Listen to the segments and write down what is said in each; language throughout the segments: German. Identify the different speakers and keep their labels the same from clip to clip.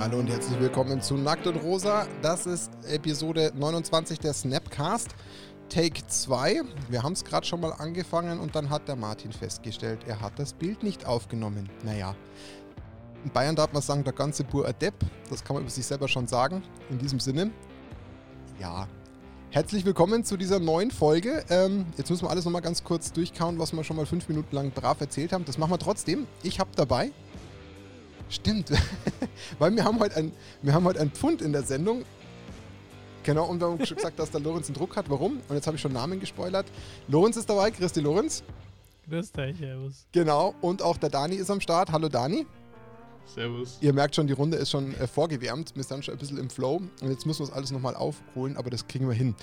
Speaker 1: Hallo und herzlich willkommen zu Nackt und Rosa. Das ist Episode 29 der Snapcast. Take 2. Wir haben es gerade schon mal angefangen und dann hat der Martin festgestellt, er hat das Bild nicht aufgenommen. Naja, in Bayern darf man sagen, der ganze Bur Adepp. Das kann man über sich selber schon sagen. In diesem Sinne, ja. Herzlich willkommen zu dieser neuen Folge. Ähm, jetzt müssen wir alles nochmal ganz kurz durchkauen, was wir schon mal fünf Minuten lang brav erzählt haben. Das machen wir trotzdem. Ich habe dabei. Stimmt. Weil wir haben, heute ein, wir haben heute ein Pfund in der Sendung. Genau, und wir haben schon gesagt, dass der Lorenz einen Druck hat. Warum? Und jetzt habe ich schon Namen gespoilert. Lorenz ist dabei. Christi Lorenz.
Speaker 2: Grüß dich, Servus.
Speaker 1: Genau, und auch der Dani ist am Start. Hallo Dani.
Speaker 3: Servus.
Speaker 1: Ihr merkt schon, die Runde ist schon äh, vorgewärmt. Wir sind schon ein bisschen im Flow. Und jetzt müssen wir es alles nochmal aufholen, aber das kriegen wir hin.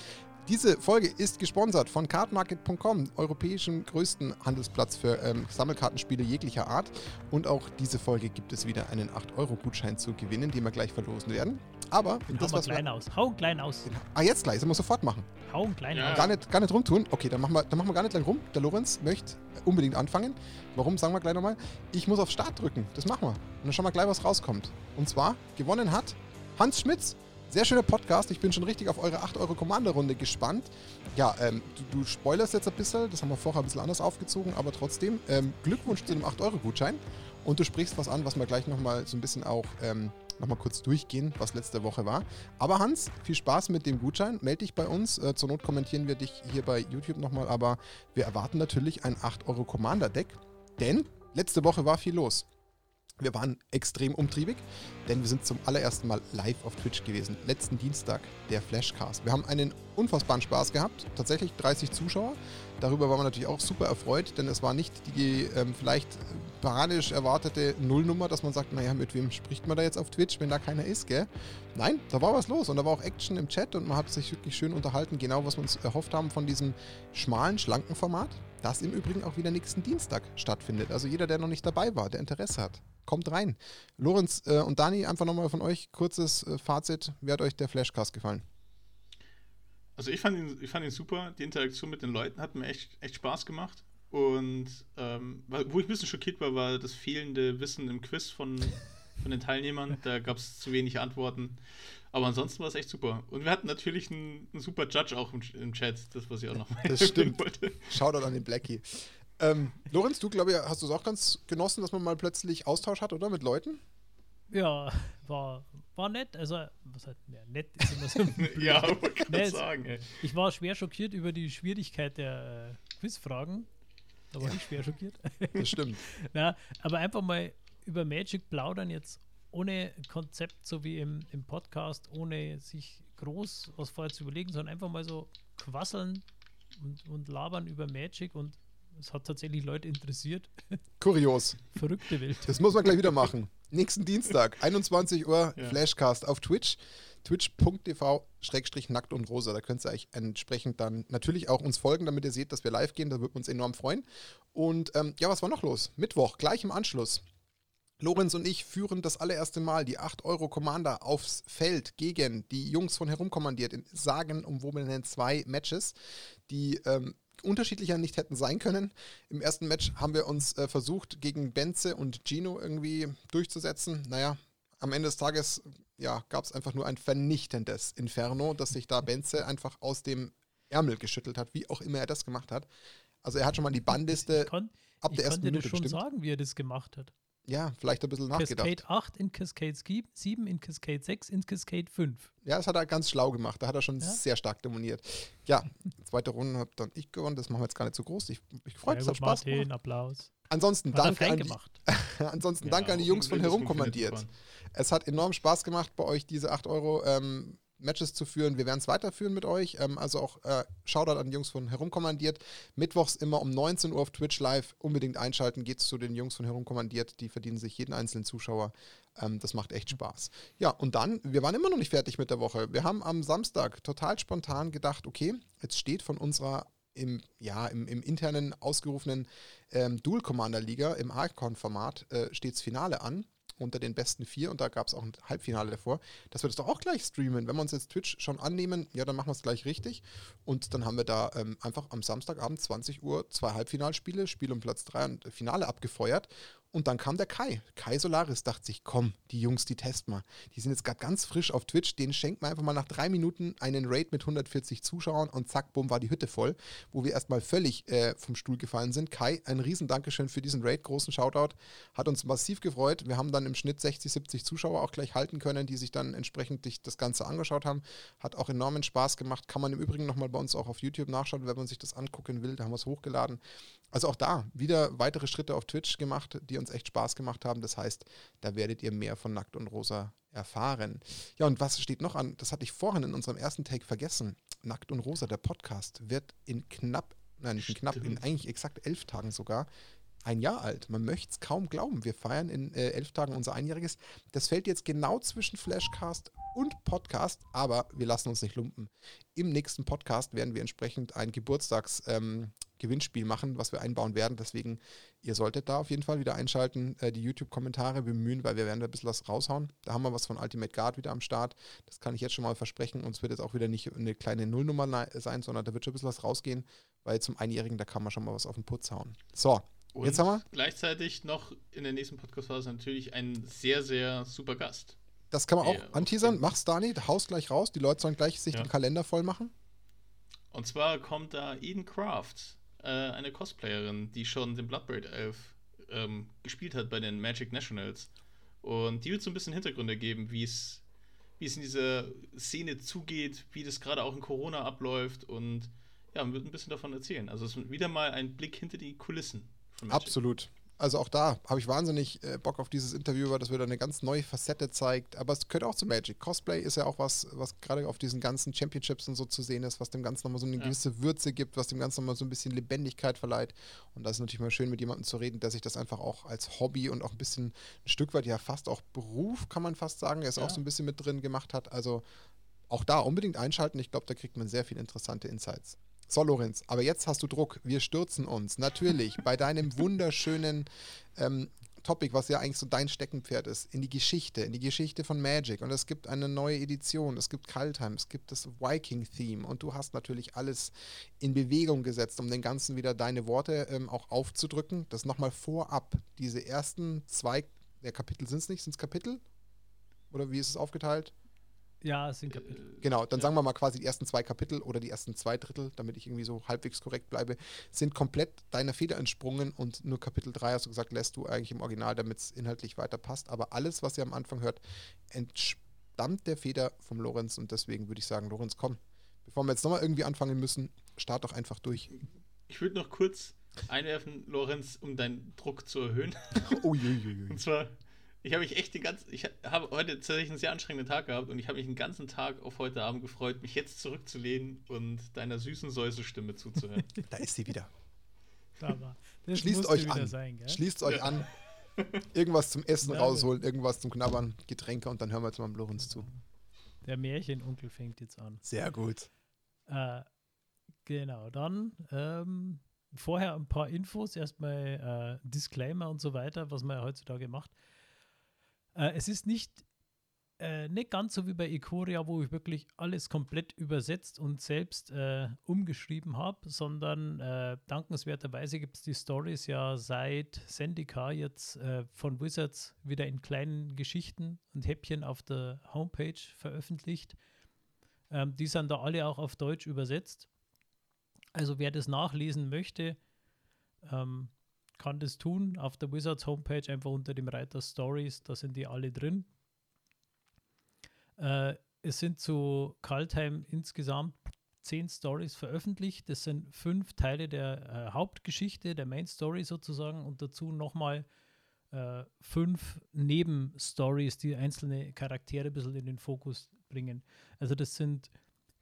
Speaker 1: Diese Folge ist gesponsert von cardmarket.com, europäischem größten Handelsplatz für ähm, Sammelkartenspiele jeglicher Art. Und auch diese Folge gibt es wieder einen 8-Euro-Gutschein zu gewinnen, den wir gleich verlosen werden. Aber
Speaker 2: Den
Speaker 1: das, was
Speaker 2: klein
Speaker 1: wir.
Speaker 2: aus. Hau klein aus.
Speaker 1: Ah, jetzt gleich, das müssen wir sofort machen.
Speaker 2: Hau klein
Speaker 3: Ja.
Speaker 2: aus.
Speaker 1: Gar nicht, gar nicht rumtun. Okay, dann machen, wir, dann machen wir gar nicht lang rum. Der Lorenz möchte unbedingt anfangen. Warum, sagen wir gleich nochmal. Ich muss auf Start drücken. Das machen wir. Und dann schauen wir gleich, was rauskommt. Und zwar, gewonnen hat Hans Schmitz. Sehr schöner Podcast. Ich bin schon richtig auf eure 8 Euro Commander-Runde gespannt. Ja, ähm, du, du spoilerst jetzt ein bisschen. Das haben wir vorher ein bisschen anders aufgezogen. Aber trotzdem, ähm, Glückwunsch zu dem 8-Euro-Gutschein. Und du sprichst was an, was wir gleich nochmal so ein bisschen auch ähm, nochmal kurz durchgehen, was letzte Woche war. Aber Hans, viel Spaß mit dem Gutschein. Meld dich bei uns. Äh, zur Not kommentieren wir dich hier bei YouTube nochmal. Aber wir erwarten natürlich ein 8 Euro Commander-Deck. Denn letzte Woche war viel los. Wir waren extrem umtriebig, denn wir sind zum allerersten Mal live auf Twitch gewesen. Letzten Dienstag, der Flashcast. Wir haben einen unfassbaren Spaß gehabt. Tatsächlich 30 Zuschauer. Darüber waren wir natürlich auch super erfreut, denn es war nicht die ähm, vielleicht panisch erwartete Nullnummer, dass man sagt, naja, mit wem spricht man da jetzt auf Twitch, wenn da keiner ist, gell? Nein, da war was los und da war auch Action im Chat und man hat sich wirklich schön unterhalten, genau was wir uns erhofft haben von diesem schmalen, schlanken Format, das im Übrigen auch wieder nächsten Dienstag stattfindet. Also jeder, der noch nicht dabei war, der Interesse hat, kommt rein. Lorenz äh, und Dani, einfach nochmal von euch kurzes äh, Fazit. Wie hat euch der Flashcast gefallen?
Speaker 3: Also ich fand, ihn, ich fand ihn super. Die Interaktion mit den Leuten hat mir echt, echt Spaß gemacht. Und ähm, wo ich ein bisschen schockiert war, war das fehlende Wissen im Quiz von, von den Teilnehmern. Da gab es zu wenig Antworten. Aber ansonsten war es echt super. Und wir hatten natürlich einen, einen super Judge auch im, im Chat, das was ich auch noch mal
Speaker 1: Das stimmt.
Speaker 3: wollte.
Speaker 1: Shoutout an den Blackie. Ähm, Lorenz, du glaube ich, hast du es auch ganz genossen, dass man mal plötzlich Austausch hat, oder? Mit Leuten?
Speaker 2: Ja, war, war nett. Also, was halt, ja, nett ist immer so.
Speaker 3: Ja, man kann
Speaker 2: es-
Speaker 3: sagen, ey.
Speaker 2: Ich war schwer schockiert über die Schwierigkeit der äh, Quizfragen. Da war ich schwer schockiert.
Speaker 1: Das stimmt.
Speaker 2: Na, aber einfach mal über Magic plaudern jetzt ohne Konzept, so wie im, im Podcast, ohne sich groß was vorher zu überlegen, sondern einfach mal so quasseln und, und labern über Magic und es hat tatsächlich Leute interessiert.
Speaker 1: Kurios.
Speaker 2: Verrückte Welt.
Speaker 1: Das muss man gleich wieder machen. Nächsten Dienstag, 21 Uhr,
Speaker 3: Ja.
Speaker 1: Flashcast auf Twitch. Twitch.tv-nackt und rosa. Da könnt ihr euch entsprechend dann natürlich auch uns folgen, damit ihr seht, dass wir live gehen. Da würden wir uns enorm freuen. Und ähm, ja, was war noch los? Mittwoch, gleich im Anschluss. Lorenz und ich führen das allererste Mal die 8 Euro Commander aufs Feld gegen die Jungs von herumkommandiert in sagenumwobenen zwei Matches, die ähm, unterschiedlicher nicht hätten sein können. Im ersten Match haben wir uns äh, versucht, gegen Benze und Gino irgendwie durchzusetzen. Naja, am Ende des Tages ja, gab es einfach nur ein vernichtendes Inferno, dass sich da Benze einfach aus dem Ärmel geschüttelt hat, wie auch immer er das gemacht hat. Also er hat schon mal die Bannliste
Speaker 2: ich kon,
Speaker 1: ab
Speaker 2: ich
Speaker 1: der ersten
Speaker 2: konnte das
Speaker 1: Minute
Speaker 2: schon
Speaker 1: bestimmt.
Speaker 2: sagen, wie er das gemacht hat.
Speaker 1: Ja, vielleicht ein bisschen nachgedacht.
Speaker 2: Cascade 8 in Cascade 7, in Cascade 6, in Cascade 5.
Speaker 1: Ja, das hat er ganz schlau gemacht. Da hat er schon
Speaker 2: Ja.
Speaker 1: sehr stark dominiert. Ja, zweite Runde hat dann ich gewonnen. Das machen wir jetzt gar nicht so groß. Ich, ich freue mich, es hat Spaß
Speaker 2: Martin,
Speaker 1: gemacht.
Speaker 2: Applaus.
Speaker 1: Ansonsten
Speaker 2: Hat
Speaker 1: danke an, die,
Speaker 2: gemacht.
Speaker 1: ansonsten
Speaker 3: Ja,
Speaker 1: danke an die Jungs von herumkommandiert. Es hat enorm Spaß gemacht, bei euch diese 8 Euro ähm, Matches zu führen. Wir werden es weiterführen mit euch. Ähm, also auch äh, Shoutout an die Jungs von herumkommandiert. Mittwochs immer um 19 Uhr auf Twitch live. Unbedingt einschalten. Geht's zu den Jungs von herumkommandiert. Die verdienen sich jeden einzelnen Zuschauer. Ähm, das macht echt Spaß. Ja, und dann, wir waren immer noch nicht fertig mit der Woche. Wir haben am Samstag total spontan gedacht, okay, jetzt steht von unserer im, ja, im, im internen ausgerufenen ähm, Dual Commander Liga, im Archon-Format, äh, steht's Finale an unter den besten vier und da gab es auch ein Halbfinale davor, dass wir das doch auch gleich streamen. Wenn wir uns jetzt Twitch schon annehmen, ja, dann machen wir es gleich richtig. Und dann haben wir da ähm, einfach am Samstagabend 20 Uhr zwei Halbfinalspiele, Spiel um Platz 3 und Finale abgefeuert. Und dann kam der Kai. Kai Solaris dachte sich, komm, die Jungs, die testen mal. Die sind jetzt gerade ganz frisch auf Twitch. Den schenkt man einfach mal nach drei Minuten einen Raid mit 140 Zuschauern und zack, bumm, war die Hütte voll. Wo wir erstmal völlig äh, vom Stuhl gefallen sind. Kai, ein riesen Dankeschön für diesen Raid. Großen Shoutout. Hat uns massiv gefreut. Wir haben dann im Schnitt 60, 70 Zuschauer auch gleich halten können, die sich dann entsprechend das Ganze angeschaut haben. Hat auch enormen Spaß gemacht. Kann man im Übrigen nochmal bei uns auch auf YouTube nachschauen, wenn man sich das angucken will. Da haben wir es hochgeladen. Also auch da wieder weitere Schritte auf Twitch gemacht, die uns echt Spaß gemacht haben. Das heißt, da werdet ihr mehr von Nackt und Rosa erfahren. Ja, und was steht noch an? Das hatte ich vorhin in unserem ersten Take vergessen. Nackt und Rosa, der Podcast, wird in knapp, nein, nicht in knapp, in eigentlich exakt elf Tagen sogar ein Jahr alt. Man möchte es kaum glauben. Wir feiern in äh, elf Tagen unser Einjähriges. Das fällt jetzt genau zwischen Flashcast und Podcast, aber wir lassen uns nicht lumpen. Im nächsten Podcast werden wir entsprechend ein Geburtstags- ähm, Gewinnspiel machen, was wir einbauen werden. Deswegen, ihr solltet da auf jeden Fall wieder einschalten, äh, die YouTube-Kommentare bemühen, weil wir werden da ein bisschen was raushauen. Da haben wir was von Ultimate Guard wieder am Start. Das kann ich jetzt schon mal versprechen. Und es wird jetzt auch wieder nicht eine kleine Nullnummer sein, sondern da wird schon ein bisschen was rausgehen, weil zum Einjährigen, da kann man schon mal was auf den Putz hauen. So,
Speaker 3: Und jetzt haben wir. Gleichzeitig noch in der nächsten Podcast-Phase natürlich ein sehr, sehr super Gast.
Speaker 1: Das kann man auch anteasern. Mach's, Dani, haus gleich raus. Die Leute sollen gleich sich ja. den Kalender voll machen.
Speaker 3: Und zwar kommt da Eden Craft äh, eine Cosplayerin, die schon den Bloodbraid Elf ähm, gespielt hat bei den Magic Nationals. Und die wird so ein bisschen Hintergründe geben, wie es wie es in dieser Szene zugeht, wie das gerade auch in Corona abläuft und ja, man wird ein bisschen davon erzählen. Also es ist wieder mal ein Blick hinter die Kulissen.
Speaker 1: Absolut also auch da habe ich wahnsinnig äh, Bock auf dieses Interview, weil das wieder eine ganz neue Facette zeigt. Aber es gehört auch zu Magic. Cosplay ist ja auch was, was gerade auf diesen ganzen Championships und so zu sehen ist, was dem Ganzen nochmal so eine ja. gewisse Würze gibt, was dem Ganzen nochmal so ein bisschen Lebendigkeit verleiht. Und da ist natürlich mal schön, mit jemandem zu reden, der sich das einfach auch als Hobby und auch ein bisschen ein Stück weit ja fast auch Beruf, kann man fast sagen, er ist ja. auch so ein bisschen mit drin gemacht hat. Also auch da unbedingt einschalten. Ich glaube, da kriegt man sehr viele interessante Insights. So, Lorenz, aber jetzt hast du Druck. Wir stürzen uns natürlich bei deinem wunderschönen ähm, Topic, was ja eigentlich so dein Steckenpferd ist, in die Geschichte, in die Geschichte von Magic. Und es gibt eine neue Edition, es gibt Kaltheim, es gibt das Viking-Theme und du hast natürlich alles in Bewegung gesetzt, um den Ganzen wieder deine Worte ähm, auch aufzudrücken. Das nochmal vorab, diese ersten zwei, der Kapitel sind es nicht, sind es Kapitel? Oder wie ist es aufgeteilt?
Speaker 2: Ja, es sind Kapitel.
Speaker 1: Genau, dann ja. sagen wir mal quasi die ersten zwei Kapitel oder die ersten zwei Drittel, damit ich irgendwie so halbwegs korrekt bleibe, sind komplett deiner Feder entsprungen und nur Kapitel 3 hast du gesagt, lässt du eigentlich im Original, damit es inhaltlich weiter passt. Aber alles, was ihr am Anfang hört, entstammt der Feder vom Lorenz und deswegen würde ich sagen, Lorenz, komm, bevor wir jetzt nochmal irgendwie anfangen müssen, start doch einfach durch.
Speaker 3: Ich würde noch kurz einwerfen, Lorenz, um deinen Druck zu erhöhen. oh, je. Und zwar ich habe mich echt den ganzen, ich habe heute tatsächlich einen sehr anstrengenden Tag gehabt und ich habe mich den ganzen Tag auf heute Abend gefreut, mich jetzt zurückzulehnen und deiner süßen Säusestimme zuzuhören.
Speaker 1: da ist sie wieder. Schließt euch an. Sein, Schließt euch ja. an. Irgendwas zum Essen ja, rausholen, irgendwas zum Knabbern, Getränke und dann hören wir jetzt mal Lorenz zu.
Speaker 2: Der Märchenonkel fängt jetzt an.
Speaker 1: Sehr gut.
Speaker 2: Äh, genau, dann ähm, vorher ein paar Infos, erstmal äh, Disclaimer und so weiter, was man ja heutzutage macht. Äh, es ist nicht, äh, nicht ganz so wie bei Ikoria, wo ich wirklich alles komplett übersetzt und selbst äh, umgeschrieben habe, sondern äh, dankenswerterweise gibt es die Stories ja seit Sendika jetzt äh, von Wizards wieder in kleinen Geschichten und Häppchen auf der Homepage veröffentlicht. Ähm, die sind da alle auch auf Deutsch übersetzt. Also wer das nachlesen möchte, ähm, kann das tun. Auf der Wizards Homepage einfach unter dem Reiter Stories, da sind die alle drin. Äh, es sind zu Kaltheim insgesamt zehn Stories veröffentlicht. Das sind fünf Teile der äh, Hauptgeschichte, der Main Story sozusagen und dazu nochmal äh, fünf Nebenstories, die einzelne Charaktere ein bisschen in den Fokus bringen. Also das sind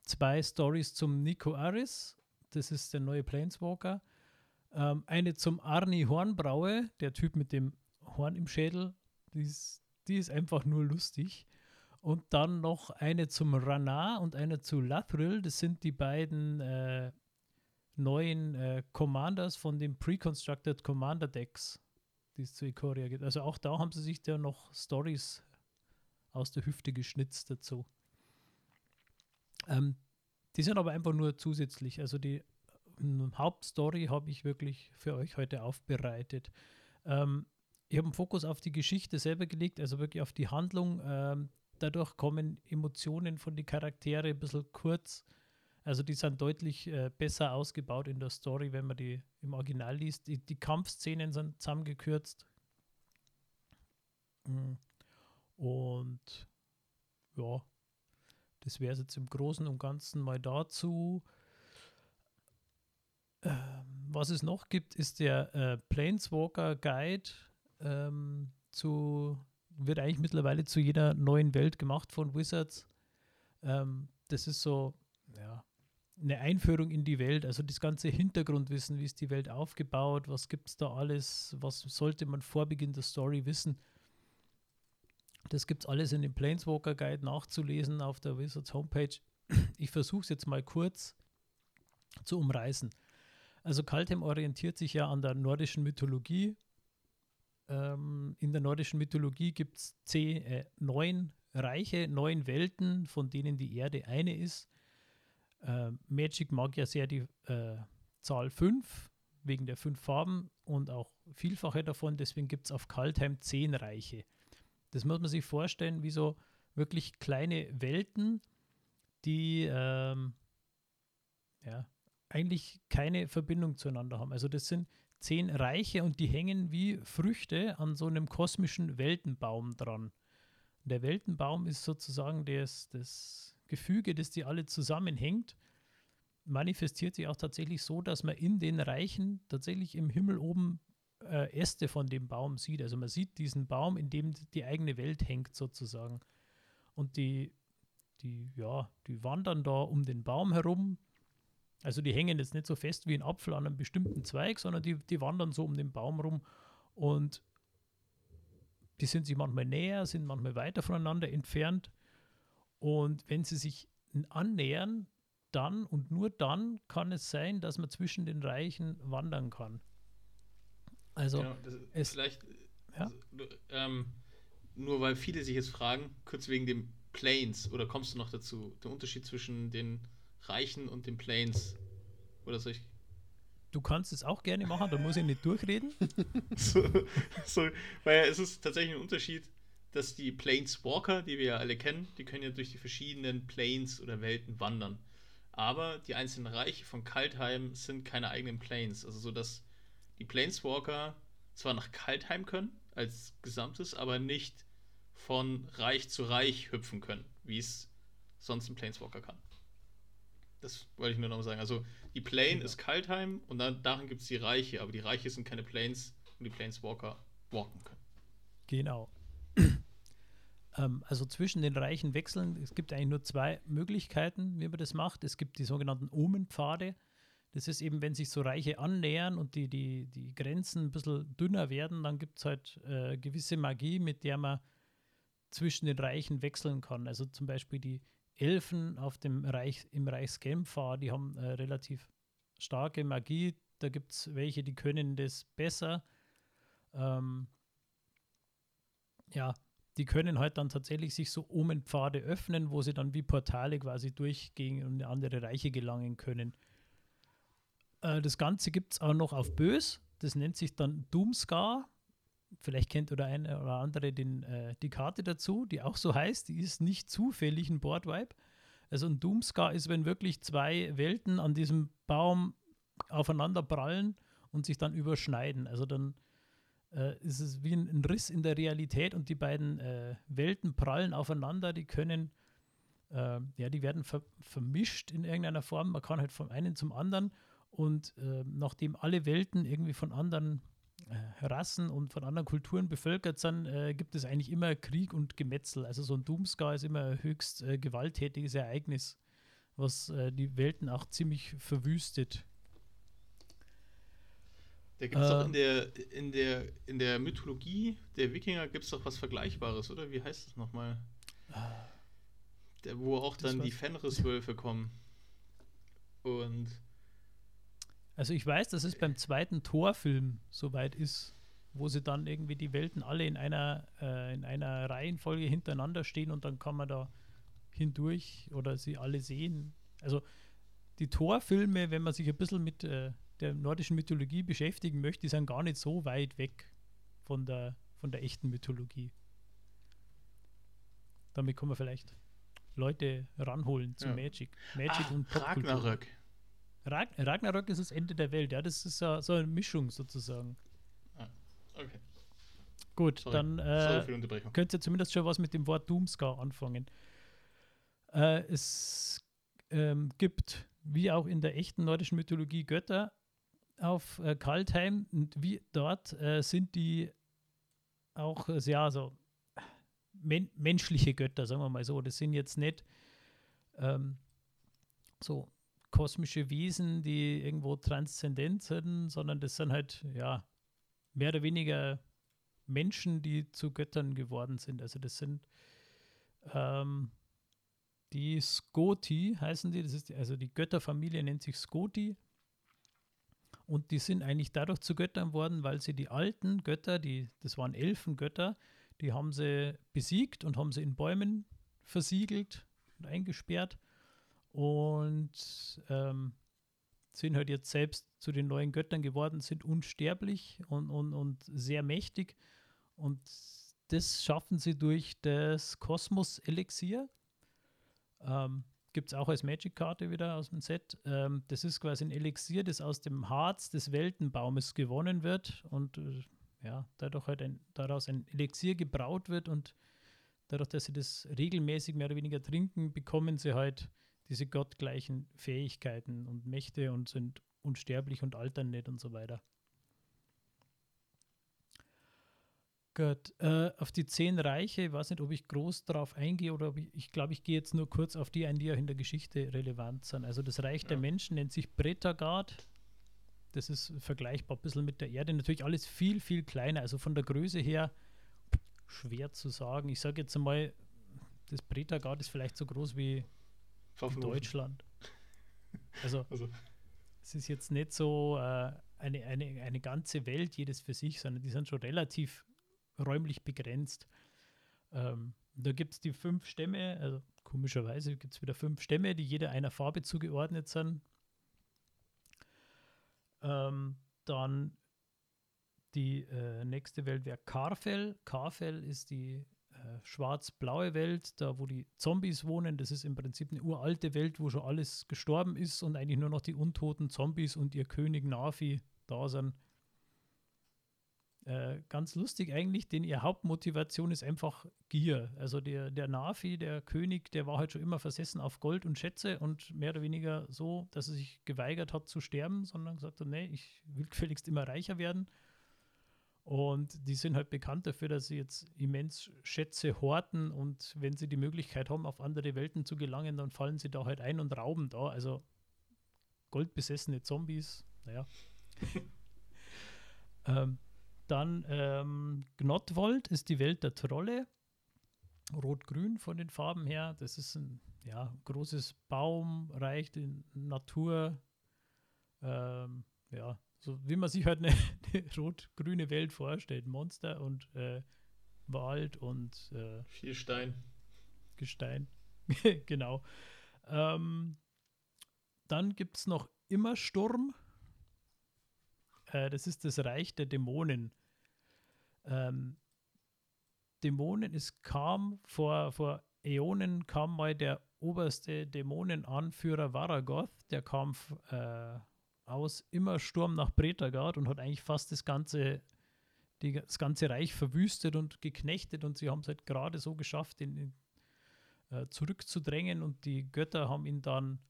Speaker 2: zwei Stories zum Nico Aris, das ist der neue Planeswalker. Ähm, eine zum Arni Hornbraue, der Typ mit dem Horn im Schädel. Die ist, die ist einfach nur lustig. Und dann noch eine zum Rana und eine zu Lathril. Das sind die beiden äh, neuen äh, Commanders von dem Pre-Constructed Commander Decks, die es zu Ikoria gibt. Also auch da haben sie sich da noch Stories aus der Hüfte geschnitzt dazu. Ähm, die sind aber einfach nur zusätzlich. Also die Hauptstory habe ich wirklich für euch heute aufbereitet. Ähm, ich habe einen Fokus auf die Geschichte selber gelegt, also wirklich auf die Handlung. Ähm, dadurch kommen Emotionen von den Charaktere ein bisschen kurz. Also die sind deutlich äh, besser ausgebaut in der Story, wenn man die im Original liest. Die, die Kampfszenen sind zusammengekürzt. Mhm. Und ja, das wäre es jetzt im Großen und Ganzen mal dazu. Ähm, was es noch gibt, ist der äh, Planeswalker Guide ähm, zu, wird eigentlich mittlerweile zu jeder neuen Welt gemacht von Wizards. Ähm, das ist so, ja, eine Einführung in die Welt, also das ganze Hintergrundwissen, wie ist die Welt aufgebaut, was gibt es da alles, was sollte man vor Beginn der Story wissen. Das gibt es alles in dem Planeswalker Guide nachzulesen auf der Wizards Homepage. Ich versuche es jetzt mal kurz zu umreißen. Also Kaltheim orientiert sich ja an der nordischen Mythologie. Ähm, in der nordischen Mythologie gibt es äh, neun Reiche, neun Welten, von denen die Erde eine ist. Äh, Magic mag ja sehr die äh, Zahl 5 wegen der fünf Farben und auch Vielfache davon. Deswegen gibt es auf Kaltheim zehn Reiche. Das muss man sich vorstellen, wie so wirklich kleine Welten, die ähm, ja, eigentlich keine Verbindung zueinander haben. Also das sind zehn Reiche und die hängen wie Früchte an so einem kosmischen Weltenbaum dran. Der Weltenbaum ist sozusagen das, das Gefüge, das die alle zusammenhängt, manifestiert sich auch tatsächlich so, dass man in den Reichen tatsächlich im Himmel oben äh, Äste von dem Baum sieht. Also man sieht diesen Baum, in dem die eigene Welt hängt sozusagen. Und die, die, ja, die wandern da um den Baum herum. Also die hängen jetzt nicht so fest wie ein Apfel an einem bestimmten Zweig, sondern die, die wandern so um den Baum rum und die sind sich manchmal näher, sind manchmal weiter voneinander entfernt. Und wenn sie sich annähern, dann und nur dann kann es sein, dass man zwischen den Reichen wandern kann. Also
Speaker 3: genau, es, vielleicht ja? also, ähm, nur weil viele sich jetzt fragen, kurz wegen dem Planes, oder kommst du noch dazu, der Unterschied zwischen den Reichen und den Planes? Oder soll ich.
Speaker 2: Du kannst es auch gerne machen, da muss ich nicht durchreden.
Speaker 3: so, so, weil es ist tatsächlich ein Unterschied, dass die Planeswalker, die wir ja alle kennen, die können ja durch die verschiedenen Planes oder Welten wandern. Aber die einzelnen Reiche von Kaltheim sind keine eigenen Planes. Also so, dass die Planeswalker zwar nach Kaltheim können, als Gesamtes, aber nicht von Reich zu Reich hüpfen können, wie es sonst ein Planeswalker kann. Das wollte ich nur noch mal sagen. Also die Plane ja. ist Kaltheim und dann, darin gibt es die Reiche, aber die Reiche sind keine Planes und die Planeswalker walken können.
Speaker 2: Genau. ähm, also zwischen den Reichen wechseln, es gibt eigentlich nur zwei Möglichkeiten, wie man das macht. Es gibt die sogenannten Omenpfade. Das ist eben, wenn sich so Reiche annähern und die, die, die Grenzen ein bisschen dünner werden, dann gibt es halt äh, gewisse Magie, mit der man zwischen den Reichen wechseln kann. Also zum Beispiel die Elfen auf dem Reich, im Reich Skelmfar, die haben äh, relativ starke Magie. Da gibt es welche, die können das besser. Ähm, ja, die können halt dann tatsächlich sich so Omenpfade öffnen, wo sie dann wie Portale quasi durchgehen und in andere Reiche gelangen können. Äh, das Ganze gibt es auch noch auf Bös. Das nennt sich dann Doomscar. Vielleicht kennt oder eine oder andere den, äh, die Karte dazu, die auch so heißt. Die ist nicht zufällig ein Boardwipe. Also ein Doomscar ist, wenn wirklich zwei Welten an diesem Baum aufeinander prallen und sich dann überschneiden. Also dann äh, ist es wie ein, ein, Riss in der Realität und die beiden äh, Welten prallen aufeinander. Die können, äh, ja, die werden ver vermischt in irgendeiner Form. Man kann halt vom einen zum anderen und äh, nachdem alle Welten irgendwie von anderen Rassen und von anderen Kulturen bevölkert sind, äh, gibt es eigentlich immer Krieg und Gemetzel. Also so ein Doomscar ist immer ein höchst äh, gewalttätiges Ereignis, was äh, die Welten auch ziemlich verwüstet.
Speaker 3: Da gibt es doch in der, in, der, in der Mythologie der Wikinger gibt es doch was Vergleichbares, oder? Wie heißt das nochmal? Der, wo auch dann die Fenriswölfe kommen. Und
Speaker 2: also ich weiß, dass es beim zweiten Torfilm soweit ist, wo sie dann irgendwie die Welten alle in einer, äh, in einer Reihenfolge hintereinander stehen und dann kann man da hindurch oder sie alle sehen. Also die Torfilme, wenn man sich ein bisschen mit äh, der nordischen Mythologie beschäftigen möchte, die sind gar nicht so weit weg von der, von der echten Mythologie. Damit können wir vielleicht Leute ranholen zu
Speaker 3: Ja.
Speaker 2: Magic. Magic
Speaker 3: Ah,
Speaker 2: und Popkultur.
Speaker 3: Ragnarök.
Speaker 2: Rag Ragnarök ist das Ende der Welt, ja, das ist so, so eine Mischung sozusagen.
Speaker 3: Okay.
Speaker 2: Gut,
Speaker 3: Sorry.
Speaker 2: dann äh, könnt ihr zumindest schon was mit dem Wort Doomscar anfangen. Äh, es ähm, gibt, wie auch in der echten nordischen Mythologie, Götter auf äh, Kaltheim und wie dort äh, sind die auch äh, ja, so men menschliche Götter, sagen wir mal so. Das sind jetzt nicht ähm, so kosmische Wesen, die irgendwo transzendent sind, sondern das sind halt, ja, mehr oder weniger Menschen, die zu Göttern geworden sind. Also das sind ähm, die Skoti, heißen die, das ist also die Götterfamilie nennt sich Skoti. Und die sind eigentlich dadurch zu Göttern worden, weil sie die alten Götter, die, das waren Elfengötter, die haben sie besiegt und haben sie in Bäumen versiegelt und eingesperrt und ähm, sind halt jetzt selbst zu den neuen Göttern geworden, sind unsterblich und, und, und sehr mächtig. Und das schaffen sie durch das Kosmos-Elixier. Ähm, Gibt es auch als Magic-Karte wieder aus dem Set. Ähm, das ist quasi ein Elixier, das aus dem Harz des Weltenbaumes gewonnen wird und äh, ja, dadurch halt ein, daraus ein Elixier gebraut wird und dadurch, dass sie das regelmäßig mehr oder weniger trinken, bekommen sie halt diese gottgleichen Fähigkeiten und Mächte und sind unsterblich und altern nicht und so weiter. Gut, äh, auf die zehn Reiche, ich weiß nicht, ob ich groß darauf eingehe oder ob ich, ich glaube, ich gehe jetzt nur kurz auf die ein, die auch in der Geschichte relevant sind. Also das Reich der
Speaker 3: Ja.
Speaker 2: Menschen nennt sich Bretagard. Das ist vergleichbar ein bisschen mit der Erde. Natürlich alles viel, viel kleiner. Also von der Größe her schwer zu sagen. Ich sage jetzt einmal, das Bretagard ist vielleicht so groß wie
Speaker 3: Pfaffenhofen.
Speaker 2: Deutschland. Also
Speaker 3: Also,
Speaker 2: es ist jetzt nicht so äh, eine, eine, eine ganze Welt, jedes für sich, sondern die sind schon relativ räumlich begrenzt. Ähm, da gibt es die fünf Stämme, also komischerweise gibt es wieder fünf Stämme, die jeder einer Farbe zugeordnet sind. Ähm, dann die äh, nächste Welt wäre Karfell. Karfell ist die äh, schwarz-blaue Welt, da wo die Zombies wohnen. Das ist im Prinzip eine uralte Welt, wo schon alles gestorben ist und eigentlich nur noch die untoten Zombies und ihr König Nafi da sind. Äh, ganz lustig eigentlich, denn ihre Hauptmotivation ist einfach Gier. Also der, der Nafi, der König, der war halt schon immer versessen auf Gold und Schätze und mehr oder weniger so, dass er sich geweigert hat zu sterben, sondern gesagt hat, nee, ich will gefälligst immer reicher werden. Und die sind halt bekannt dafür, dass sie jetzt immens Schätze horten und wenn sie die Möglichkeit haben, auf andere Welten zu gelangen, dann fallen sie da halt ein und rauben da. Also goldbesessene Zombies, naja. ähm, dann ähm, Gnotwold ist die Welt der Trolle. Rot-Grün von den Farben her. Das ist ein ja, großes Baumreich, die Natur. Ähm, ja, so wie man sich halt eine rot-grüne Welt vorstellt. Monster und äh, Wald und äh,
Speaker 3: viel Stein.
Speaker 2: Gestein. genau. Ähm, dann gibt es noch Immersturm. Äh, das ist das Reich der Dämonen. Ähm, Dämonen ist kam vor, vor Äonen kam mal der oberste Dämonenanführer Varagoth, der kam äh, aus Immersturm nach Bretagard und hat eigentlich fast das ganze, die, das ganze Reich verwüstet und geknechtet und sie haben es halt gerade so geschafft, ihn, ihn äh, zurückzudrängen und die Götter haben ihn dann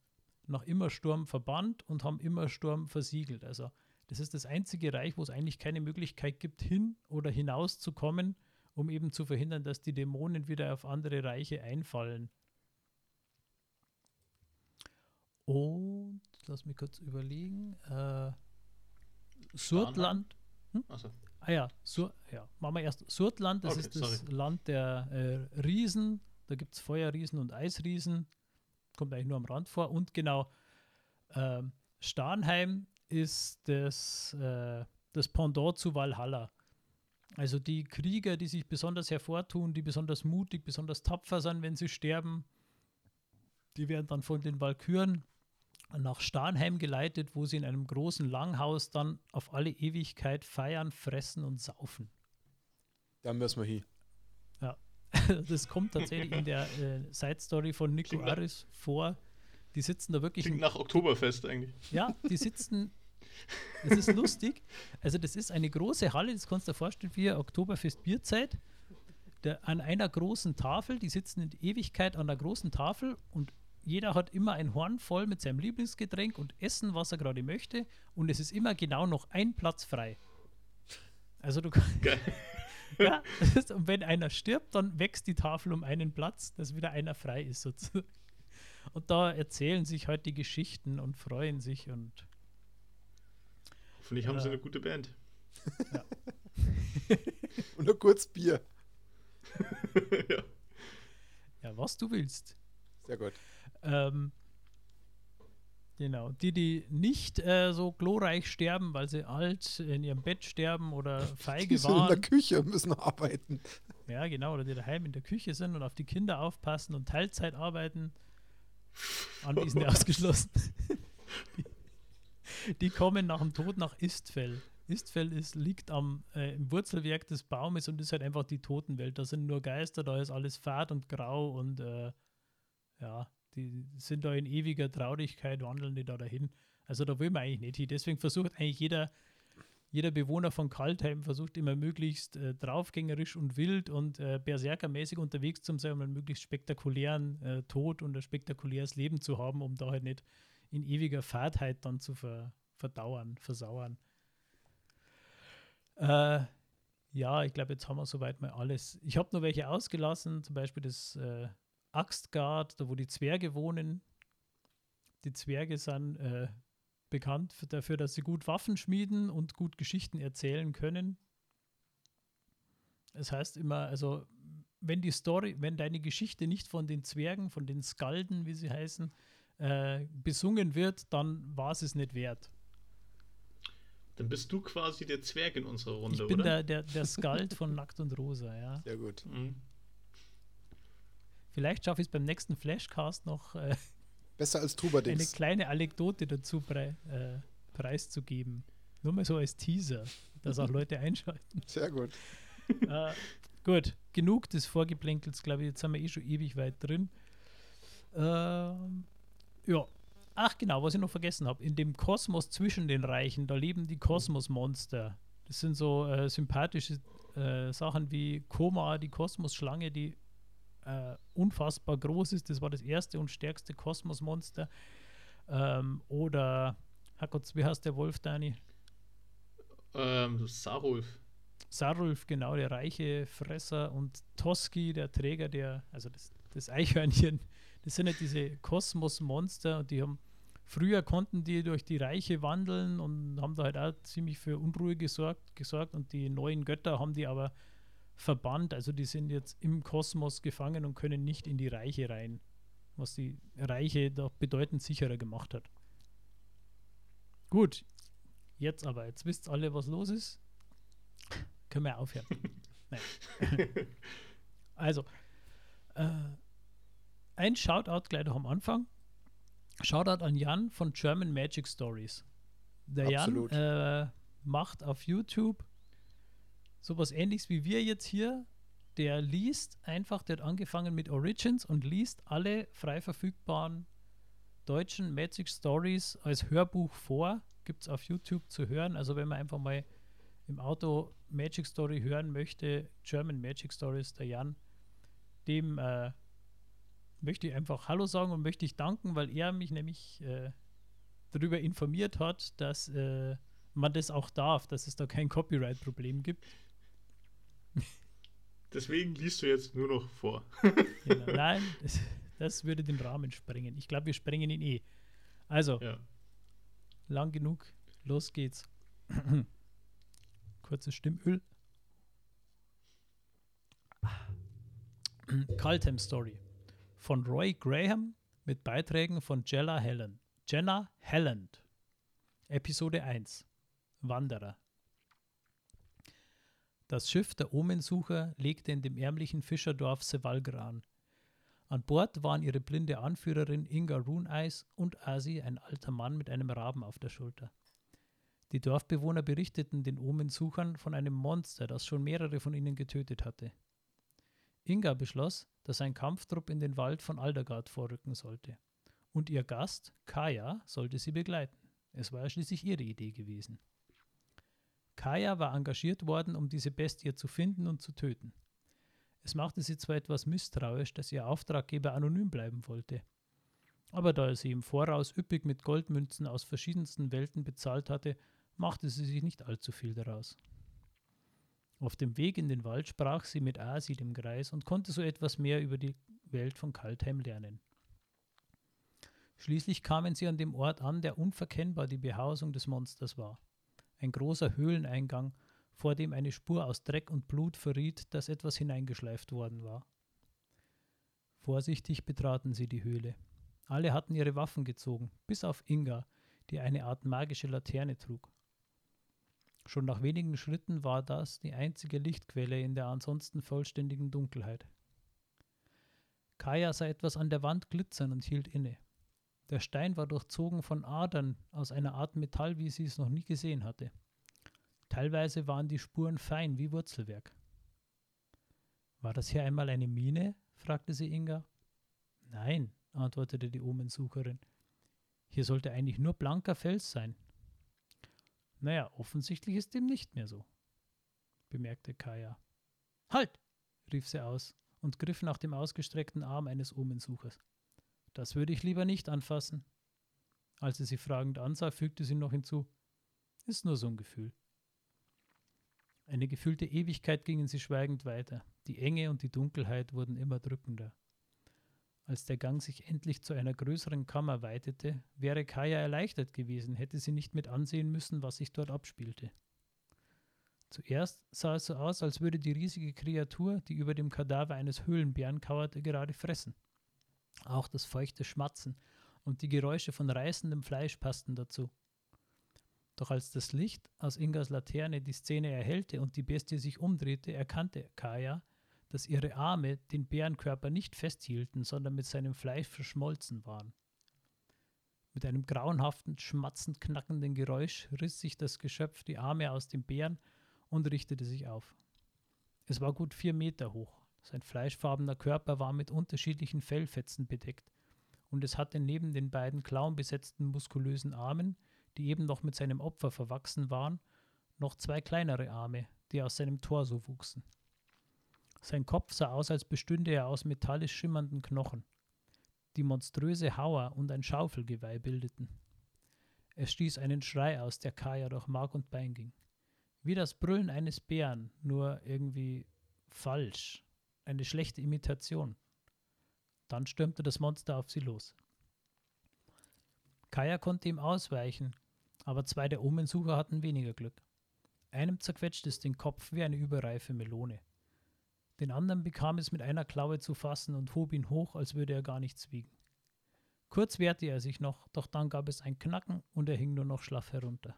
Speaker 2: nach Immersturm verbannt und haben Immersturm versiegelt. Also das ist das einzige Reich, wo es eigentlich keine Möglichkeit gibt, hin oder hinaus zu kommen, um eben zu verhindern, dass die Dämonen wieder auf andere Reiche einfallen. Und lass mich kurz überlegen. Äh, Surtland.
Speaker 3: Achso.
Speaker 2: Ah ja, Sur ja, machen wir erst Surtland, das
Speaker 3: Okay,
Speaker 2: ist das
Speaker 3: sorry.
Speaker 2: Land der äh, Riesen. Da gibt es Feuerriesen und Eisriesen. Kommt eigentlich nur am Rand vor. Und genau, ähm, Starnheim ist das, äh, das Pendant zu Valhalla. Also die Krieger, die sich besonders hervortun, die besonders mutig, besonders tapfer sind, wenn sie sterben, die werden dann von den Walküren nach Starnheim geleitet, wo sie in einem großen Langhaus dann auf alle Ewigkeit feiern, fressen und saufen.
Speaker 1: Dann müssen wir hin.
Speaker 2: das kommt tatsächlich in der äh, Side-Story von Nico
Speaker 3: Klingt
Speaker 2: Aris vor. Die sitzen da wirklich
Speaker 3: Klingt nach Oktoberfest eigentlich.
Speaker 2: Ja, die sitzen. Das ist lustig. Also, das ist eine große Halle, das kannst du dir vorstellen, wie Oktoberfest Bierzeit. Da, an einer großen Tafel, die sitzen in Ewigkeit an der großen Tafel und jeder hat immer ein Horn voll mit seinem Lieblingsgetränk und Essen, was er gerade möchte. Und es ist immer genau noch ein Platz frei. Also, du kannst.
Speaker 3: Geil.
Speaker 2: Ja, ist, und wenn einer stirbt, dann wächst die Tafel um einen Platz, dass wieder einer frei ist. Sozusagen. Und da erzählen sich halt die Geschichten und freuen sich und
Speaker 3: Hoffentlich haben sie
Speaker 2: Ja.
Speaker 3: eine gute Band.
Speaker 1: Und nur kurz Bier.
Speaker 3: ja.
Speaker 2: ja, was du willst.
Speaker 1: Sehr gut.
Speaker 2: Ähm, genau, die, die nicht äh, so glorreich sterben, weil sie alt in ihrem Bett sterben oder
Speaker 1: Die
Speaker 2: feige
Speaker 1: sind in der
Speaker 2: waren.
Speaker 1: Küche müssen arbeiten.
Speaker 2: Ja, genau, oder die daheim in der Küche sind und auf die Kinder aufpassen und Teilzeit arbeiten. Anwesende ausgeschlossen. die, die kommen nach dem Tod nach Istfell. Istfell ist, liegt am, äh, im Wurzelwerk des Baumes und ist halt einfach die Totenwelt. Da sind nur Geister, da ist alles fad und grau und äh, ja, die sind da in ewiger Traurigkeit, wandeln die da dahin. Also da will man eigentlich nicht hin. Deswegen versucht eigentlich jeder, jeder Bewohner von Kaltheim versucht immer möglichst äh, draufgängerisch und wild und äh, berserkermäßig unterwegs zu sein, um einen möglichst spektakulären äh, Tod und ein spektakuläres Leben zu haben, um da halt nicht in ewiger Fadheit dann zu ver verdauern, versauern. Äh, ja, ich glaube, jetzt haben wir soweit mal alles. Ich habe nur welche ausgelassen, zum Beispiel das äh, Axtgard, da wo die Zwerge wohnen. Die Zwerge sind äh, bekannt für, dafür, dass sie gut Waffen schmieden und gut Geschichten erzählen können. Das heißt immer, also wenn die Story, wenn deine Geschichte nicht von den Zwergen, von den Skalden, wie sie heißen, äh, besungen wird, dann war es es nicht wert.
Speaker 3: Dann bist du quasi der Zwerg in unserer Runde,
Speaker 2: ich bin
Speaker 3: oder?
Speaker 2: der, der, der Skald von Nackt und Rosa, ja.
Speaker 1: Sehr gut.
Speaker 3: Mhm.
Speaker 2: Vielleicht schaffe ich es beim nächsten Flashcast noch äh,
Speaker 1: Besser als
Speaker 2: eine
Speaker 1: Trubadix.
Speaker 2: kleine Anekdote dazu prei äh, preiszugeben. Nur mal so als Teaser, dass auch Leute einschalten.
Speaker 1: Sehr gut.
Speaker 2: äh, gut, genug des Vorgeplänkels, glaube ich. Jetzt sind wir eh schon ewig weit drin. Ähm, ja. Ach genau, was ich noch vergessen habe. In dem Kosmos zwischen den Reichen, da leben die Kosmosmonster. Das sind so äh, sympathische äh, Sachen wie Koma, die Kosmosschlange, die äh, unfassbar groß ist. Das war das erste und stärkste Kosmosmonster. Ähm, oder, Herrgott, wie heißt der Wolf, Dani?
Speaker 3: Ähm, Sarulf.
Speaker 2: Sarulf, genau, der reiche Fresser und Toski, der Träger der, also das, das Eichhörnchen, das sind ja diese Kosmosmonster und die haben, früher konnten die durch die Reiche wandeln und haben da halt auch ziemlich für Unruhe gesorgt, gesorgt und die neuen Götter haben die aber verbannt, also die sind jetzt im Kosmos gefangen und können nicht in die Reiche rein, was die Reiche doch bedeutend sicherer gemacht hat. Gut, jetzt aber, jetzt wisst alle, was los ist. Können wir aufhören. Also, äh, ein Shoutout gleich noch am Anfang. Shoutout an Jan von German Magic Stories. Der
Speaker 1: Absolut.
Speaker 2: Jan äh, macht auf YouTube sowas ähnliches wie wir jetzt hier. Der liest einfach, der hat angefangen mit Origins und liest alle frei verfügbaren deutschen Magic Stories als Hörbuch vor. Gibt es auf YouTube zu hören. Also wenn man einfach mal im Auto Magic Story hören möchte, German Magic Stories, der Jan, dem äh, möchte ich einfach Hallo sagen und möchte ich danken, weil er mich nämlich äh, darüber informiert hat, dass äh, man das auch darf, dass es da kein Copyright-Problem gibt.
Speaker 3: Deswegen liest du jetzt nur noch vor.
Speaker 2: Genau. Nein, das, würde den Rahmen sprengen. Ich glaube, wir sprengen ihn eh. Also,
Speaker 3: Ja.
Speaker 2: lang genug, los geht's. Kurzes Stimmöl. Caltem Story von Roy Graham mit Beiträgen von Jenna Helen. Jenna Helland. Episode 1. Wanderer. Das Schiff der Omensucher legte in dem ärmlichen Fischerdorf Sevalgra an. An Bord waren ihre blinde Anführerin Inga Runeis und Asi, ein alter Mann mit einem Raben auf der Schulter. Die Dorfbewohner berichteten den Omensuchern von einem Monster, das schon mehrere von ihnen getötet hatte. Inga beschloss, dass ein Kampftrupp in den Wald von Aldagard vorrücken sollte. Und ihr Gast, Kaya, sollte sie begleiten. Es war ja schließlich ihre Idee gewesen. Kaya war engagiert worden, um diese Bestie zu finden und zu töten. Es machte sie zwar etwas misstrauisch, dass ihr Auftraggeber anonym bleiben wollte. Aber da er sie im Voraus üppig mit Goldmünzen aus verschiedensten Welten bezahlt hatte, machte sie sich nicht allzu viel daraus. Auf dem Weg in den Wald sprach sie mit Asi, dem Greis, und konnte so etwas mehr über die Welt von Kaltheim lernen. Schließlich kamen sie an dem Ort an, der unverkennbar die Behausung des Monsters war. Ein großer Höhleneingang, vor dem eine Spur aus Dreck und Blut verriet, dass etwas hineingeschleift worden war. Vorsichtig betraten sie die Höhle. Alle hatten ihre Waffen gezogen, bis auf Inga, die eine Art magische Laterne trug. Schon nach wenigen Schritten war das die einzige Lichtquelle in der ansonsten vollständigen Dunkelheit. Kaya sah etwas an der Wand glitzern und hielt inne. Der Stein war durchzogen von Adern aus einer Art Metall, wie sie es noch nie gesehen hatte. Teilweise waren die Spuren fein wie Wurzelwerk. War das hier einmal eine Mine? fragte sie Inga. Nein, antwortete die Omensucherin. Hier sollte eigentlich nur blanker Fels sein. Naja, offensichtlich ist dem nicht mehr so, bemerkte Kaya. Halt! rief sie aus und griff nach dem ausgestreckten Arm eines Omensuchers. Das würde ich lieber nicht anfassen. Als sie sie fragend ansah, fügte sie noch hinzu: Ist nur so ein Gefühl. Eine gefühlte Ewigkeit gingen sie schweigend weiter. Die Enge und die Dunkelheit wurden immer drückender. Als der Gang sich endlich zu einer größeren Kammer weitete, wäre Kaya erleichtert gewesen, hätte sie nicht mit ansehen müssen, was sich dort abspielte. Zuerst sah es so aus, als würde die riesige Kreatur, die über dem Kadaver eines Höhlenbären kauerte, gerade fressen. Auch das feuchte Schmatzen und die Geräusche von reißendem Fleisch passten dazu. Doch als das Licht aus Ingas Laterne die Szene erhellte und die Bestie sich umdrehte, erkannte Kaya, dass ihre Arme den Bärenkörper nicht festhielten, sondern mit seinem Fleisch verschmolzen waren. Mit einem grauenhaften, schmatzend knackenden Geräusch riss sich das Geschöpf die Arme aus dem Bären und richtete sich auf. Es war gut vier Meter hoch. Sein fleischfarbener Körper war mit unterschiedlichen Fellfetzen bedeckt, und es hatte neben den beiden klauenbesetzten muskulösen Armen, die eben noch mit seinem Opfer verwachsen waren, noch zwei kleinere Arme, die aus seinem Torso wuchsen. Sein Kopf sah aus, als bestünde er aus metallisch schimmernden Knochen, die monströse Hauer und ein Schaufelgeweih bildeten. Er stieß einen Schrei aus, der Kaya durch Mark und Bein ging. Wie das Brüllen eines Bären, nur irgendwie falsch. Eine schlechte Imitation. Dann stürmte das Monster auf sie los. Kaya konnte ihm ausweichen, aber zwei der Omensucher hatten weniger Glück. Einem zerquetschte es den Kopf wie eine überreife Melone. Den anderen bekam es mit einer Klaue zu fassen und hob ihn hoch, als würde er gar nichts wiegen. Kurz wehrte er sich noch, doch dann gab es ein Knacken und er hing nur noch schlaff herunter.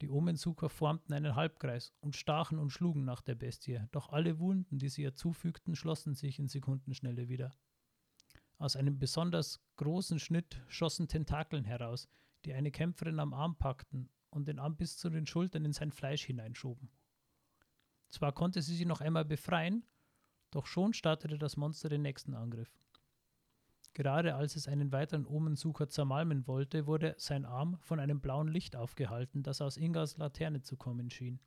Speaker 2: Die Omensucher formten einen Halbkreis und stachen und schlugen nach der Bestie, doch alle Wunden, die sie ihr zufügten, schlossen sich in Sekundenschnelle wieder. Aus einem besonders großen Schnitt schossen Tentakeln heraus, die eine Kämpferin am Arm packten und den Arm bis zu den Schultern in sein Fleisch hineinschoben. Zwar konnte sie sich noch einmal befreien, doch schon startete das Monster den nächsten Angriff. Gerade als es einen weiteren Omensucher zermalmen wollte, wurde sein Arm von einem blauen Licht aufgehalten, das aus Ingas Laterne zu kommen schien.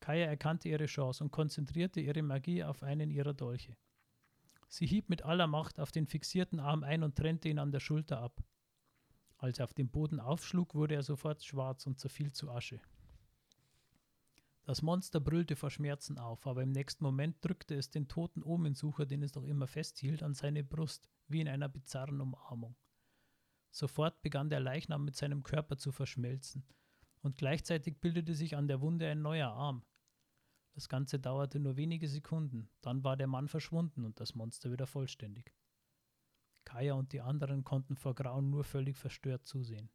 Speaker 2: Kaya erkannte ihre Chance und konzentrierte ihre Magie auf einen ihrer Dolche. Sie hieb mit aller Macht auf den fixierten Arm ein und trennte ihn an der Schulter ab. Als er auf dem Boden aufschlug, wurde er sofort schwarz und zerfiel zu Asche. Das Monster brüllte vor Schmerzen auf, aber im nächsten Moment drückte es den toten Omensucher, den es doch immer festhielt, an seine Brust, wie in einer bizarren Umarmung. Sofort begann der Leichnam mit seinem Körper zu verschmelzen, und gleichzeitig bildete sich an der Wunde ein neuer Arm. Das Ganze dauerte nur wenige Sekunden, dann war der Mann verschwunden und das Monster wieder vollständig. Kaya und die anderen konnten vor Grauen nur völlig verstört zusehen.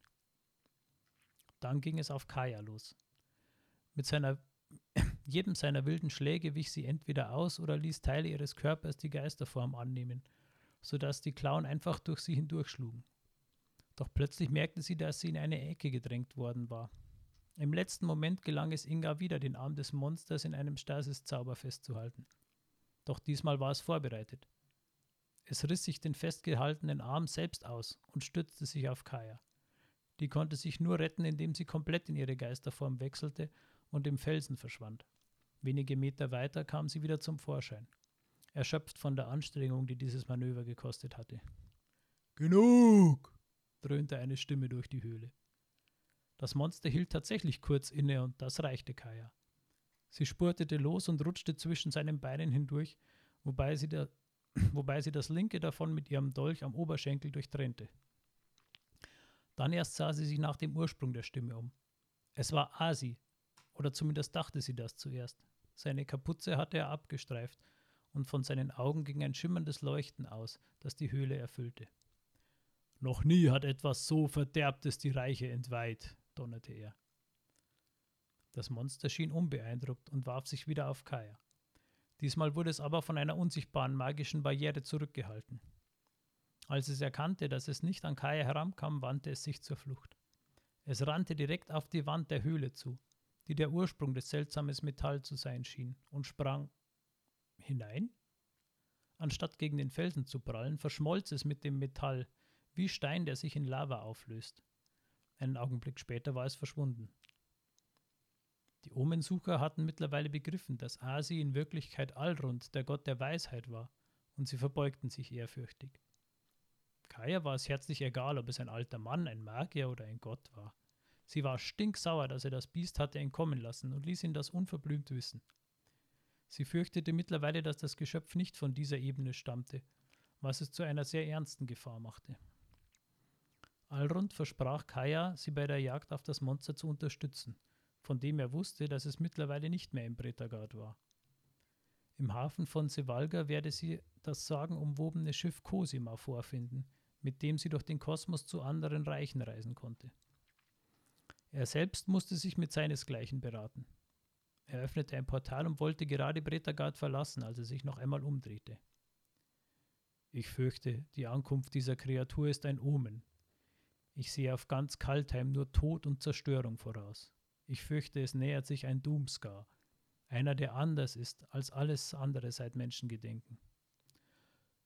Speaker 2: Dann ging es auf Kaya los. Mit seiner jedem seiner wilden Schläge wich sie entweder aus oder ließ Teile ihres Körpers die Geisterform annehmen, sodass die Klauen einfach durch sie hindurchschlugen. Doch plötzlich merkte sie, dass sie in eine Ecke gedrängt worden war. Im letzten Moment gelang es Inga wieder, den Arm des Monsters in einem Stasis-Zauber festzuhalten. Doch diesmal war es vorbereitet. Es riss sich den festgehaltenen Arm selbst aus und stützte sich auf Kaya. Die konnte sich nur retten, indem sie komplett in ihre Geisterform wechselte und im Felsen verschwand. Wenige Meter weiter kam sie wieder zum Vorschein, erschöpft von der Anstrengung, die dieses Manöver gekostet hatte. Genug! dröhnte eine Stimme durch die Höhle. Das Monster hielt tatsächlich kurz inne und das reichte Kaya. Sie spurtete los und rutschte zwischen seinen Beinen hindurch, wobei sie, der, wobei sie das linke davon mit ihrem Dolch am Oberschenkel durchtrennte. Dann erst sah sie sich nach dem Ursprung der Stimme um. Es war Asi, oder zumindest dachte sie das zuerst. Seine Kapuze hatte er abgestreift, und von seinen Augen ging ein schimmerndes Leuchten aus, das die Höhle erfüllte. Noch nie hat etwas so Verderbtes die Reiche entweiht, donnerte er. Das Monster schien unbeeindruckt und warf sich wieder auf Kaya. Diesmal wurde es aber von einer unsichtbaren magischen Barriere zurückgehalten. Als es erkannte, dass es nicht an Kaya herankam, wandte es sich zur Flucht. Es rannte direkt auf die Wand der Höhle zu, die der Ursprung des seltsamen Metall zu sein schien, und sprang hinein? Anstatt gegen den Felsen zu prallen, verschmolz es mit dem Metall, wie Stein, der sich in Lava auflöst. Einen Augenblick später war es verschwunden. Die Omensucher hatten mittlerweile begriffen, dass Asi in Wirklichkeit Alrund, der Gott der Weisheit war, und sie verbeugten sich ehrfürchtig. Kaya war es herzlich egal, ob es ein alter Mann, ein Magier oder ein Gott war. Sie war stinksauer, dass er das Biest hatte entkommen lassen und ließ ihn das unverblümt wissen. Sie fürchtete mittlerweile, dass das Geschöpf nicht von dieser Ebene stammte, was es zu einer sehr ernsten Gefahr machte. Alrund versprach Kaya, sie bei der Jagd auf das Monster zu unterstützen, von dem er wusste, dass es mittlerweile nicht mehr im Bretagard war. Im Hafen von Sevalga werde sie das sagenumwobene Schiff Cosima vorfinden, mit dem sie durch den Kosmos zu anderen Reichen reisen konnte. Er selbst musste sich mit seinesgleichen beraten. Er öffnete ein Portal und wollte gerade Bretagard verlassen, als er sich noch einmal umdrehte. Ich fürchte, die Ankunft dieser Kreatur ist ein Omen, ich sehe auf ganz Kaltheim nur Tod und Zerstörung voraus. Ich fürchte, es nähert sich ein Doomscar, einer, der anders ist als alles andere seit Menschengedenken.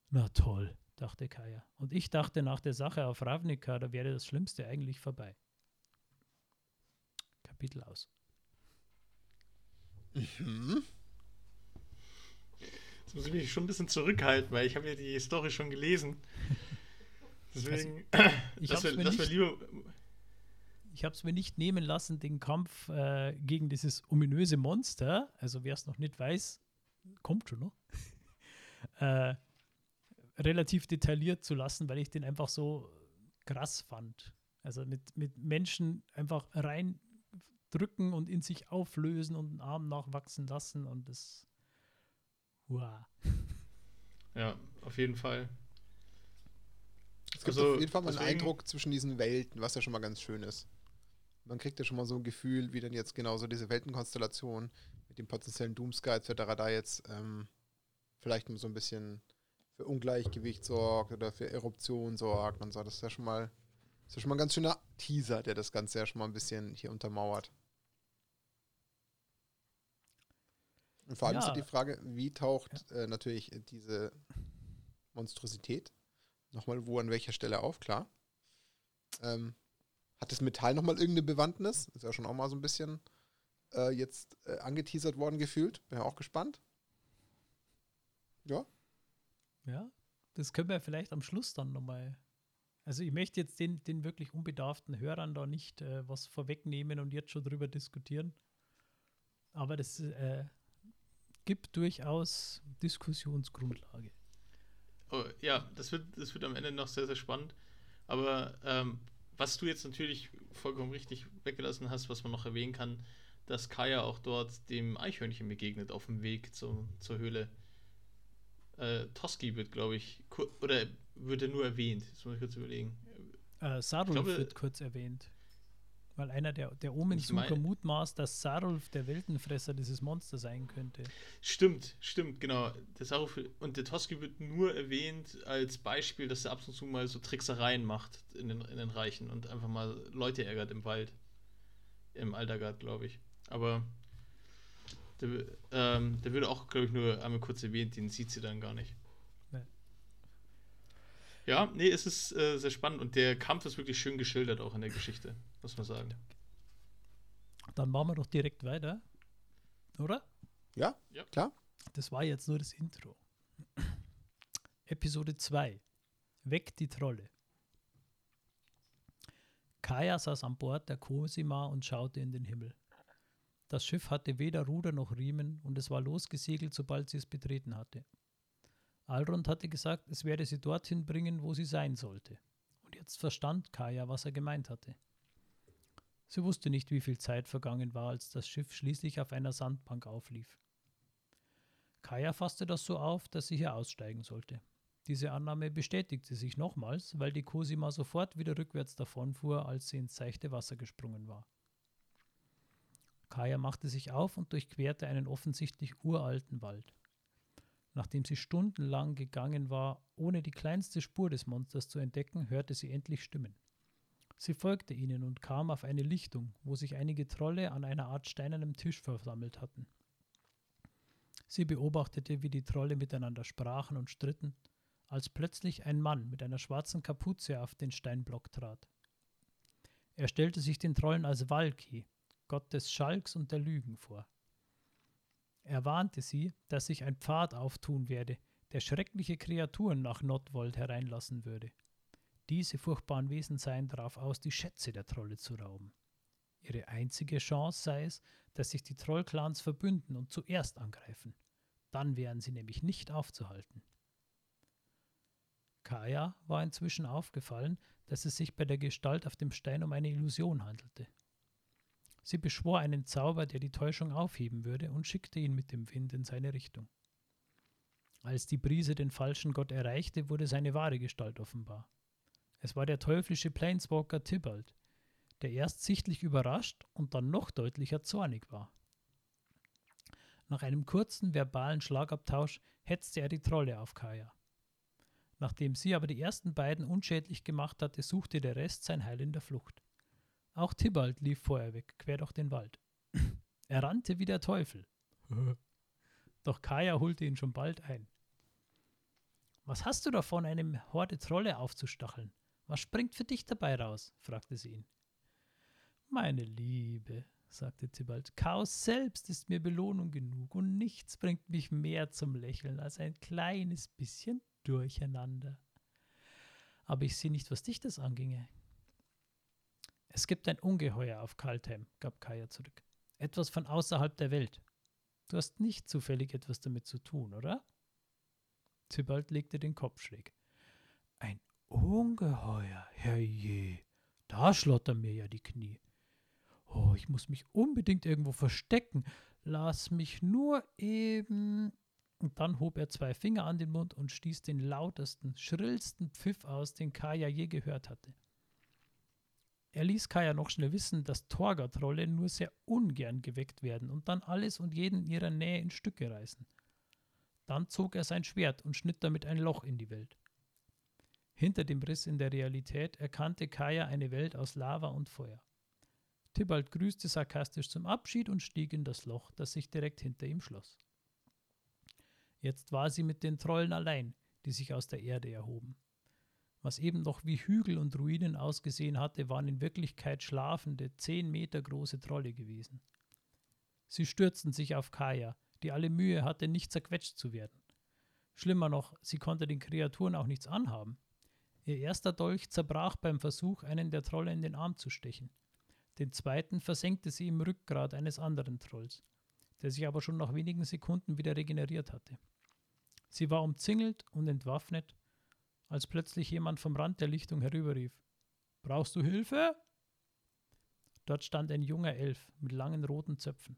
Speaker 2: Na toll, dachte Kaya. Und ich dachte nach der Sache auf Ravnica, da wäre das Schlimmste eigentlich vorbei. Kapitel aus.
Speaker 3: Mhm. Jetzt muss ich mich schon ein bisschen zurückhalten, weil ich habe ja die Story schon gelesen. Deswegen, also,
Speaker 2: ich habe mir, nicht, lieber... ich hab's mir nicht nehmen lassen, den Kampf äh, gegen dieses ominöse Monster, also wer es noch nicht weiß, kommt schon noch, äh, relativ detailliert zu lassen, weil ich den einfach so krass fand. Also mit, mit Menschen einfach reindrücken und in sich auflösen und einen Arm nachwachsen lassen und das. Wow.
Speaker 3: Ja, auf jeden Fall.
Speaker 1: Es gibt also, auf jeden Fall mal einen Eindruck zwischen diesen Welten, was ja schon mal ganz schön ist. Man kriegt ja schon mal so ein Gefühl, wie dann jetzt genau so diese Weltenkonstellation mit dem potenziellen Doomsky etc. da jetzt ähm, vielleicht so ein bisschen für Ungleichgewicht sorgt oder für Eruption sorgt und so. Das ist ja schon mal, ist ja schon mal ein ganz schöner Teaser, der das Ganze ja schon mal ein bisschen hier untermauert. Und vor allem ja. ist die Frage, wie taucht ja. äh, natürlich diese Monstrosität nochmal wo an welcher Stelle auf, klar. Ähm, hat das Metall nochmal irgendeine Bewandtnis? Ist ja schon auch mal so ein bisschen äh, jetzt äh, angeteasert worden gefühlt. Bin ja auch gespannt. Ja.
Speaker 2: Ja, das können wir vielleicht am Schluss dann nochmal. Also ich möchte jetzt den, den wirklich unbedarften Hörern da nicht äh, was vorwegnehmen und jetzt schon drüber diskutieren. Aber das äh, gibt durchaus Diskussionsgrundlage.
Speaker 3: Oh, ja, das wird, das wird am Ende noch sehr, sehr spannend. Aber ähm, was du jetzt natürlich vollkommen richtig weggelassen hast, was man noch erwähnen kann, dass Kaya auch dort dem Eichhörnchen begegnet auf dem Weg zum, zur Höhle. Äh, Toski wird, glaube ich, oder wird er nur erwähnt? Jetzt muss ich kurz überlegen.
Speaker 2: Äh, Sarulf wird kurz erwähnt. Weil einer der, der Omensucher mutmaßt, dass Sarulf der Weltenfresser dieses Monster sein könnte.
Speaker 3: Stimmt, stimmt, genau. Der Saruf und der Toski wird nur erwähnt als Beispiel, dass er ab und zu mal so Tricksereien macht in den, in den Reichen und einfach mal Leute ärgert im Wald. Im Aldergard, glaube ich. Aber der, ähm, der würde auch, glaube ich, nur einmal kurz erwähnt, den sieht sie dann gar nicht. Ja, nee, es ist äh, sehr spannend und der Kampf ist wirklich schön geschildert auch in der Geschichte, muss man sagen.
Speaker 2: Dann machen wir doch direkt weiter. Oder?
Speaker 1: Ja,
Speaker 3: Ja.
Speaker 1: klar.
Speaker 2: Das war jetzt nur das Intro. Episode 2. Weg die Trolle. Kaya saß an Bord der Cosima und schaute in den Himmel. Das Schiff hatte weder Ruder noch Riemen und es war losgesegelt, sobald sie es betreten hatte. Alrond hatte gesagt, es werde sie dorthin bringen, wo sie sein sollte. Und jetzt verstand Kaya, was er gemeint hatte. Sie wusste nicht, wie viel Zeit vergangen war, als das Schiff schließlich auf einer Sandbank auflief. Kaya fasste das so auf, dass sie hier aussteigen sollte. Diese Annahme bestätigte sich nochmals, weil die Cosima sofort wieder rückwärts davonfuhr, als sie ins seichte Wasser gesprungen war. Kaya machte sich auf und durchquerte einen offensichtlich uralten Wald. Nachdem sie stundenlang gegangen war, ohne die kleinste Spur des Monsters zu entdecken, hörte sie endlich Stimmen. Sie folgte ihnen und kam auf eine Lichtung, wo sich einige Trolle an einer Art steinernem Tisch versammelt hatten. Sie beobachtete, wie die Trolle miteinander sprachen und stritten, als plötzlich ein Mann mit einer schwarzen Kapuze auf den Steinblock trat. Er stellte sich den Trollen als Valki, Gott des Schalks und der Lügen, vor. Er warnte sie, dass sich ein Pfad auftun werde, der schreckliche Kreaturen nach Nordwold hereinlassen würde. Diese furchtbaren Wesen seien darauf aus, die Schätze der Trolle zu rauben. Ihre einzige Chance sei es, dass sich die Trollclans verbünden und zuerst angreifen. Dann wären sie nämlich nicht aufzuhalten. Kaya war inzwischen aufgefallen, dass es sich bei der Gestalt auf dem Stein um eine Illusion handelte. Sie beschwor einen Zauber, der die Täuschung aufheben würde, und schickte ihn mit dem Wind in seine Richtung. Als die Brise den falschen Gott erreichte, wurde seine wahre Gestalt offenbar. Es war der teuflische Planeswalker Tibalt, der erst sichtlich überrascht und dann noch deutlicher zornig war. Nach einem kurzen verbalen Schlagabtausch hetzte er die Trolle auf Kaya. Nachdem sie aber die ersten beiden unschädlich gemacht hatte, suchte der Rest sein Heil in der Flucht. Auch Tibalt lief vorher weg, quer durch den Wald. er rannte wie der Teufel. Doch Kaya holte ihn schon bald ein. Was hast du davon, einem Horde Trolle aufzustacheln? Was springt für dich dabei raus? fragte sie ihn. Meine Liebe, sagte Tibalt, Chaos selbst ist mir Belohnung genug und nichts bringt mich mehr zum Lächeln als ein kleines bisschen Durcheinander. Aber ich sehe nicht, was dich das anginge. Es gibt ein Ungeheuer auf Kaltheim, gab Kaya zurück. Etwas von außerhalb der Welt. Du hast nicht zufällig etwas damit zu tun, oder? Tibalt legte den Kopf schräg. Ein Ungeheuer, herrje, da schlottern mir ja die Knie. Oh, ich muss mich unbedingt irgendwo verstecken. Lass mich nur eben. Und dann hob er zwei Finger an den Mund und stieß den lautesten, schrillsten Pfiff aus, den Kaya je gehört hatte. Er ließ Kaya noch schnell wissen, dass Torga-Trolle nur sehr ungern geweckt werden und dann alles und jeden in ihrer Nähe in Stücke reißen. Dann zog er sein Schwert und schnitt damit ein Loch in die Welt. Hinter dem Riss in der Realität erkannte Kaya eine Welt aus Lava und Feuer. Tibalt grüßte sarkastisch zum Abschied und stieg in das Loch, das sich direkt hinter ihm schloss. Jetzt war sie mit den Trollen allein, die sich aus der Erde erhoben. Was eben noch wie Hügel und Ruinen ausgesehen hatte, waren in Wirklichkeit schlafende, zehn Meter große Trolle gewesen. Sie stürzten sich auf Kaya, die alle Mühe hatte, nicht zerquetscht zu werden. Schlimmer noch, sie konnte den Kreaturen auch nichts anhaben. Ihr erster Dolch zerbrach beim Versuch, einen der Trolle in den Arm zu stechen. Den zweiten versenkte sie im Rückgrat eines anderen Trolls, der sich aber schon nach wenigen Sekunden wieder regeneriert hatte. Sie war umzingelt und entwaffnet, als plötzlich jemand vom Rand der Lichtung herüberrief. Brauchst du Hilfe? Dort stand ein junger Elf mit langen roten Zöpfen.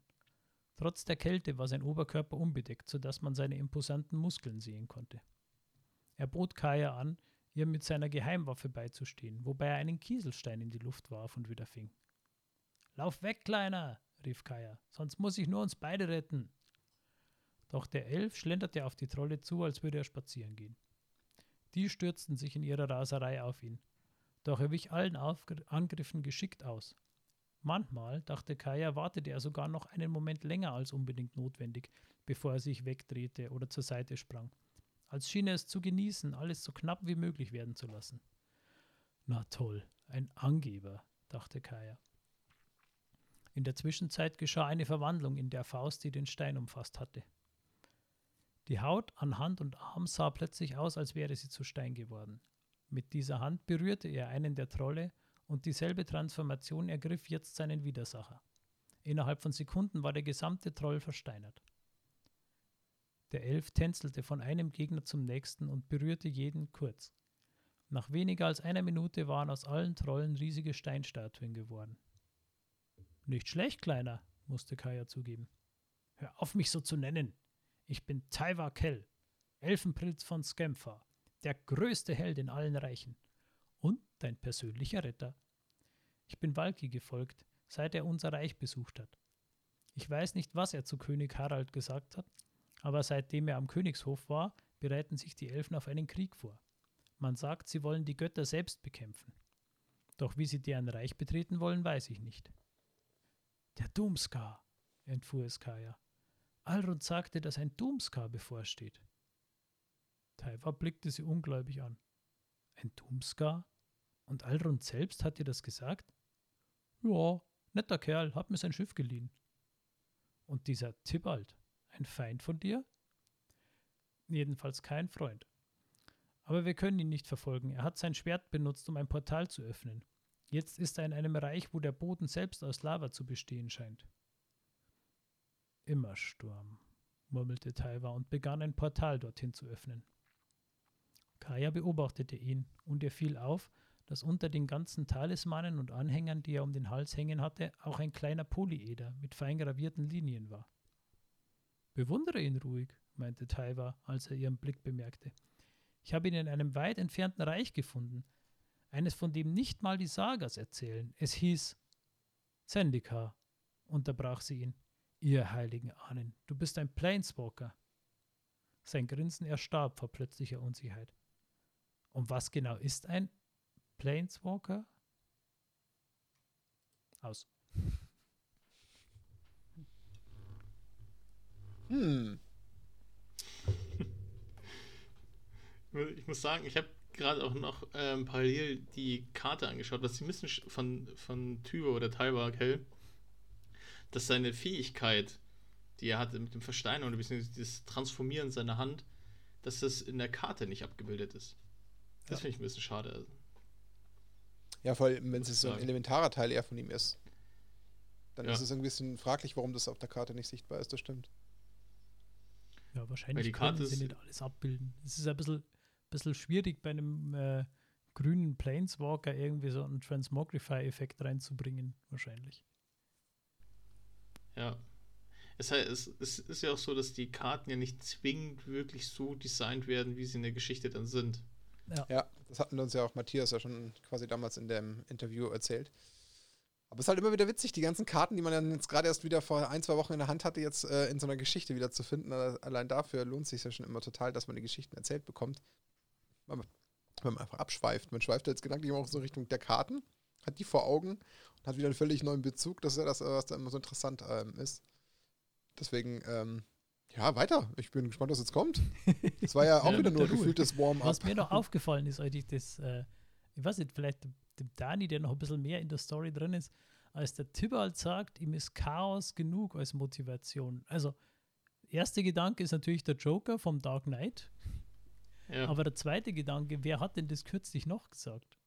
Speaker 2: Trotz der Kälte war sein Oberkörper unbedeckt, sodass man seine imposanten Muskeln sehen konnte. Er bot Kaya an, ihr mit seiner Geheimwaffe beizustehen, wobei er einen Kieselstein in die Luft warf und wieder fing. Lauf weg, Kleiner, rief Kaya, sonst muss ich nur uns beide retten. Doch der Elf schlenderte auf die Trolle zu, als würde er spazieren gehen. Die stürzten sich in ihrer Raserei auf ihn. Doch er wich allen Aufgr Angriffen geschickt aus. Manchmal, dachte Kaya, wartete er sogar noch einen Moment länger als unbedingt notwendig, bevor er sich wegdrehte oder zur Seite sprang. Als schien er es zu genießen, alles so knapp wie möglich werden zu lassen. Na toll, ein Angeber, dachte Kaya. In der Zwischenzeit geschah eine Verwandlung in der Faust, die den Stein umfasst hatte. Die Haut an Hand und Arm sah plötzlich aus, als wäre sie zu Stein geworden. Mit dieser Hand berührte er einen der Trolle und dieselbe Transformation ergriff jetzt seinen Widersacher. Innerhalb von Sekunden war der gesamte Troll versteinert. Der Elf tänzelte von einem Gegner zum nächsten und berührte jeden kurz. Nach weniger als einer Minute waren aus allen Trollen riesige Steinstatuen geworden. Nicht schlecht, Kleiner, musste Kaya zugeben. Hör auf, mich so zu nennen, ich bin Taiwa Kell, Elfenprinz von Skempha, der größte Held in allen Reichen und dein persönlicher Retter. Ich bin Walki gefolgt, seit er unser Reich besucht hat. Ich weiß nicht, was er zu König Harald gesagt hat, aber seitdem er am Königshof war, bereiten sich die Elfen auf einen Krieg vor. Man sagt, sie wollen die Götter selbst bekämpfen. Doch wie sie deren Reich betreten wollen, weiß ich nicht. Der Doomskar, entfuhr es Kaya. Alrund sagte, dass ein Doomskar bevorsteht. Taiwa blickte sie ungläubig an. Ein Doomskar? Und Alrund selbst hat dir das gesagt? Ja, netter Kerl, hat mir sein Schiff geliehen. Und dieser Tibalt, ein Feind von dir? Jedenfalls kein Freund. Aber wir können ihn nicht verfolgen. Er hat sein Schwert benutzt, um ein Portal zu öffnen. Jetzt ist er in einem Reich, wo der Boden selbst aus Lava zu bestehen scheint. Immer Sturm, murmelte Taiwa und begann ein Portal dorthin zu öffnen. Kaya beobachtete ihn, und ihr fiel auf, dass unter den ganzen Talismanen und Anhängern, die er um den Hals hängen hatte, auch ein kleiner Polyeder mit fein gravierten Linien war. Bewundere ihn ruhig, meinte Taiwa, als er ihren Blick bemerkte. Ich habe ihn in einem weit entfernten Reich gefunden, eines, von dem nicht mal die Sagas erzählen. Es hieß Zendika, unterbrach sie ihn. Ihr heiligen Ahnen, du bist ein Planeswalker. Sein Grinsen erstarb vor plötzlicher Unsicherheit. Und was genau ist ein Planeswalker? Aus.
Speaker 1: Hm.
Speaker 3: Ich muss sagen, ich habe gerade auch noch ähm, parallel die Karte angeschaut, was sie müssen von, von Tyber oder Taiwa Kell dass seine Fähigkeit, die er hatte mit dem Versteinern oder beziehungsweise das Transformieren seiner Hand, dass das in der Karte nicht abgebildet ist. Das ja. finde ich ein bisschen schade.
Speaker 1: Ja, vor allem, wenn es so ein elementarer Teil eher von ihm ist. Dann ja. ist es ein bisschen fraglich, warum das auf der Karte nicht sichtbar ist, das stimmt.
Speaker 2: Ja, wahrscheinlich können sie nicht alles abbilden. Es ist ein bisschen, bisschen schwierig bei einem äh, grünen Planeswalker irgendwie so einen Transmogrify-Effekt reinzubringen, wahrscheinlich.
Speaker 3: Ja. Es, es, es ist ja auch so, dass die Karten ja nicht zwingend wirklich so designt werden, wie sie in der Geschichte dann sind.
Speaker 1: Ja. ja, das hatten uns ja auch Matthias ja schon quasi damals in dem Interview erzählt. Aber es ist halt immer wieder witzig, die ganzen Karten, die man dann jetzt gerade erst wieder vor ein, zwei Wochen in der Hand hatte, jetzt äh, in so einer Geschichte wieder zu finden. Allein dafür lohnt es sich ja schon immer total, dass man die Geschichten erzählt bekommt. Wenn man, einfach abschweift. Man schweift jetzt gedanklich immer auch so Richtung der Karten hat die vor Augen und hat wieder einen völlig neuen Bezug. Das ist ja das, was da immer so interessant ähm, ist. Deswegen, ähm, ja, weiter. Ich bin gespannt, was jetzt kommt. Das war ja auch wieder nur gefühltes Warm-up.
Speaker 2: Was mir noch aufgefallen ist, als ich das, äh, ich weiß nicht, vielleicht dem Dani, der noch ein bisschen mehr in der Story drin ist, als der Tybalt sagt, ihm ist Chaos genug als Motivation. Also, erster Gedanke ist natürlich der Joker vom Dark Knight. Ja. Aber der zweite Gedanke, wer hat denn das kürzlich noch gesagt?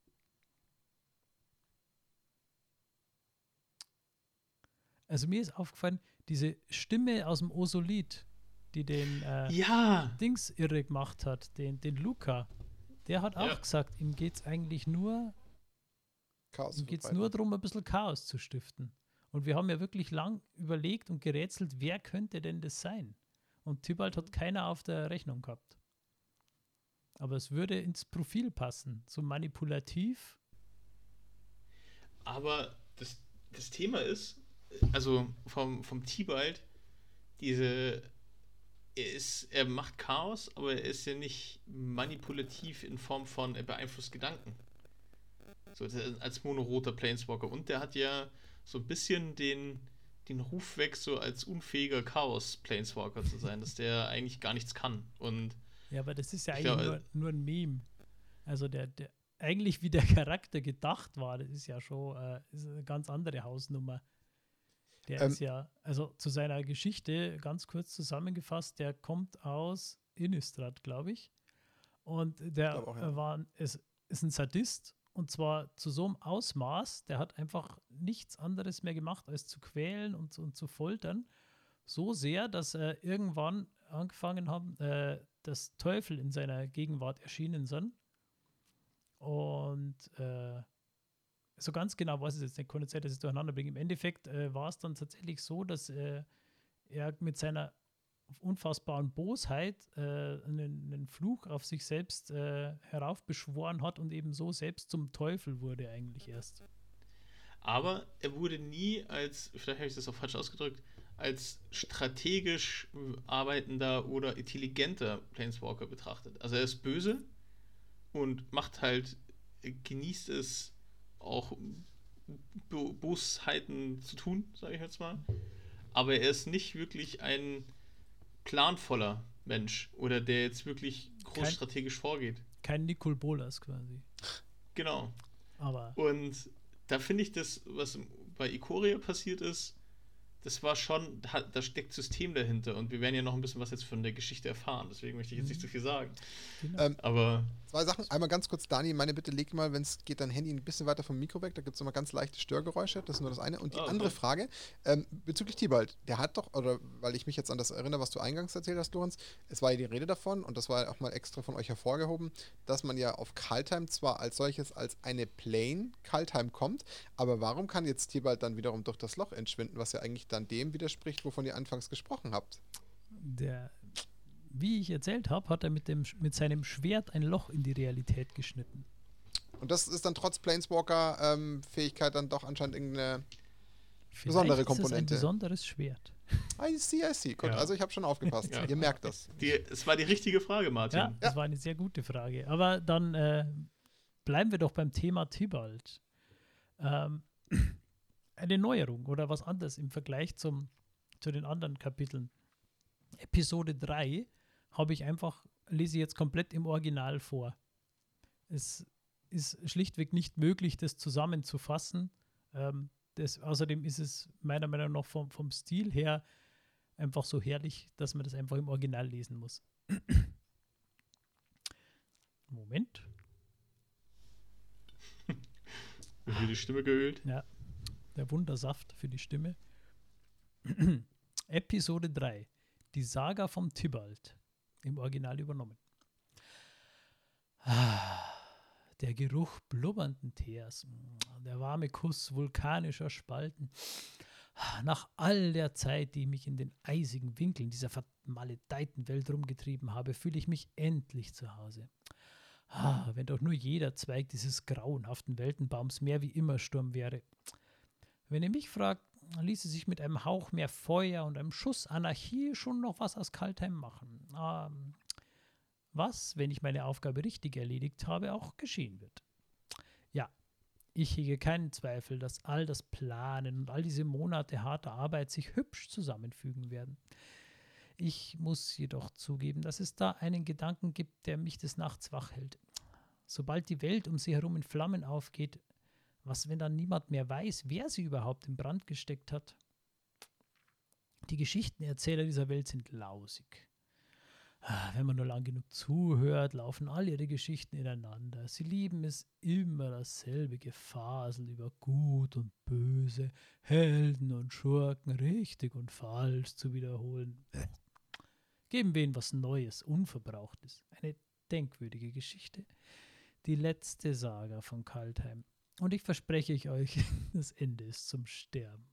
Speaker 2: Also mir ist aufgefallen, diese Stimme aus dem Osolid, die den äh,
Speaker 3: ja.
Speaker 2: Dings irre gemacht hat, den, den Luca, der hat auch ja. gesagt, ihm geht es eigentlich nur Chaos ihm geht's nur darum, ein bisschen Chaos zu stiften. Und wir haben ja wirklich lang überlegt und gerätselt, wer könnte denn das sein? Und Tybalt hat keiner auf der Rechnung gehabt. Aber es würde ins Profil passen, so manipulativ.
Speaker 3: Aber das das Thema ist, also vom, vom Tibalt, diese, er ist, er macht Chaos, aber er ist ja nicht manipulativ in Form von, er beeinflusst Gedanken. So, als monoroter Planeswalker. Und der hat ja so ein bisschen den, den Ruf weg, so als unfähiger Chaos-Planeswalker zu sein, dass der eigentlich gar nichts kann. Und
Speaker 2: ja, aber das ist ja eigentlich
Speaker 3: glaub,
Speaker 2: nur, nur ein Meme. Also der, der, eigentlich wie der Charakter gedacht war, das ist ja schon äh, ist eine ganz andere Hausnummer. Der ähm, ist ja, also zu seiner Geschichte ganz kurz zusammengefasst, der kommt aus Innistrad, glaube ich. Und der auch, ja. war, ist, ist ein Sadist und zwar zu so einem Ausmaß, der hat einfach nichts anderes mehr gemacht, als zu quälen und, und zu foltern. So sehr, dass er irgendwann angefangen haben, äh, dass Teufel in seiner Gegenwart erschienen sind. Und äh, so ganz genau weiß ich jetzt nicht, konnte Zeit, dass ich durcheinander bringe. Im Endeffekt äh, war es dann tatsächlich so, dass äh, er mit seiner unfassbaren Bosheit äh, einen, einen, Fluch auf sich selbst äh, heraufbeschworen hat und eben so selbst zum Teufel wurde eigentlich erst.
Speaker 3: Aber er wurde nie als, vielleicht habe ich das auch falsch ausgedrückt, als strategisch arbeitender oder intelligenter Planeswalker betrachtet. Also er ist böse und macht halt, genießt es auch Bosheiten zu tun, sage ich jetzt mal. Aber er ist nicht wirklich ein planvoller Mensch oder der jetzt wirklich groß strategisch vorgeht.
Speaker 2: Kein Nicol Bolas quasi.
Speaker 3: Genau.
Speaker 2: Aber.
Speaker 3: Und da finde ich das, was bei Ikoria passiert ist, das war schon, da steckt System dahinter und wir werden ja noch ein bisschen was jetzt von der Geschichte erfahren, deswegen möchte ich jetzt nicht zu viel sagen.
Speaker 1: Genau. Ähm, Aber zwei Sachen. Einmal ganz kurz, Dani, meine Bitte, leg mal, wenn es geht, dein Handy ein bisschen weiter vom Mikro weg, da gibt es immer ganz leichte Störgeräusche, das ist nur das eine. Und die oh, okay. andere Frage, ähm, bezüglich Tibalt, der hat doch, oder weil ich mich jetzt an das erinnere, was du eingangs erzählt hast, Lorenz, es war ja die Rede davon und das war auch mal extra von euch hervorgehoben, dass man ja auf Kaltheim zwar als solches als eine Plane Kaltheim kommt, aber warum kann jetzt Tibalt dann wiederum durch das Loch entschwinden, was ja eigentlich dann dann dem widerspricht, wovon ihr anfangs gesprochen habt.
Speaker 2: Der, wie ich erzählt habe, hat er mit, dem, mit seinem Schwert ein Loch in die Realität geschnitten.
Speaker 1: Und das ist dann trotz Planeswalker-Fähigkeit ähm, dann doch anscheinend irgendeine Vielleicht besondere Komponente.
Speaker 2: Ist ein besonderes Schwert.
Speaker 1: I see, I see. Gut, ja. also ich habe schon aufgepasst. ja. Ihr merkt das.
Speaker 3: Die, es war die richtige Frage, Martin.
Speaker 2: Ja, das war eine sehr gute Frage. Aber dann äh, bleiben wir doch beim Thema Tibalt. Ähm, eine Neuerung oder was anderes im Vergleich zum, zu den anderen Kapiteln. Episode 3 habe ich einfach, lese ich jetzt komplett im Original vor. Es ist schlichtweg nicht möglich, das zusammenzufassen. Ähm, das, außerdem ist es meiner Meinung nach vom, vom Stil her einfach so herrlich, dass man das einfach im Original lesen muss. Moment.
Speaker 3: Wie die Stimme geölt?
Speaker 2: Ja der Wundersaft für die Stimme. Episode 3. Die Saga vom Tybalt. Im Original übernommen. Ah, der Geruch blubbernden Teers. Der warme Kuss vulkanischer Spalten. Nach all der Zeit, die ich mich in den eisigen Winkeln dieser vermaledeiten Welt rumgetrieben habe, fühle ich mich endlich zu Hause. Ah, wenn doch nur jeder Zweig dieses grauenhaften Weltenbaums mehr wie immer Sturm wäre. Wenn ihr mich fragt, ließe sich mit einem Hauch mehr Feuer und einem Schuss Anarchie schon noch was aus Kaltheim machen. Ähm, was, wenn ich meine Aufgabe richtig erledigt habe, auch geschehen wird. Ja, ich hege keinen Zweifel, dass all das Planen und all diese Monate harter Arbeit sich hübsch zusammenfügen werden. Ich muss jedoch zugeben, dass es da einen Gedanken gibt, der mich des Nachts wach hält. Sobald die Welt um sie herum in Flammen aufgeht, was, wenn dann niemand mehr weiß, wer sie überhaupt in Brand gesteckt hat? Die Geschichtenerzähler dieser Welt sind lausig. Ah, wenn man nur lang genug zuhört, laufen all ihre Geschichten ineinander. Sie lieben es immer dasselbe Gefasel über Gut und Böse, Helden und Schurken, richtig und falsch zu wiederholen. Geben wir ihnen was Neues, Unverbrauchtes. Eine denkwürdige Geschichte. Die letzte Saga von Kaltheim. Und ich verspreche ich euch, das Ende ist zum Sterben.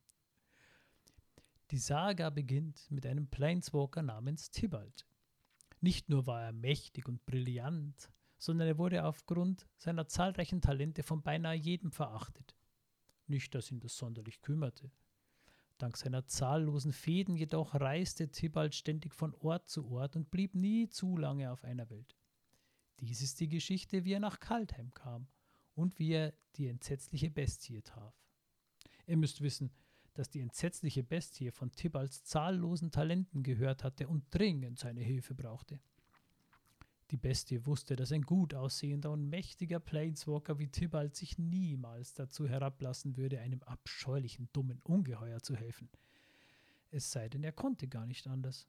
Speaker 2: Die Saga beginnt mit einem Planeswalker namens Tibalt. Nicht nur war er mächtig und brillant, sondern er wurde aufgrund seiner zahlreichen Talente von beinahe jedem verachtet. Nicht, dass ihn das sonderlich kümmerte. Dank seiner zahllosen Fäden jedoch reiste Tibalt ständig von Ort zu Ort und blieb nie zu lange auf einer Welt. Dies ist die Geschichte, wie er nach Kaltheim kam und wie er die entsetzliche Bestie traf. Ihr müsst wissen, dass die entsetzliche Bestie von Tibalts zahllosen Talenten gehört hatte und dringend seine Hilfe brauchte. Die Bestie wusste, dass ein gut aussehender und mächtiger Planeswalker wie Tibalt sich niemals dazu herablassen würde, einem abscheulichen, dummen Ungeheuer zu helfen. Es sei denn, er konnte gar nicht anders.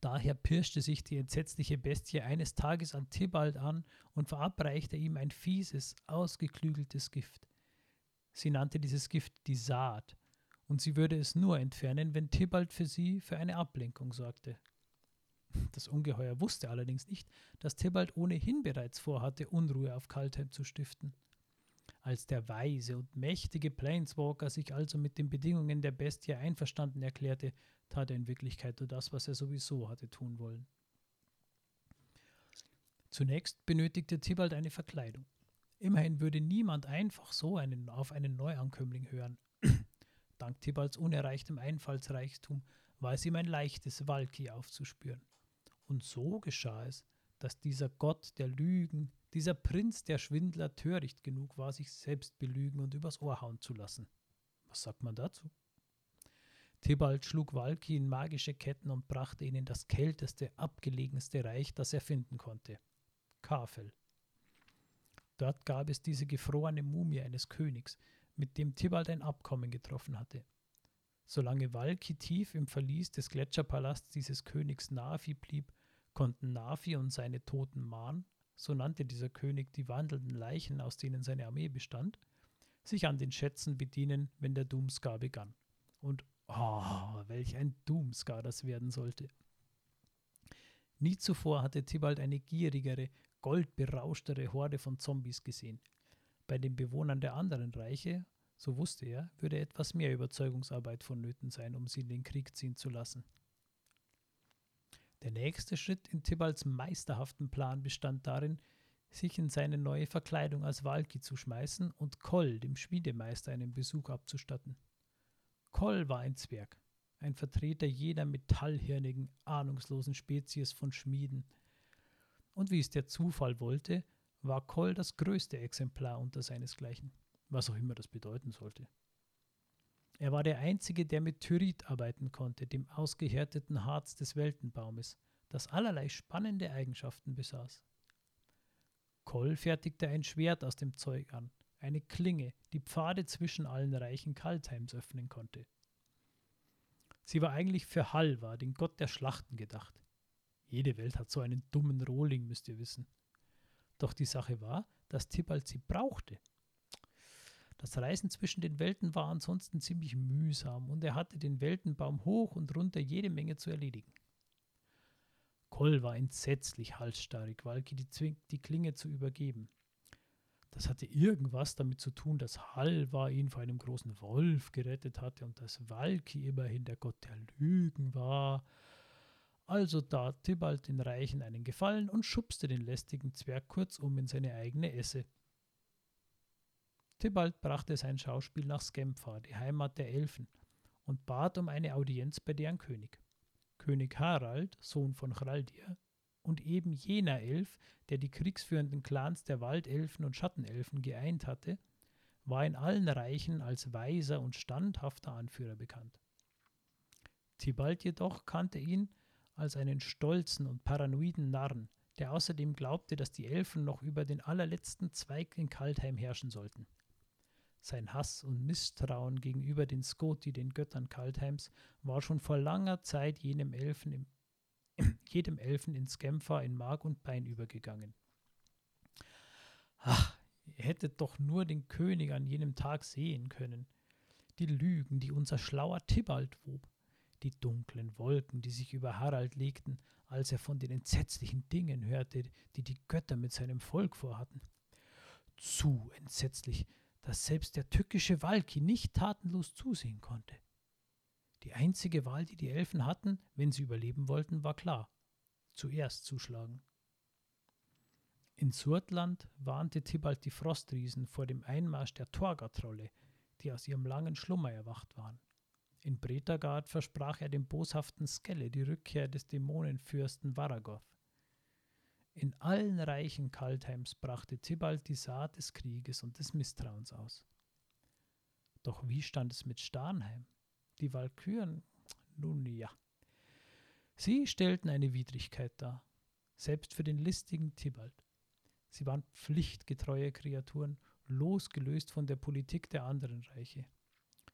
Speaker 2: Daher pirschte sich die entsetzliche Bestie eines Tages an Tibalt an und verabreichte ihm ein fieses, ausgeklügeltes Gift. Sie nannte dieses Gift die Saat, und sie würde es nur entfernen, wenn Tibalt für sie für eine Ablenkung sorgte. Das Ungeheuer wusste allerdings nicht, dass Tibalt ohnehin bereits vorhatte, Unruhe auf Kaltheim zu stiften. Als der weise und mächtige Planeswalker sich also mit den Bedingungen der Bestie einverstanden erklärte, tat er in Wirklichkeit nur das, was er sowieso hatte tun wollen. Zunächst benötigte Tibalt eine Verkleidung. Immerhin würde niemand einfach so einen, auf einen Neuankömmling hören. Dank Tibalts unerreichtem Einfallsreichtum war es ihm ein leichtes, Walki aufzuspüren. Und so geschah es, dass dieser Gott der Lügen, dieser Prinz der Schwindler töricht genug war, sich selbst belügen und übers Ohr hauen zu lassen. Was sagt man dazu? Tibalt schlug Walki in magische Ketten und brachte ihn in das kälteste, abgelegenste Reich, das er finden konnte. Kafel. Dort gab es diese gefrorene Mumie eines Königs, mit dem Tibalt ein Abkommen getroffen hatte. Solange Walki tief im Verlies des Gletscherpalasts dieses Königs Navi blieb, konnten Navi und seine toten Mahn, so nannte dieser König die wandelnden Leichen, aus denen seine Armee bestand, sich an den Schätzen bedienen, wenn der Doomscar begann. Und oh, welch ein Doomscar das werden sollte. Nie zuvor hatte Tibalt eine gierigere, goldberauschtere Horde von Zombies gesehen. Bei den Bewohnern der anderen Reiche, so wusste er, würde etwas mehr Überzeugungsarbeit vonnöten sein, um sie in den Krieg ziehen zu lassen. Der nächste Schritt in Tibalts meisterhaften Plan bestand darin, sich in seine neue Verkleidung als Walki zu schmeißen und Koll, dem Schmiedemeister, einen Besuch abzustatten. Koll war ein Zwerg, ein Vertreter jener metallhirnigen, ahnungslosen Spezies von Schmieden. Und wie es der Zufall wollte, war Koll das größte Exemplar unter seinesgleichen, was auch immer das bedeuten sollte. Er war der Einzige, der mit Tyrit arbeiten konnte, dem ausgehärteten Harz des Weltenbaumes, das allerlei spannende Eigenschaften besaß. Koll fertigte ein Schwert aus dem Zeug an, eine Klinge, die Pfade zwischen allen Reichen Kaltheims öffnen konnte. Sie war eigentlich für Halvar, den Gott der Schlachten, gedacht. Jede Welt hat so einen dummen Rohling, müsst ihr wissen. Doch die Sache war, dass Tibalt sie brauchte, das Reisen zwischen den Welten war ansonsten ziemlich mühsam und er hatte den Weltenbaum hoch und runter jede Menge zu erledigen. Koll war entsetzlich halsstarrig, Walki die, die Klinge zu übergeben. Das hatte irgendwas damit zu tun, dass Halvar ihn vor einem großen Wolf gerettet hatte und dass Walki immerhin der Gott der Lügen war. Also tat Tibalt den Reichen einen Gefallen und schubste den lästigen Zwerg kurzum in seine eigene Esse. Tibalt brachte sein Schauspiel nach Skempha, die Heimat der Elfen, und bat um eine Audienz bei deren König. König Harald, Sohn von Chraldir, und eben jener Elf, der die kriegsführenden Clans der Waldelfen und Schattenelfen geeint hatte, war in allen Reichen als weiser und standhafter Anführer bekannt. Tibalt jedoch kannte ihn als einen stolzen und paranoiden Narren, der außerdem glaubte, dass die Elfen noch über den allerletzten Zweig in Kaltheim herrschen sollten. Sein Hass und Misstrauen gegenüber den Skoti, den Göttern Kaltheims, war schon vor langer Zeit jenem Elfen im, jedem Elfen in Skempha in Mark und Bein übergegangen. Ach, ihr hättet doch nur den König an jenem Tag sehen können. Die Lügen, die unser schlauer Tibalt wob, die dunklen Wolken, die sich über Harald legten, als er von den entsetzlichen Dingen hörte, die die Götter mit seinem Volk vorhatten. Zu entsetzlich, dass selbst der tückische Walki nicht tatenlos zusehen konnte. Die einzige Wahl, die die Elfen hatten, wenn sie überleben wollten, war klar. Zuerst zuschlagen. In Surtland warnte Tibalt die Frostriesen vor dem Einmarsch der Torgatrolle, die aus ihrem langen Schlummer erwacht waren. In Bretagard versprach er dem boshaften Skelle die Rückkehr des Dämonenfürsten Varagoth. In allen Reichen Kaltheims brachte Tibalt die Saat des Krieges und des Misstrauens aus. Doch wie stand es mit Starnheim? Die Walküren, nun ja. Sie stellten eine Widrigkeit dar, selbst für den listigen Tibalt. Sie waren pflichtgetreue Kreaturen, losgelöst von der Politik der anderen Reiche.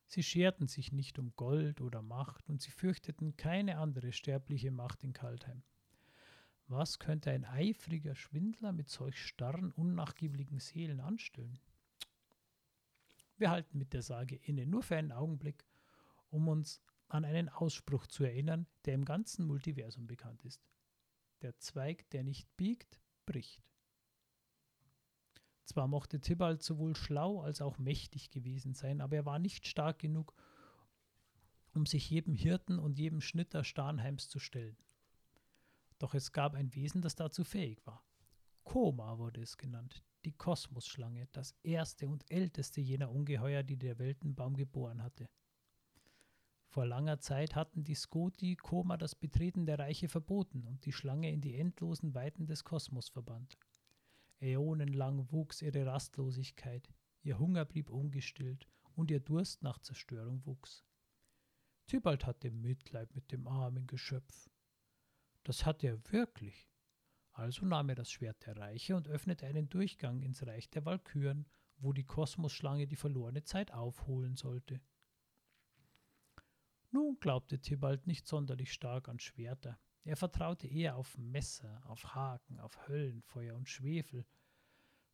Speaker 2: Sie scherten sich nicht um Gold oder Macht und sie fürchteten keine andere sterbliche Macht in Kaltheim. Was könnte ein eifriger Schwindler mit solch starren, unnachgiebigen Seelen anstellen? Wir halten mit der Sage inne, nur für einen Augenblick, um uns an einen Ausspruch zu erinnern, der im ganzen Multiversum bekannt ist. Der Zweig, der nicht biegt, bricht. Zwar mochte Tibalt sowohl schlau als auch mächtig gewesen sein, aber er war nicht stark genug, um sich jedem Hirten und jedem Schnitter Starnheims zu stellen. Doch es gab ein Wesen, das dazu fähig war. Koma wurde es genannt, die Kosmosschlange, das erste und älteste jener Ungeheuer, die der Weltenbaum geboren hatte. Vor langer Zeit hatten die Skoti Koma das Betreten der Reiche verboten und die Schlange in die endlosen Weiten des Kosmos verbannt. Äonenlang wuchs ihre Rastlosigkeit, ihr Hunger blieb ungestillt und ihr Durst nach Zerstörung wuchs. Tybalt hatte Mitleid mit dem armen Geschöpf. Das hatte er wirklich. Also nahm er das Schwert der Reiche und öffnete einen Durchgang ins Reich der Walküren, wo die Kosmosschlange die verlorene Zeit aufholen sollte. Nun glaubte Tybalt nicht sonderlich stark an Schwerter. Er vertraute eher auf Messer, auf Haken, auf Höllenfeuer und Schwefel.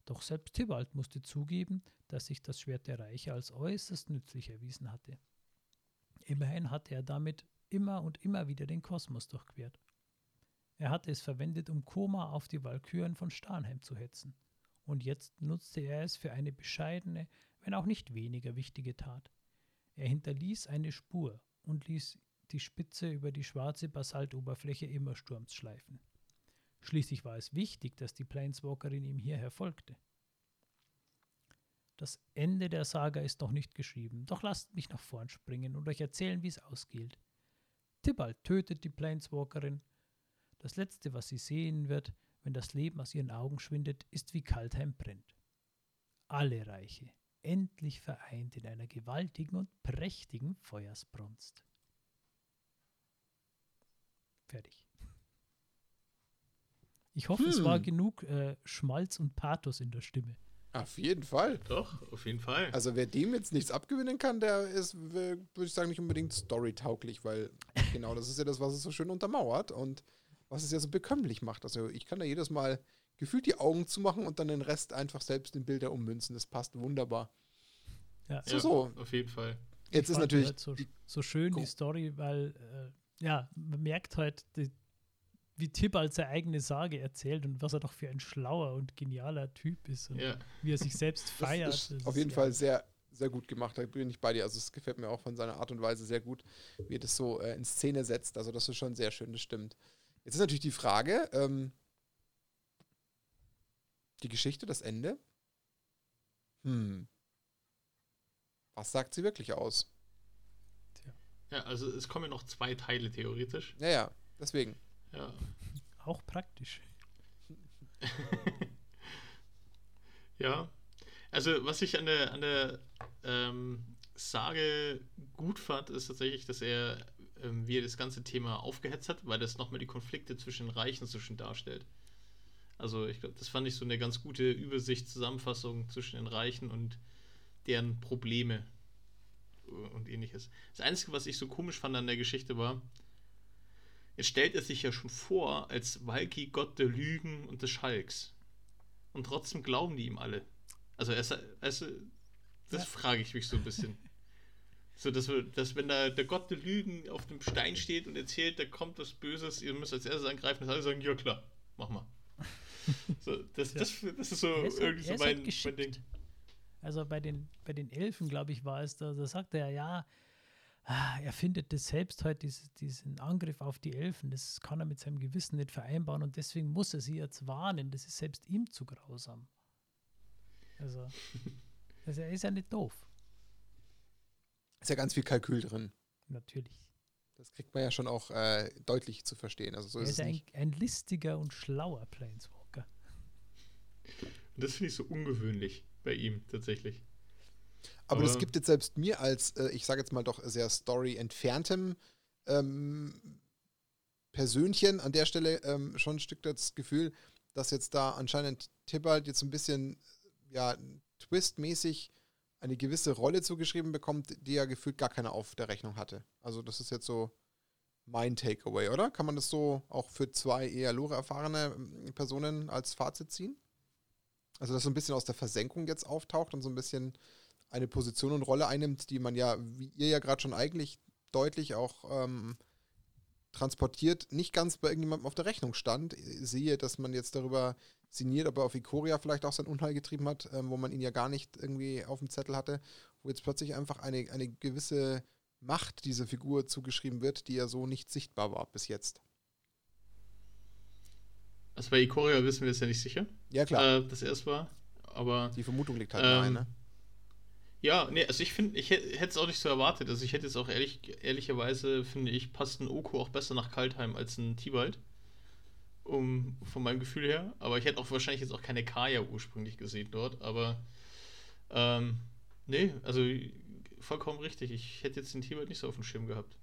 Speaker 2: Doch selbst Tybalt musste zugeben, dass sich das Schwert der Reiche als äußerst nützlich erwiesen hatte. Immerhin hatte er damit immer und immer wieder den Kosmos durchquert. Er hatte es verwendet, um Koma auf die Walküren von Starnheim zu hetzen. Und jetzt nutzte er es für eine bescheidene, wenn auch nicht weniger wichtige Tat. Er hinterließ eine Spur und ließ die Spitze über die schwarze Basaltoberfläche Immersturms schleifen. Schließlich war es wichtig, dass die Planeswalkerin ihm hierher folgte. Das Ende der Saga ist noch nicht geschrieben, doch lasst mich nach vorn springen und euch erzählen, wie es ausgeht. Tibalt tötet die Planeswalkerin. Das Letzte, was sie sehen wird, wenn das Leben aus ihren Augen schwindet, ist, wie Kaltheim brennt. Alle Reiche, endlich vereint in einer gewaltigen und prächtigen Feuersbrunst. Fertig. Ich hoffe, hm. es war hm. genug äh, Schmalz und Pathos in der Stimme.
Speaker 1: Auf jeden Fall.
Speaker 3: Doch, auf jeden Fall.
Speaker 1: Also wer dem jetzt nichts abgewinnen kann, der ist, würde ich sagen, nicht unbedingt storytauglich, weil genau das ist ja das, was es so schön untermauert und was es ja so bekömmlich macht. Also ich kann da jedes Mal gefühlt die Augen zumachen und dann den Rest einfach selbst in Bilder ummünzen. Das passt wunderbar.
Speaker 3: Ja, so, ja, so. auf jeden Fall.
Speaker 1: Jetzt ist natürlich
Speaker 2: halt so, so, schön die Story, weil äh, ja, man merkt halt, die, wie Tipp als seine eigene Sage erzählt und was er doch für ein schlauer und genialer Typ ist und ja. wie er sich selbst feiert.
Speaker 1: Das ist auf jeden ist, Fall ja. sehr, sehr gut gemacht. Da bin ich bei dir. Also es gefällt mir auch von seiner Art und Weise sehr gut, wie er das so äh, in Szene setzt. Also das ist schon sehr schön, das stimmt. Jetzt ist natürlich die Frage, ähm, die Geschichte, das Ende. Hm. Was sagt sie wirklich aus?
Speaker 3: Ja, also es kommen noch zwei Teile theoretisch.
Speaker 1: Ja, ja, deswegen.
Speaker 3: Ja.
Speaker 2: Auch praktisch.
Speaker 3: ja. Also was ich an der, an der ähm, Sage gut fand, ist tatsächlich, dass er, wie er das ganze Thema aufgehetzt hat, weil das nochmal die Konflikte zwischen den Reichen so schön darstellt. Also ich glaube, das fand ich so eine ganz gute Übersicht, Zusammenfassung zwischen den Reichen und deren Probleme und ähnliches. Das Einzige, was ich so komisch fand an der Geschichte war, jetzt stellt er sich ja schon vor als Valky, Gott der Lügen und des Schalks. Und trotzdem glauben die ihm alle. Also, er, also das ja. frage ich mich so ein bisschen. So, dass, dass wenn da der Gott der Lügen auf dem Stein steht und erzählt, da kommt was Böses, ihr müsst als erstes angreifen, dass alle sagen, ja klar, mach mal. So, das, ja. das, das ist so ist irgendwie so mein, halt mein Ding.
Speaker 2: Also bei den, bei den Elfen, glaube ich, war es da, da sagt er ja, ah, er findet das selbst heute, dieses, diesen Angriff auf die Elfen, das kann er mit seinem Gewissen nicht vereinbaren und deswegen muss er sie jetzt warnen. Das ist selbst ihm zu grausam. Also, also er ist ja nicht doof.
Speaker 1: Ist ja ganz viel Kalkül drin.
Speaker 2: Natürlich.
Speaker 1: Das kriegt man ja schon auch äh, deutlich zu verstehen. Also so
Speaker 2: er
Speaker 1: ist
Speaker 2: ist ein,
Speaker 1: nicht.
Speaker 2: ein listiger und schlauer Planeswalker.
Speaker 3: Und das finde ich so ungewöhnlich bei ihm tatsächlich.
Speaker 1: Aber das
Speaker 3: aber-
Speaker 1: gibt jetzt selbst mir als, äh, ich sage jetzt mal doch sehr Story-entferntem ähm, Persönchen an der Stelle ähm, schon ein Stück das Gefühl, dass jetzt da anscheinend Tibalt jetzt ein bisschen, ja, twistmäßig eine gewisse Rolle zugeschrieben bekommt, die ja gefühlt gar keiner auf der Rechnung hatte. Also das ist jetzt so mein Takeaway, oder? Kann man das so auch für zwei eher lore-erfahrene ähm, Personen als Fazit ziehen? Also dass so ein bisschen aus der Versenkung jetzt auftaucht und so ein bisschen eine Position und Rolle einnimmt, die man ja, wie ihr ja gerade schon eigentlich deutlich auch ähm, transportiert, nicht ganz bei irgendjemandem auf der Rechnung stand. Siehe, dass man jetzt darüber sinniert, ob er auf Ikoria vielleicht auch sein Unheil getrieben hat, ähm, wo man ihn ja gar nicht irgendwie auf dem Zettel hatte, wo jetzt plötzlich einfach eine, eine gewisse Macht dieser Figur zugeschrieben wird, die ja so nicht sichtbar war bis jetzt.
Speaker 3: Also bei Ikoria wissen wir es ja nicht sicher,
Speaker 1: Ja, klar.
Speaker 3: äh, dass er es war. Aber
Speaker 1: die Vermutung liegt halt
Speaker 3: ähm,
Speaker 1: nahe, ne?
Speaker 3: Ja, nee, also ich finde, ich hätte es auch nicht so erwartet. Also ich hätte jetzt auch ehrlich, ehrlicherweise, finde ich, passt ein Oko auch besser nach Kaltheim als ein Tibalt. Um, von meinem Gefühl her. Aber ich hätte auch wahrscheinlich jetzt auch keine Kaya ursprünglich gesehen dort. Aber ähm, nee, also vollkommen richtig. Ich hätte jetzt den Tibalt nicht so auf dem Schirm gehabt.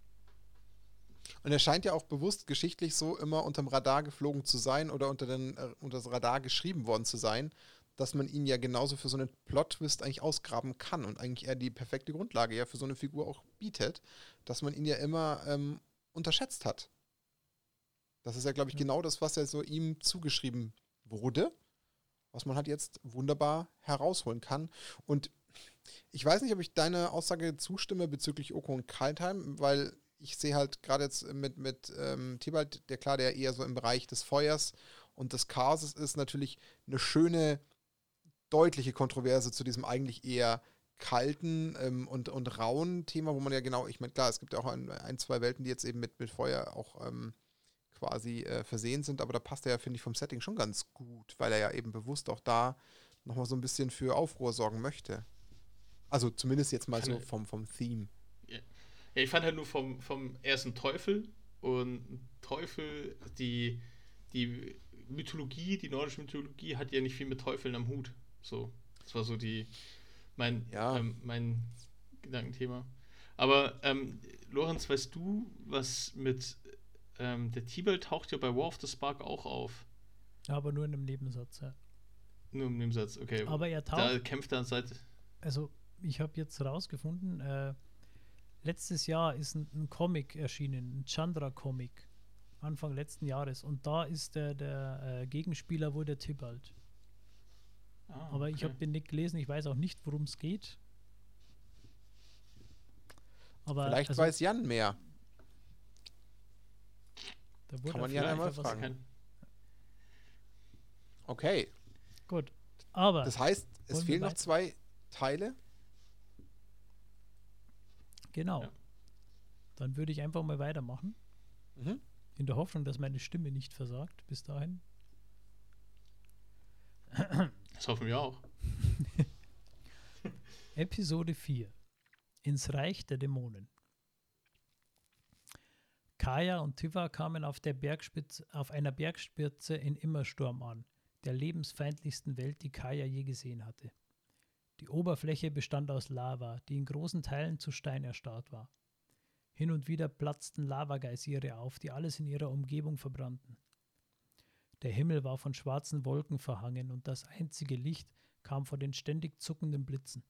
Speaker 1: Und er scheint ja auch bewusst geschichtlich so immer unterm Radar geflogen zu sein oder unter, den, äh, unter das Radar geschrieben worden zu sein, dass man ihn ja genauso für so einen Plot-Twist eigentlich ausgraben kann und eigentlich er die perfekte Grundlage ja für so eine Figur auch bietet, dass man ihn ja immer ähm, unterschätzt hat. Das ist ja, glaube ich, genau das, was ja so ihm zugeschrieben wurde, was man halt jetzt wunderbar herausholen kann. Und ich weiß nicht, ob ich deine Aussage zustimme bezüglich Oko und Kaltheim, weil ich sehe halt gerade jetzt mit, mit ähm, Tibalt, der klar, der eher so im Bereich des Feuers und des Chaoses ist, natürlich eine schöne, deutliche Kontroverse zu diesem eigentlich eher kalten ähm, und, und rauen Thema, wo man ja genau, ich meine, klar, es gibt ja auch ein, ein, zwei Welten, die jetzt eben mit, mit Feuer auch ähm, quasi äh, versehen sind, aber da passt er ja, finde ich, vom Setting schon ganz gut, weil er ja eben bewusst auch da nochmal so ein bisschen für Aufruhr sorgen möchte. Also zumindest jetzt mal
Speaker 3: Kann
Speaker 1: so vom, vom Theme.
Speaker 3: Ja, ich fand halt nur vom, vom ersten Teufel und ein Teufel, die, die Mythologie, die nordische Mythologie hat ja nicht viel mit Teufeln am Hut. So, das war so die, mein,
Speaker 1: Ja.
Speaker 3: ähm, mein Gedankenthema. Aber ähm, Lorenz, weißt du, was mit ähm, der Tibel taucht ja bei War of the Spark auch auf?
Speaker 2: Aber nur in einem Nebensatz. Ja.
Speaker 3: Nur im Nebensatz, okay.
Speaker 2: Aber er
Speaker 3: da
Speaker 2: taucht,
Speaker 3: kämpft er seit.
Speaker 2: also ich habe jetzt rausgefunden, äh, letztes Jahr ist ein, ein Comic erschienen, ein Chandra-Comic, Anfang letzten Jahres. Und da ist der, der äh, Gegenspieler wohl der Tibalt.
Speaker 3: Ah,
Speaker 2: Aber ich
Speaker 3: okay.
Speaker 2: habe den nicht gelesen, ich weiß auch nicht, worum es geht. Aber
Speaker 1: Vielleicht
Speaker 2: also,
Speaker 1: weiß Jan mehr.
Speaker 2: da wurde
Speaker 1: kann man Jan einmal fragen.
Speaker 3: Kein-
Speaker 1: Okay.
Speaker 2: Gut. Aber
Speaker 1: Das heißt, es fehlen noch zwei Teile.
Speaker 2: genau.
Speaker 3: Ja.
Speaker 2: Dann würde ich einfach mal weitermachen.
Speaker 1: Mhm.
Speaker 2: In der Hoffnung, dass meine Stimme nicht versagt bis dahin.
Speaker 3: Das hoffen wir auch.
Speaker 2: Episode 4 Ins Reich der Dämonen. Kaya und Tiva kamen auf, der Bergspitze, auf einer Bergspitze in Immersturm an, der lebensfeindlichsten Welt, die Kaya je gesehen hatte. Die Oberfläche bestand aus Lava, die in großen Teilen zu Stein erstarrt war. Hin und wieder platzten Lavageysire auf, die alles in ihrer Umgebung verbrannten. Der Himmel war von schwarzen Wolken verhangen und das einzige Licht kam von den ständig zuckenden Blitzen.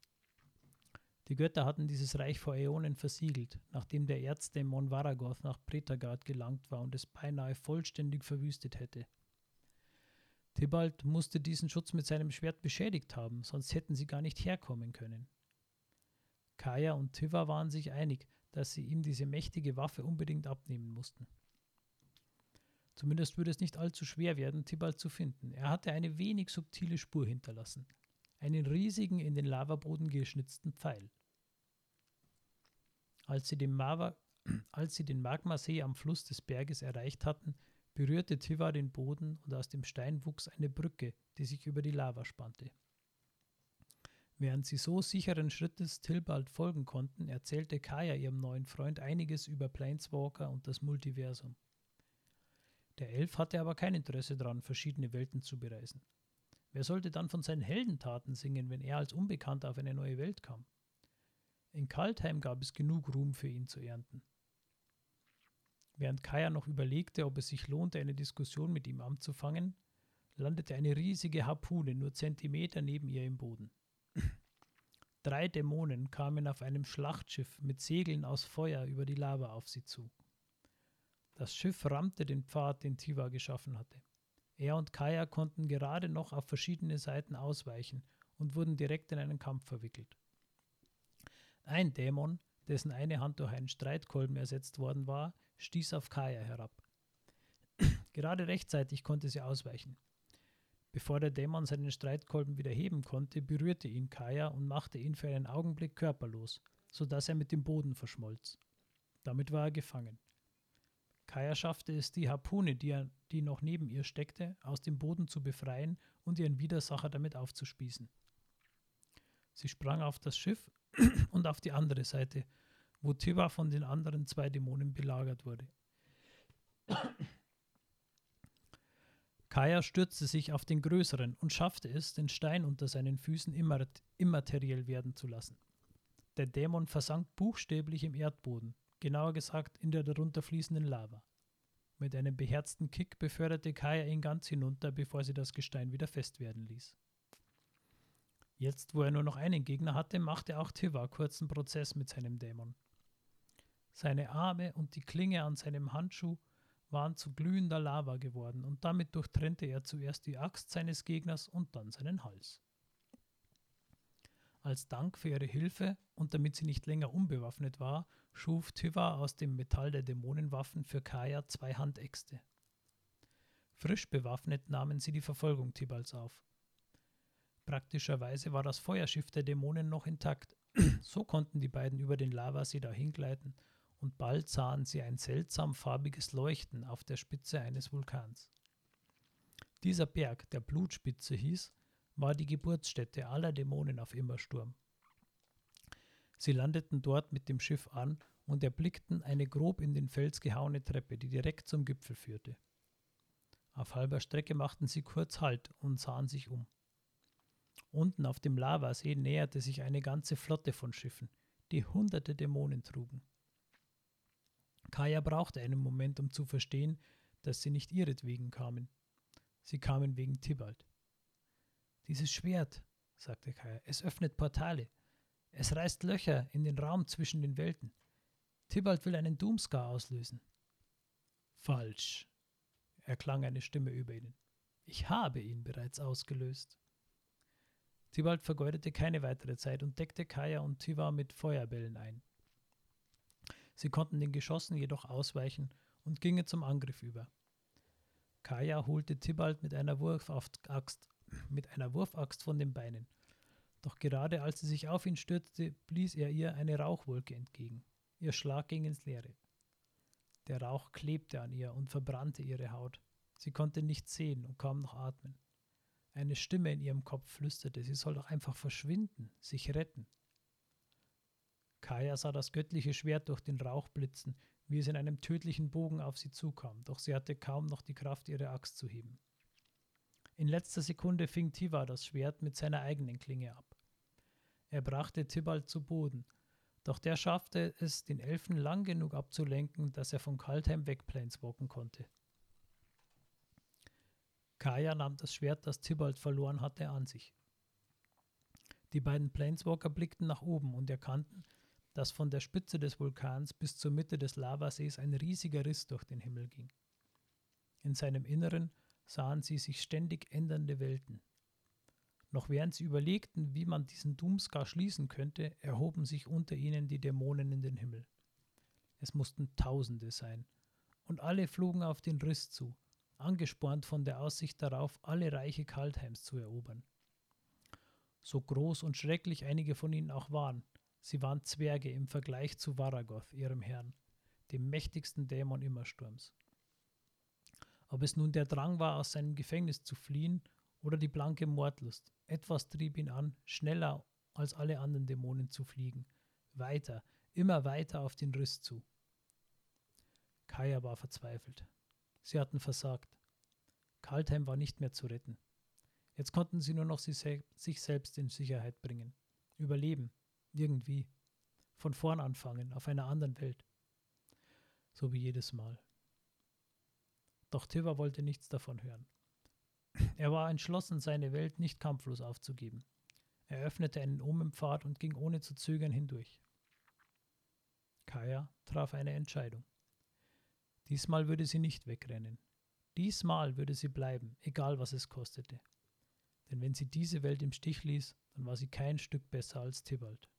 Speaker 2: Die Götter hatten dieses Reich vor Äonen versiegelt, nachdem der Erzdämon Varagoth nach Pretagard gelangt war und es beinahe vollständig verwüstet hätte. Tibalt musste diesen Schutz mit seinem Schwert beschädigt haben, sonst hätten sie gar nicht herkommen können. Kaya und Tiva waren sich einig, dass sie ihm diese mächtige Waffe unbedingt abnehmen mussten. Zumindest würde es nicht allzu schwer werden, Tibalt zu finden. Er hatte eine wenig subtile Spur hinterlassen einen riesigen in den Lavaboden geschnitzten Pfeil. Als sie, den Mava, als sie den Magmasee am Fluss des Berges erreicht hatten, berührte Tiva den Boden und aus dem Stein wuchs eine Brücke, die sich über die Lava spannte. Während sie so sicheren Schrittes Tilbald folgen konnten, erzählte Kaya ihrem neuen Freund einiges über Planeswalker und das Multiversum. Der Elf hatte aber kein Interesse daran, verschiedene Welten zu bereisen. Wer sollte dann von seinen Heldentaten singen, wenn er als Unbekannter auf eine neue Welt kam? In Kaltheim gab es genug Ruhm für ihn zu ernten. Während Kaya noch überlegte, ob es sich lohnte, eine Diskussion mit ihm anzufangen, landete eine riesige Harpune nur Zentimeter neben ihr im Boden. Drei Dämonen kamen auf einem Schlachtschiff mit Segeln aus Feuer über die Lava auf sie zu. Das Schiff rammte den Pfad, den Tiva geschaffen hatte. Er und Kaya konnten gerade noch auf verschiedene Seiten ausweichen und wurden direkt in einen Kampf verwickelt. Ein Dämon, dessen eine Hand durch einen Streitkolben ersetzt worden war, stieß auf Kaya herab. Gerade rechtzeitig konnte sie ausweichen. Bevor der Dämon seinen Streitkolben wieder heben konnte, berührte ihn Kaya und machte ihn für einen Augenblick körperlos, sodass er mit dem Boden verschmolz. Damit war er gefangen. Kaya schaffte es, die Harpune, die, er, die noch neben ihr steckte, aus dem Boden zu befreien und ihren Widersacher damit aufzuspießen. Sie sprang auf das Schiff und auf die andere Seite, wo Tiba von den anderen zwei Dämonen belagert wurde. Kaya stürzte sich auf den größeren und schaffte es, den Stein unter seinen Füßen immateriell werden zu lassen. Der Dämon versank buchstäblich im Erdboden, genauer gesagt in der darunter fließenden Lava. Mit einem beherzten Kick beförderte Kaya ihn ganz hinunter, bevor sie das Gestein wieder fest werden ließ. Jetzt, wo er nur noch einen Gegner hatte, machte auch Tiva kurzen Prozess mit seinem Dämon. Seine Arme und die Klinge an seinem Handschuh waren zu glühender Lava geworden und damit durchtrennte er zuerst die Axt seines Gegners und dann seinen Hals. Als Dank für ihre Hilfe und damit sie nicht länger unbewaffnet war, schuf Tiva aus dem Metall der Dämonenwaffen für Kaya zwei Handäxte. Frisch bewaffnet nahmen sie die Verfolgung Tibals auf. Praktischerweise war das Feuerschiff der Dämonen noch intakt. so konnten die beiden über den Lavasee dahin gleiten und bald sahen sie ein seltsam farbiges Leuchten auf der Spitze eines Vulkans. Dieser Berg, der Blutspitze hieß, war die Geburtsstätte aller Dämonen auf Immersturm. Sie landeten dort mit dem Schiff an und erblickten eine grob in den Fels gehauene Treppe, die direkt zum Gipfel führte. Auf halber Strecke machten sie kurz Halt und sahen sich um. Unten auf dem Lavasee näherte sich eine ganze Flotte von Schiffen, die hunderte Dämonen trugen. Kaya brauchte einen Moment, um zu verstehen, dass sie nicht ihretwegen kamen. Sie kamen wegen Tibalt. Dieses Schwert, sagte Kaya, es öffnet Portale. Es reißt Löcher in den Raum zwischen den Welten. Tibalt will einen Doomscar auslösen. Falsch, erklang eine Stimme über ihnen. Ich habe ihn bereits ausgelöst. Tibalt vergeudete keine weitere Zeit und deckte Kaya und Tiva mit Feuerbällen ein. Sie konnten den Geschossen jedoch ausweichen und gingen zum Angriff über. Kaya holte Tibalt mit einer Wurfaxt mit einer Wurfaxt von den Beinen. Doch gerade als sie sich auf ihn stürzte, blies er ihr eine Rauchwolke entgegen. Ihr Schlag ging ins Leere. Der Rauch klebte an ihr und verbrannte ihre Haut. Sie konnte nichts sehen und kaum noch atmen. Eine Stimme in ihrem Kopf flüsterte, sie soll doch einfach verschwinden, sich retten. Kaya sah das göttliche Schwert durch den Rauch blitzen, wie es in einem tödlichen Bogen auf sie zukam, doch sie hatte kaum noch die Kraft, ihre Axt zu heben. In letzter Sekunde fing Tiva das Schwert mit seiner eigenen Klinge ab. Er brachte Tibalt zu Boden, doch der schaffte es, den Elfen lang genug abzulenken, dass er von Kaltheim wegplaneswalken konnte. Kaya nahm das Schwert, das Tibalt verloren hatte, an sich. Die beiden Planeswalker blickten nach oben und erkannten, dass von der Spitze des Vulkans bis zur Mitte des Lavasees ein riesiger Riss durch den Himmel ging. In seinem Inneren sahen sie sich ständig ändernde Welten. Noch während sie überlegten, wie man diesen Doomscar schließen könnte, erhoben sich unter ihnen die Dämonen in den Himmel. Es mussten Tausende sein, und alle flogen auf den Riss zu, angespornt von der Aussicht darauf, alle Reiche Kaltheims zu erobern. So groß und schrecklich einige von ihnen auch waren, sie waren Zwerge im Vergleich zu Varagoth, ihrem Herrn, dem mächtigsten Dämon Immersturms. Ob es nun der Drang war, aus seinem Gefängnis zu fliehen oder die blanke Mordlust, etwas trieb ihn an, schneller als alle anderen Dämonen zu fliegen. Weiter, immer weiter auf den Riss zu. Kaya war verzweifelt. Sie hatten versagt. Kaltheim war nicht mehr zu retten. Jetzt konnten sie nur noch sich selbst in Sicherheit bringen. Überleben. Irgendwie. Von vorn anfangen, auf einer anderen Welt. So wie jedes Mal. Doch Tiva wollte nichts davon hören. Er war entschlossen, seine Welt nicht kampflos aufzugeben. Er öffnete einen Omenpfad und ging ohne zu zögern hindurch. Kaya traf eine Entscheidung. Diesmal würde sie nicht wegrennen. Diesmal würde sie bleiben, egal was es kostete. Denn wenn sie diese Welt im Stich ließ, dann war sie kein Stück besser als Tibalt.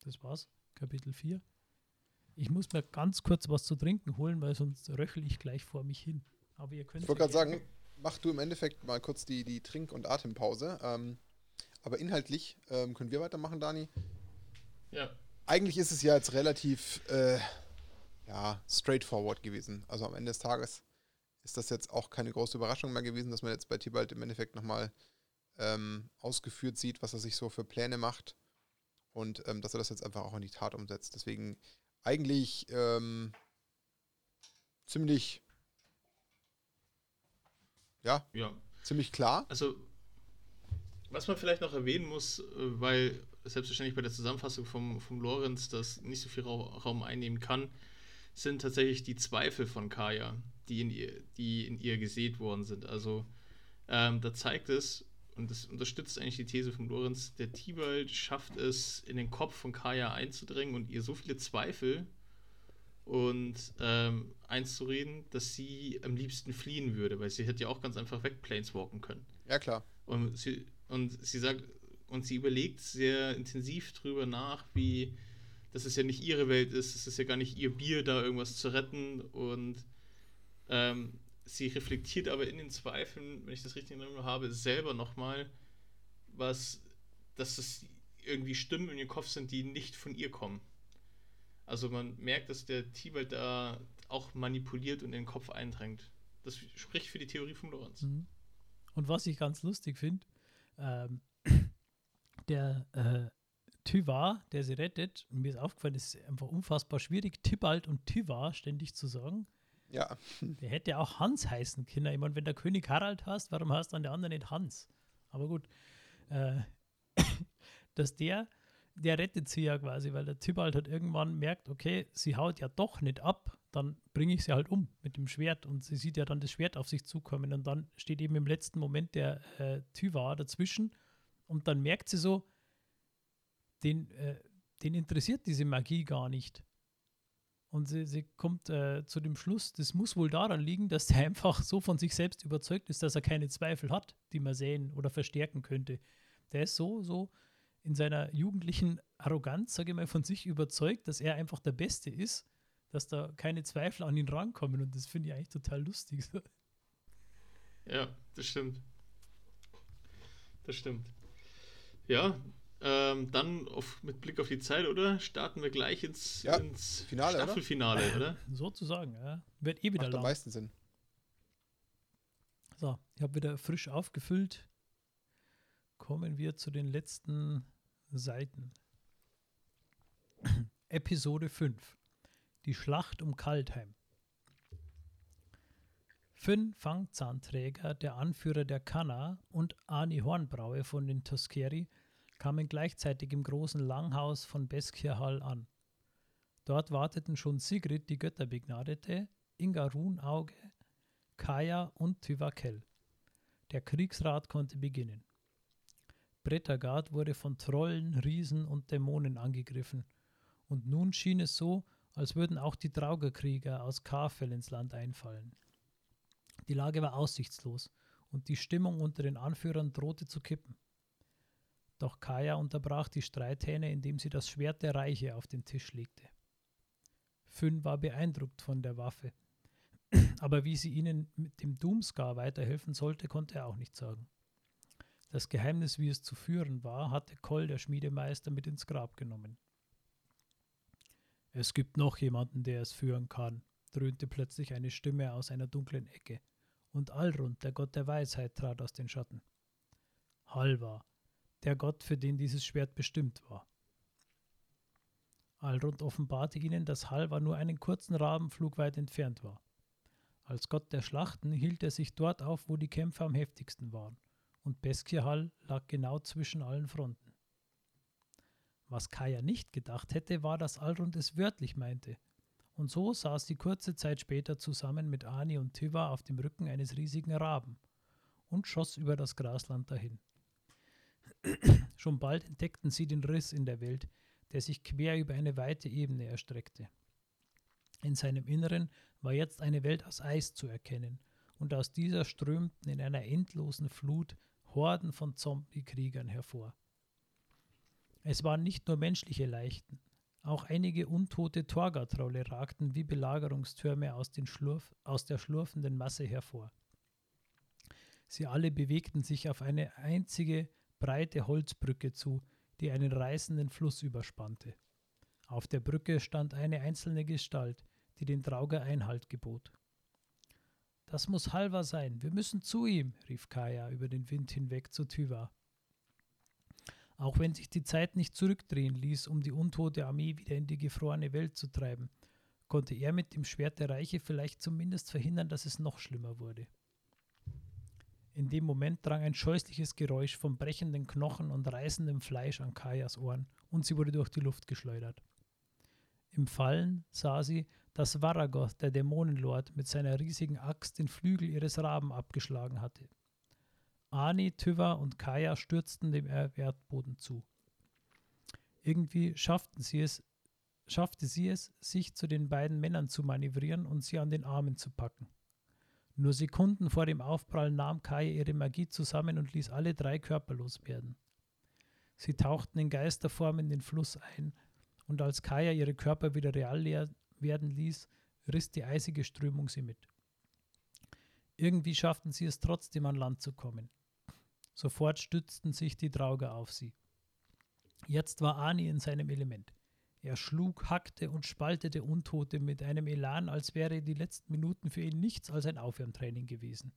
Speaker 2: Das war's, Kapitel 4. Ich muss mir ganz kurz was zu trinken holen, weil sonst röchel ich gleich vor mich hin. Aber ihr könnt.
Speaker 1: Ich wollte gerade sagen, mach du im Endeffekt mal kurz die, die Trink- und Atempause. Ähm, aber inhaltlich ähm, können wir weitermachen, Dani.
Speaker 3: Ja.
Speaker 1: Eigentlich ist es ja jetzt relativ äh, ja, straightforward gewesen. Also am Ende des Tages ist das jetzt auch keine große Überraschung mehr gewesen, dass man jetzt bei Tibalt im Endeffekt nochmal ähm, ausgeführt sieht, was er sich so für Pläne macht und ähm, dass er das jetzt einfach auch in die Tat umsetzt. Deswegen eigentlich ähm, ziemlich, ja,
Speaker 3: Ja.
Speaker 1: ziemlich klar.
Speaker 3: Also, was man vielleicht noch erwähnen muss, äh, weil selbstverständlich bei der Zusammenfassung vom, vom Lorenz das nicht so viel Ra Raum einnehmen kann, sind tatsächlich die Zweifel von Kaya, die in ihr, die in ihr gesät worden sind. Also, ähm, da zeigt es, und das unterstützt eigentlich die These von Lorenz, der Tibalt schafft es, in den Kopf von Kaya einzudrängen und ihr so viele Zweifel und ähm, einzureden, dass sie am liebsten fliehen würde, weil sie hätte ja auch ganz einfach wegplaneswalken können.
Speaker 1: Ja, klar.
Speaker 3: Und sie, und sie sagt, und sie überlegt sehr intensiv drüber nach, wie, dass es ja nicht ihre Welt ist, es ist ja gar nicht ihr Bier, da irgendwas zu retten. Und ähm, sie reflektiert aber in den Zweifeln, wenn ich das richtig in Erinnerung habe, selber nochmal, was, dass es irgendwie Stimmen in ihr Kopf sind, die nicht von ihr kommen. Also man merkt, dass der Tibalt da auch manipuliert und in den Kopf eindrängt. Das spricht für die Theorie von Lorenz.
Speaker 2: Mhm. Und was ich ganz lustig finde, ähm, der äh, Tyvar, der sie rettet, mir ist aufgefallen, es ist einfach unfassbar schwierig, Tibalt und Tyvar ständig zu sagen.
Speaker 1: Ja.
Speaker 2: Der hätte auch Hans heißen können. Ich meine, wenn der König Harald hast, warum heißt dann der andere nicht Hans? Aber gut, äh, dass der, der rettet sie ja quasi, weil der Tybalt halt irgendwann merkt, okay, sie haut ja doch nicht ab, dann bringe ich sie halt um mit dem Schwert und sie sieht ja dann das Schwert auf sich zukommen und dann steht eben im letzten Moment der äh, Tyvar dazwischen und dann merkt sie so, den, äh, den interessiert diese Magie gar nicht. Und sie, sie kommt äh, zu dem Schluss, das muss wohl daran liegen, dass er einfach so von sich selbst überzeugt ist, dass er keine Zweifel hat, die man sehen oder verstärken könnte. Der ist so, so in seiner jugendlichen Arroganz, sage ich mal, von sich überzeugt, dass er einfach der Beste ist, dass da keine Zweifel an ihn rankommen. Und das finde ich eigentlich total lustig.
Speaker 3: Ja, das stimmt. Das stimmt. Ja, ähm, dann auf, mit Blick auf die Zeit, oder? Starten wir gleich ins,
Speaker 1: Ja,
Speaker 3: ins
Speaker 1: Finale, oder?
Speaker 3: Staffelfinale, oder?
Speaker 2: Sozusagen, ja. Wird eh wieder
Speaker 1: Macht am
Speaker 2: lang.
Speaker 1: meisten Sinn.
Speaker 2: So, ich habe wieder frisch aufgefüllt. Kommen wir zu den letzten Seiten. Episode 5. Die Schlacht um Kaltheim. Fünn Fangzahnträger, der Anführer der Kanna und Ani Hornbraue von den Toskeri kamen gleichzeitig im großen Langhaus von Beskirhall an. Dort warteten schon Sigrid, die Götterbegnadete, Inga Runauge, Kaya und Tyvakel. Der Kriegsrat konnte beginnen. Brettergard wurde von Trollen, Riesen und Dämonen angegriffen, und nun schien es so, als würden auch die Traugerkrieger aus Karfell ins Land einfallen. Die Lage war aussichtslos, und die Stimmung unter den Anführern drohte zu kippen. Doch Kaya unterbrach die Streithähne, indem sie das Schwert der Reiche auf den Tisch legte. Fünn war beeindruckt von der Waffe, aber wie sie ihnen mit dem Doomscar weiterhelfen sollte, konnte er auch nicht sagen. Das Geheimnis, wie es zu führen war, hatte Koll, der Schmiedemeister, mit ins Grab genommen. Es gibt noch jemanden, der es führen kann, dröhnte plötzlich eine Stimme aus einer dunklen Ecke, und Alrund, der Gott der Weisheit, trat aus den Schatten. Halvar, der Gott, für den dieses Schwert bestimmt war. Alrund offenbarte ihnen, dass Halvar nur einen kurzen Rabenflug weit entfernt war. Als Gott der Schlachten hielt er sich dort auf, wo die Kämpfe am heftigsten waren, und Beskirhall lag genau zwischen allen Fronten. Was Kaya nicht gedacht hätte, war, dass Alrund es wörtlich meinte. Und so saß sie kurze Zeit später zusammen mit Ani und Tyva auf dem Rücken eines riesigen Raben und schoss über das Grasland dahin. Schon bald entdeckten sie den Riss in der Welt, der sich quer über eine weite Ebene erstreckte. In seinem Inneren war jetzt eine Welt aus Eis zu erkennen, und aus dieser strömten in einer endlosen Flut Horden von Zombie-Kriegern hervor. Es waren nicht nur menschliche Leichen, auch einige untote Torgatrolle ragten wie Belagerungstürme aus, Schlurf, aus der schlurfenden Masse hervor. Sie alle bewegten sich auf eine einzige breite Holzbrücke zu, die einen reißenden Fluss überspannte. Auf der Brücke stand eine einzelne Gestalt, die den Trauger Einhalt gebot. Das muss Halva sein, wir müssen zu ihm, rief Kaya über den Wind hinweg zu Tyva. Auch wenn sich die Zeit nicht zurückdrehen ließ, um die untote Armee wieder in die gefrorene Welt zu treiben, konnte er mit dem Schwert der Reiche vielleicht zumindest verhindern, dass es noch schlimmer wurde. In dem Moment drang ein scheußliches Geräusch von brechenden Knochen und reißendem Fleisch an Kajas Ohren und sie wurde durch die Luft geschleudert. Im Fallen sah sie, dass Varagoth, der Dämonenlord, mit seiner riesigen Axt den Flügel ihres Raben abgeschlagen hatte. Ani, Tyva und Kaya stürzten dem Erdboden zu. Irgendwie schafften sie es, schaffte sie es, sich zu den beiden Männern zu manövrieren und sie an den Armen zu packen. Nur Sekunden vor dem Aufprall nahm Kaya ihre Magie zusammen und ließ alle drei körperlos werden. Sie tauchten in Geisterform in den Fluss ein, und als Kaya ihre Körper wieder real werden ließ, riss die eisige Strömung sie mit. Irgendwie schafften sie es trotzdem an Land zu kommen. Sofort stützten sich die Drauger auf sie. Jetzt war Ani in seinem Element. Er schlug, hackte und spaltete Untote mit einem Elan, als wäre die letzten Minuten für ihn nichts als ein Aufwärmtraining gewesen.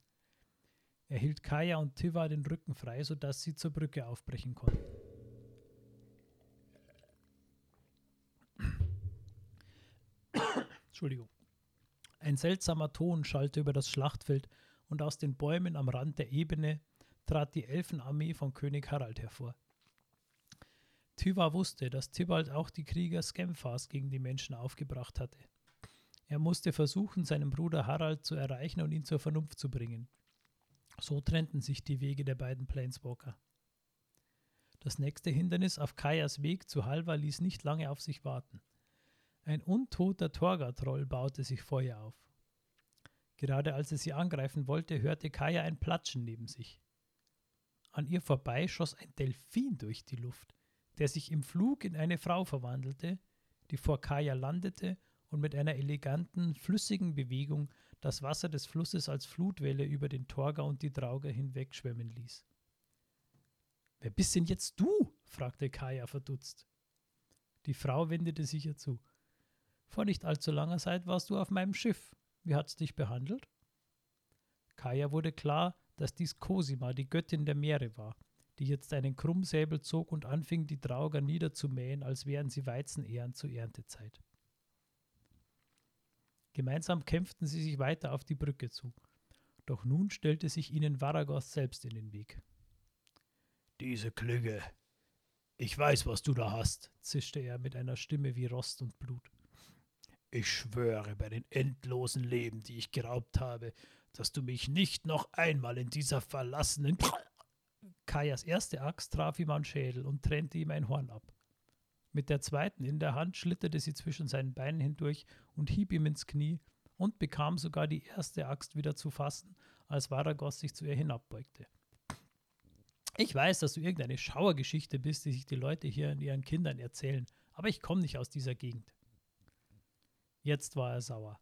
Speaker 2: Er hielt Kaya und Tiva den Rücken frei, sodass sie zur Brücke aufbrechen konnten. Entschuldigung. Ein seltsamer Ton schallte über das Schlachtfeld und aus den Bäumen am Rand der Ebene trat die Elfenarmee von König Harald hervor. Tyva wusste, dass Tybalt auch die Krieger Skemfas gegen die Menschen aufgebracht hatte. Er musste versuchen, seinen Bruder Harald zu erreichen und ihn zur Vernunft zu bringen. So trennten sich die Wege der beiden Planeswalker. Das nächste Hindernis auf Kajas Weg zu Halva ließ nicht lange auf sich warten. Ein untoter Torga-Troll baute sich vor ihr auf. Gerade als er sie angreifen wollte, hörte Kaya ein Platschen neben sich. An ihr vorbei schoss ein Delfin durch die Luft, der sich im Flug in eine Frau verwandelte, die vor Kaya landete und mit einer eleganten, flüssigen Bewegung das Wasser des Flusses als Flutwelle über den Torga und die Drauger hinwegschwemmen ließ. Wer bist denn jetzt du? fragte Kaya verdutzt. Die Frau wendete sich ihr zu. Vor nicht allzu langer Zeit warst du auf meinem Schiff. Wie hat's dich behandelt? Kaya wurde klar, dass dies Cosima, die Göttin der Meere war, die jetzt einen Krummsäbel zog und anfing, die Trauger niederzumähen, als wären sie Weizenähren zur Erntezeit. Gemeinsam kämpften sie sich weiter auf die Brücke zu. Doch nun stellte sich ihnen Varagos selbst in den Weg. Diese Klüge. Ich weiß, was du da hast, zischte er mit einer Stimme wie Rost und Blut. Ich schwöre bei den endlosen Leben, die ich geraubt habe, dass du mich nicht noch einmal in dieser verlassenen. Kajas erste Axt traf ihm an Schädel und trennte ihm ein Horn ab. Mit der zweiten in der Hand schlitterte sie zwischen seinen Beinen hindurch und hieb ihm ins Knie und bekam sogar die erste Axt wieder zu fassen, als Varagos sich zu ihr hinabbeugte. Ich weiß, dass du irgendeine Schauergeschichte bist, die sich die Leute hier in ihren Kindern erzählen, aber ich komme nicht aus dieser Gegend. Jetzt war er sauer.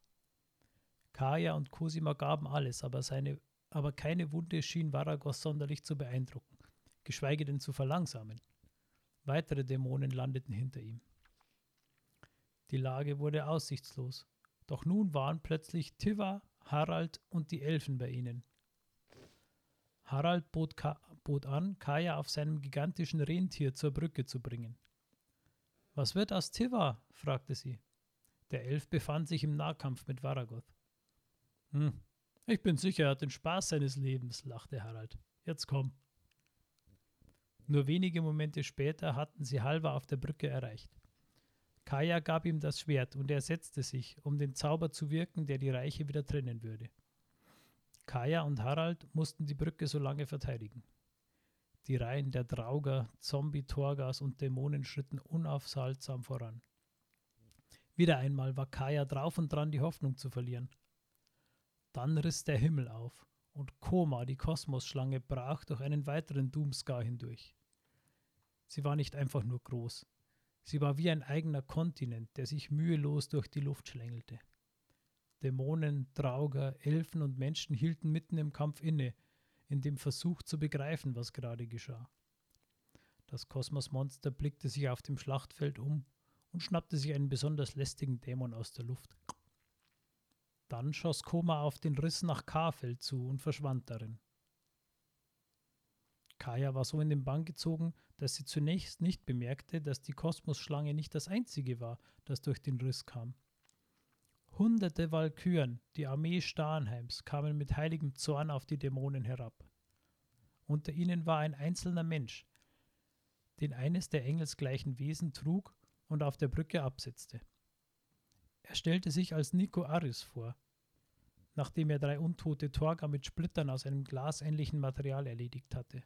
Speaker 2: Kaya und Cosima gaben alles, aber, seine, aber keine Wunde schien Varagos sonderlich zu beeindrucken, geschweige denn zu verlangsamen. Weitere Dämonen landeten hinter ihm. Die Lage wurde aussichtslos, doch nun waren plötzlich Tiva, Harald und die Elfen bei ihnen. Harald bot, bot an, Kaya auf seinem gigantischen Rentier zur Brücke zu bringen. Was wird aus Tiva? fragte sie. Der Elf befand sich im Nahkampf mit Varagoth. Hm, ich bin sicher, er hat den Spaß seines Lebens, lachte Harald. Jetzt komm. Nur wenige Momente später hatten sie Halva auf der Brücke erreicht. Kaya gab ihm das Schwert und er setzte sich, um den Zauber zu wirken, der die Reiche wieder trennen würde. Kaya und Harald mussten die Brücke so lange verteidigen. Die Reihen der Drauger, Zombie, Torgas und Dämonen schritten unaufhaltsam voran. Wieder einmal war Kaya drauf und dran, die Hoffnung zu verlieren. Dann riss der Himmel auf und Koma, die Kosmosschlange, brach durch einen weiteren Doomscar hindurch. Sie war nicht einfach nur groß. Sie war wie ein eigener Kontinent, der sich mühelos durch die Luft schlängelte. Dämonen, Trauger, Elfen und Menschen hielten mitten im Kampf inne, in dem Versuch zu begreifen, was gerade geschah. Das Kosmosmonster blickte sich auf dem Schlachtfeld um und schnappte sich einen besonders lästigen Dämon aus der Luft. Dann schoss Koma auf den Riss nach Karfeld zu und verschwand darin. Kaya war so in den Bann gezogen, dass sie zunächst nicht bemerkte, dass die Kosmosschlange nicht das einzige war, das durch den Riss kam. Hunderte Walküren, die Armee Starnheims, kamen mit heiligem Zorn auf die Dämonen herab. Unter ihnen war ein einzelner Mensch, den eines der engelsgleichen Wesen trug und auf der Brücke absetzte. Er stellte sich als Nico Aris vor, nachdem er drei untote Torga mit Splittern aus einem glasähnlichen Material erledigt hatte.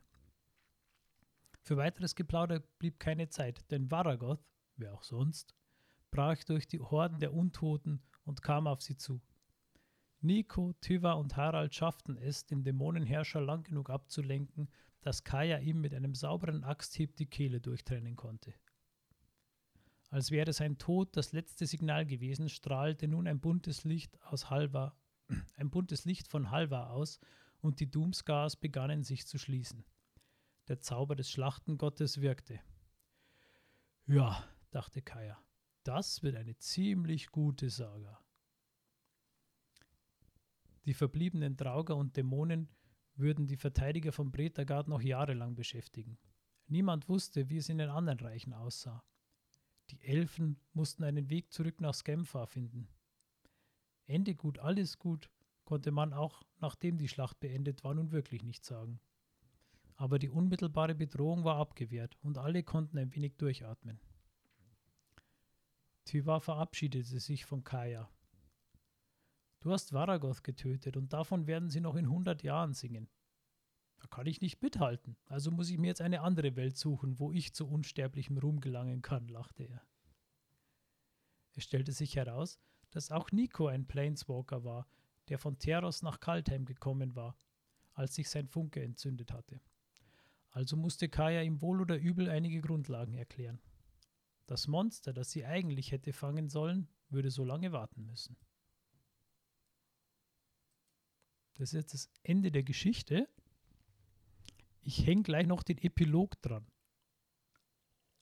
Speaker 2: Für weiteres Geplauder blieb keine Zeit, denn Varagoth, wer auch sonst, brach durch die Horden der Untoten und kam auf sie zu. Nico, Tyva und Harald schafften es, den Dämonenherrscher lang genug abzulenken, dass Kaya ihm mit einem sauberen Axthieb die Kehle durchtrennen konnte. Als wäre sein Tod das letzte Signal gewesen, strahlte nun ein buntes Licht aus Halva, ein buntes Licht von Halva aus, und die Doomscars begannen sich zu schließen. Der Zauber des Schlachtengottes wirkte. Ja, dachte Kaya, das wird eine ziemlich gute Saga. Die verbliebenen Drauger und Dämonen würden die Verteidiger von Bretagard noch jahrelang beschäftigen. Niemand wusste, wie es in den anderen Reichen aussah. Die Elfen mussten einen Weg zurück nach Skemfa finden. Ende gut, alles gut, konnte man auch, nachdem die Schlacht beendet war, nun wirklich nicht sagen. Aber die unmittelbare Bedrohung war abgewehrt und alle konnten ein wenig durchatmen. Tyva verabschiedete sich von Kaya. Du hast Varagoth getötet und davon werden sie noch in hundert Jahren singen. Da kann ich nicht mithalten, also muss ich mir jetzt eine andere Welt suchen, wo ich zu unsterblichem Ruhm gelangen kann, lachte er. Es stellte sich heraus, dass auch Nico ein Planeswalker war, der von Teros nach Kaltheim gekommen war, als sich sein Funke entzündet hatte. Also musste Kaya ihm wohl oder übel einige Grundlagen erklären. Das Monster, das sie eigentlich hätte fangen sollen, würde so lange warten müssen. Das ist jetzt das Ende der Geschichte. Ich hänge gleich noch den Epilog dran.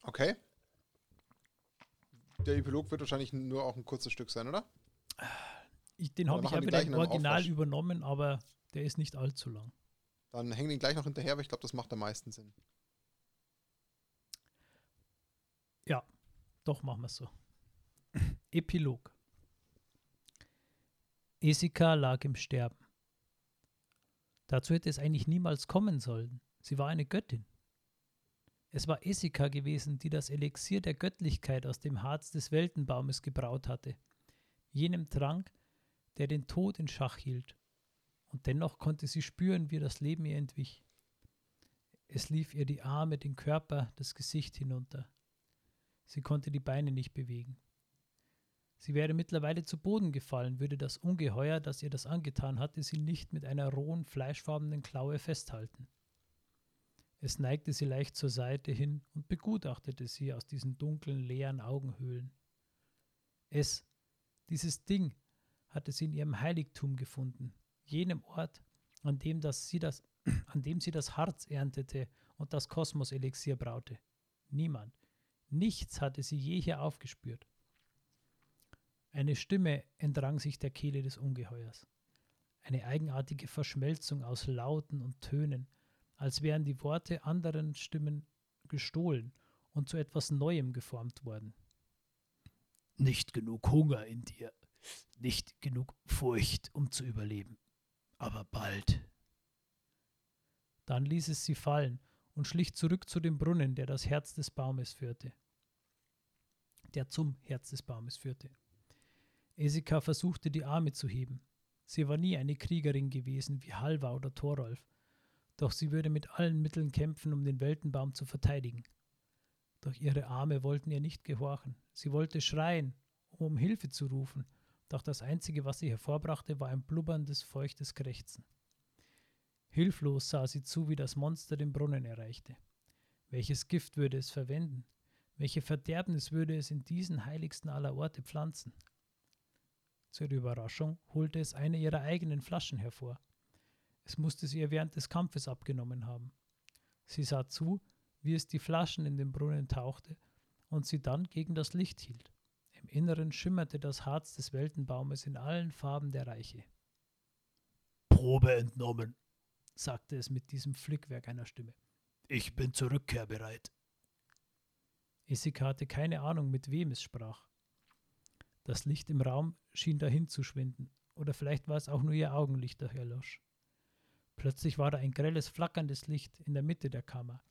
Speaker 1: Okay. Der Epilog wird wahrscheinlich nur auch ein kurzes Stück sein, oder?
Speaker 2: Ich, den habe ich ja wieder im Original übernommen, aber der ist nicht allzu lang.
Speaker 1: Dann hängen den gleich noch hinterher, aber ich glaube, das macht am meisten Sinn.
Speaker 2: Ja, doch machen wir es so. Epilog. Esika lag im Sterben. Dazu hätte es eigentlich niemals kommen sollen. Sie war eine Göttin. Es war Esika gewesen, die das Elixier der Göttlichkeit aus dem Harz des Weltenbaumes gebraut hatte, jenem Trank, der den Tod in Schach hielt. Und dennoch konnte sie spüren, wie das Leben ihr entwich. Es lief ihr die Arme, den Körper, das Gesicht hinunter. Sie konnte die Beine nicht bewegen. Sie wäre mittlerweile zu Boden gefallen, würde das Ungeheuer, das ihr das angetan hatte, sie nicht mit einer rohen, fleischfarbenen Klaue festhalten. Es neigte sie leicht zur Seite hin und begutachtete sie aus diesen dunklen, leeren Augenhöhlen. Es, dieses Ding, hatte sie in ihrem Heiligtum gefunden, jenem Ort, an dem, das sie das, an dem sie das Harz erntete und das Kosmoselixier braute. Niemand, nichts hatte sie je hier aufgespürt. Eine Stimme entrang sich der Kehle des Ungeheuers. Eine eigenartige Verschmelzung aus Lauten und Tönen, als wären die Worte anderen Stimmen gestohlen und zu etwas Neuem geformt worden. Nicht genug Hunger in dir, nicht genug Furcht, um zu überleben, aber bald. Dann ließ es sie fallen und schlich zurück zu dem Brunnen, der das Herz des Baumes führte. Der zum Herz des Baumes führte. Esika versuchte die Arme zu heben. Sie war nie eine Kriegerin gewesen wie Halva oder Thorolf, doch sie würde mit allen Mitteln kämpfen, um den Weltenbaum zu verteidigen. Doch ihre Arme wollten ihr nicht gehorchen. Sie wollte schreien, um um Hilfe zu rufen, doch das Einzige, was sie hervorbrachte, war ein blubberndes, feuchtes Krächzen. Hilflos sah sie zu, wie das Monster den Brunnen erreichte. Welches Gift würde es verwenden? Welche Verderbnis würde es in diesen heiligsten aller Orte pflanzen? Zur Überraschung holte es eine ihrer eigenen Flaschen hervor. Es musste sie ihr während des Kampfes abgenommen haben. Sie sah zu, wie es die Flaschen in den Brunnen tauchte und sie dann gegen das Licht hielt. Im Inneren schimmerte das Harz des Weltenbaumes in allen Farben der Reiche. Probe entnommen, sagte es mit diesem Flickwerk einer Stimme. Ich bin zur Rückkehr bereit. Issika hatte keine Ahnung, mit wem es sprach. Das Licht im Raum schien dahin zu schwinden, oder vielleicht war es auch nur ihr Augenlicht, das erlosch. Plötzlich war da ein grelles, flackerndes Licht in der Mitte der Kammer,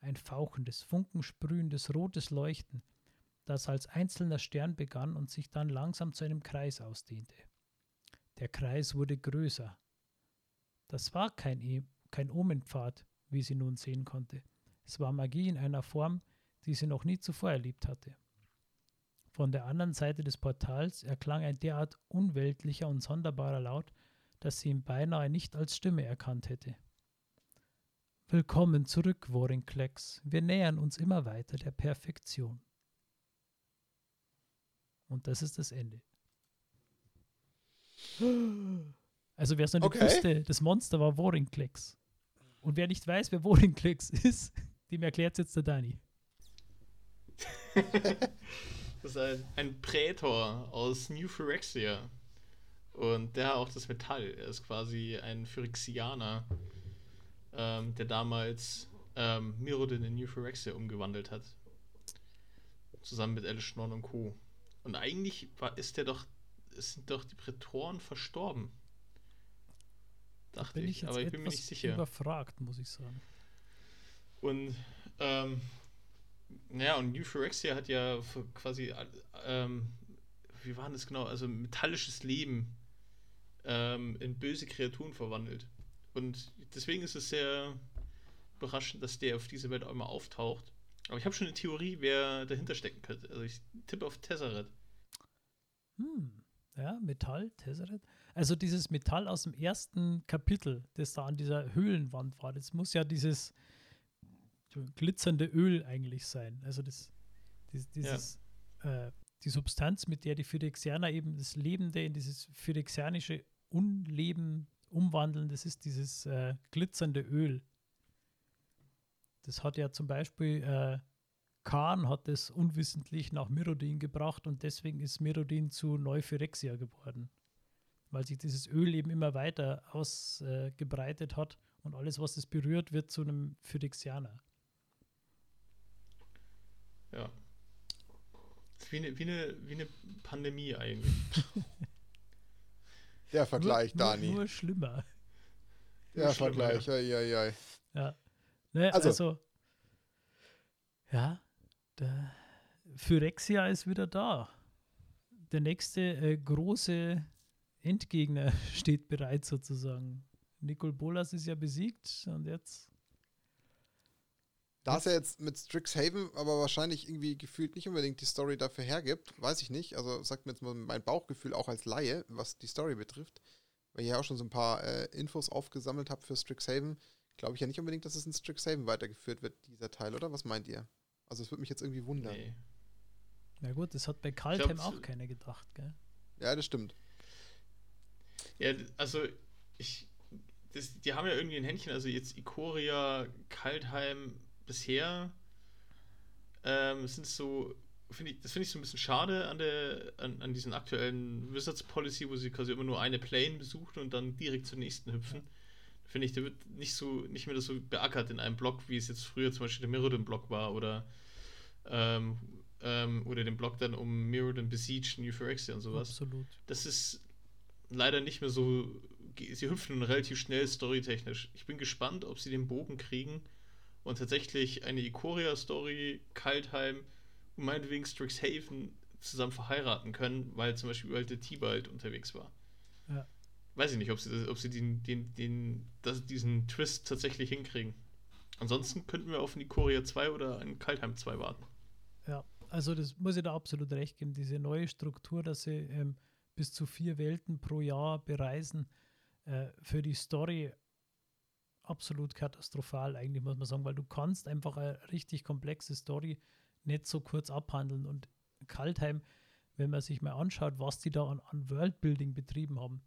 Speaker 2: ein fauchendes, funkensprühendes rotes Leuchten, das als einzelner Stern begann und sich dann langsam zu einem Kreis ausdehnte. Der Kreis wurde größer. Das war kein, e kein Omenpfad, wie sie nun sehen konnte. Es war Magie in einer Form, die sie noch nie zuvor erlebt hatte. Von der anderen Seite des Portals erklang ein derart unweltlicher und sonderbarer Laut, dass sie ihn beinahe nicht als Stimme erkannt hätte. Willkommen zurück, Worinklex. Wir nähern uns immer weiter der Perfektion. Und das ist das Ende. Also wer es noch nicht
Speaker 1: Okay.
Speaker 2: wusste, das Monster war Worinklex. Und wer nicht weiß, wer Worinklex ist, dem erklärt jetzt der Dani.
Speaker 3: Das ist ein, ein Prätor aus New Phyrexia. Und der hat auch das Metall. Er ist quasi ein Phyrexianer, ähm, der damals ähm, Mirrodin in New Phyrexia umgewandelt hat. Zusammen mit Alice Schnorn und Co. Und eigentlich war, ist der doch, sind doch die Prätoren verstorben. Dachte
Speaker 2: Bin
Speaker 3: ich,
Speaker 2: ich
Speaker 3: aber ich bin mir nicht sicher.
Speaker 2: überfragt, muss ich sagen.
Speaker 3: Und ähm, naja, und New Phyrexia hat ja quasi, äh, ähm, wie war das genau, also metallisches Leben ähm, in böse Kreaturen verwandelt. Und deswegen ist es sehr überraschend, dass der auf diese Welt auch immer auftaucht. Aber ich habe schon eine Theorie, wer dahinter stecken könnte. Also ich tippe auf Tesseract.
Speaker 2: Hm, ja, Metall, Tesseract. Also dieses Metall aus dem ersten Kapitel, das da an dieser Höhlenwand war, das muss ja dieses glitzernde Öl eigentlich sein. Also das, dies- dieses, äh, die Substanz, mit der die Phyrexianer eben das Lebende in dieses phyrexianische Unleben umwandeln, das ist dieses äh, glitzernde Öl. Das hat ja zum Beispiel äh, Khan hat es unwissentlich nach Mirrodin gebracht und deswegen ist Mirrodin zu Neuphyrexia geworden. Weil sich dieses Öl eben immer weiter ausgebreitet äh, hat und alles, was es berührt, wird zu einem Phyrexianer.
Speaker 3: Ja. Das ist wie eine, wie eine, wie eine Pandemie eigentlich.
Speaker 1: Der Vergleich,
Speaker 2: nur,
Speaker 1: Dani.
Speaker 2: Nur, nur schlimmer.
Speaker 1: Der
Speaker 3: schlimmer,
Speaker 1: Vergleich, ei, ei, ei.
Speaker 2: Ja. Ne,
Speaker 1: Also-
Speaker 2: also, ja, der Phyrexia ist wieder da. Der nächste äh, große Endgegner steht bereit sozusagen. Nicol Bolas ist ja besiegt und jetzt
Speaker 1: Da es ja jetzt mit Strixhaven aber wahrscheinlich irgendwie gefühlt nicht unbedingt die Story dafür hergibt, weiß ich nicht. Also sagt mir jetzt mal mein Bauchgefühl auch als Laie, was die Story betrifft. Weil ich ja auch schon so ein paar äh, Infos aufgesammelt habe für Strixhaven, glaube ich ja nicht unbedingt, dass es in Strixhaven weitergeführt wird, dieser Teil, oder? Was meint ihr? Also es würde mich jetzt irgendwie wundern.
Speaker 3: Nee.
Speaker 2: Na gut, das hat bei Kaltheim auch keiner gedacht, gell?
Speaker 1: Ja, das stimmt.
Speaker 3: Ja, also ich. Das, die haben ja irgendwie ein Händchen, also jetzt Ikoria, Kaltheim bisher ähm, sind so, finde ich, das finde ich so ein bisschen schade an der, an, an diesen aktuellen Wizards Policy, wo sie quasi immer nur eine Plane besuchen und dann direkt zur nächsten hüpfen. Finde ich, der wird nicht so, nicht mehr so beackert in einem Block, wie es jetzt früher zum Beispiel der Mirrodin-Block war oder ähm, ähm, oder den Block dann um Mirrodin Besiege, New Phyrexia und sowas.
Speaker 2: Absolut.
Speaker 3: Das ist leider nicht mehr so. Sie hüpfen nun relativ schnell storytechnisch. Ich bin gespannt, ob sie den Bogen kriegen und tatsächlich eine Ikoria-Story, Kaltheim und meinetwegen Strixhaven zusammen verheiraten können, weil zum Beispiel überall der Tibalt unterwegs war. Weiß ich nicht, ob sie, ob sie den, den, den, das, diesen Twist tatsächlich hinkriegen. Ansonsten könnten wir auf eine Ikoria 2 oder einen Kaltheim 2 warten.
Speaker 2: Ja, also das muss ich da absolut recht geben. Diese neue Struktur, dass sie ähm, bis zu vier Welten pro Jahr bereisen, äh, für die Story absolut katastrophal eigentlich, muss man sagen, weil du kannst einfach eine richtig komplexe Story nicht so kurz abhandeln. Und Kaltheim, wenn man sich mal anschaut, was die da an, an Worldbuilding betrieben haben,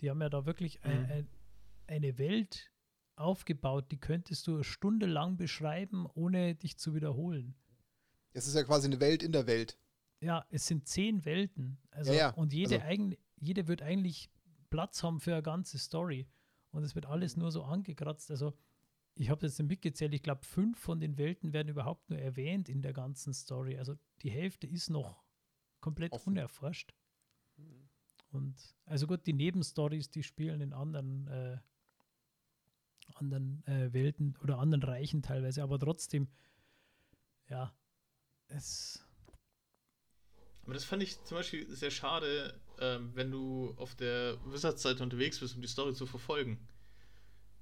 Speaker 2: die haben ja da wirklich
Speaker 3: Mhm.
Speaker 2: ein, ein, eine Welt aufgebaut, die könntest du eine Stunde lang beschreiben, ohne dich zu wiederholen.
Speaker 1: Es ist ja quasi eine Welt in der Welt.
Speaker 2: Ja, es sind zehn Welten. Also,
Speaker 1: Ja, ja,
Speaker 2: Und jede,
Speaker 1: also-
Speaker 2: eigen, jede wird eigentlich Platz haben für eine ganze Story. Und es wird alles nur so angekratzt. Also, ich habe jetzt mitgezählt, ich glaube, fünf von den Welten werden überhaupt nur erwähnt in der ganzen Story. Also, die Hälfte ist noch komplett
Speaker 1: Offen.
Speaker 2: unerforscht. Und also gut, die Nebenstories, die spielen in anderen, äh, anderen äh, Welten oder anderen Reichen teilweise, aber trotzdem, ja, es
Speaker 3: Aber das fand ich zum Beispiel sehr schade, ähm, wenn du auf der Wizards-Seite unterwegs bist, um die Story zu verfolgen.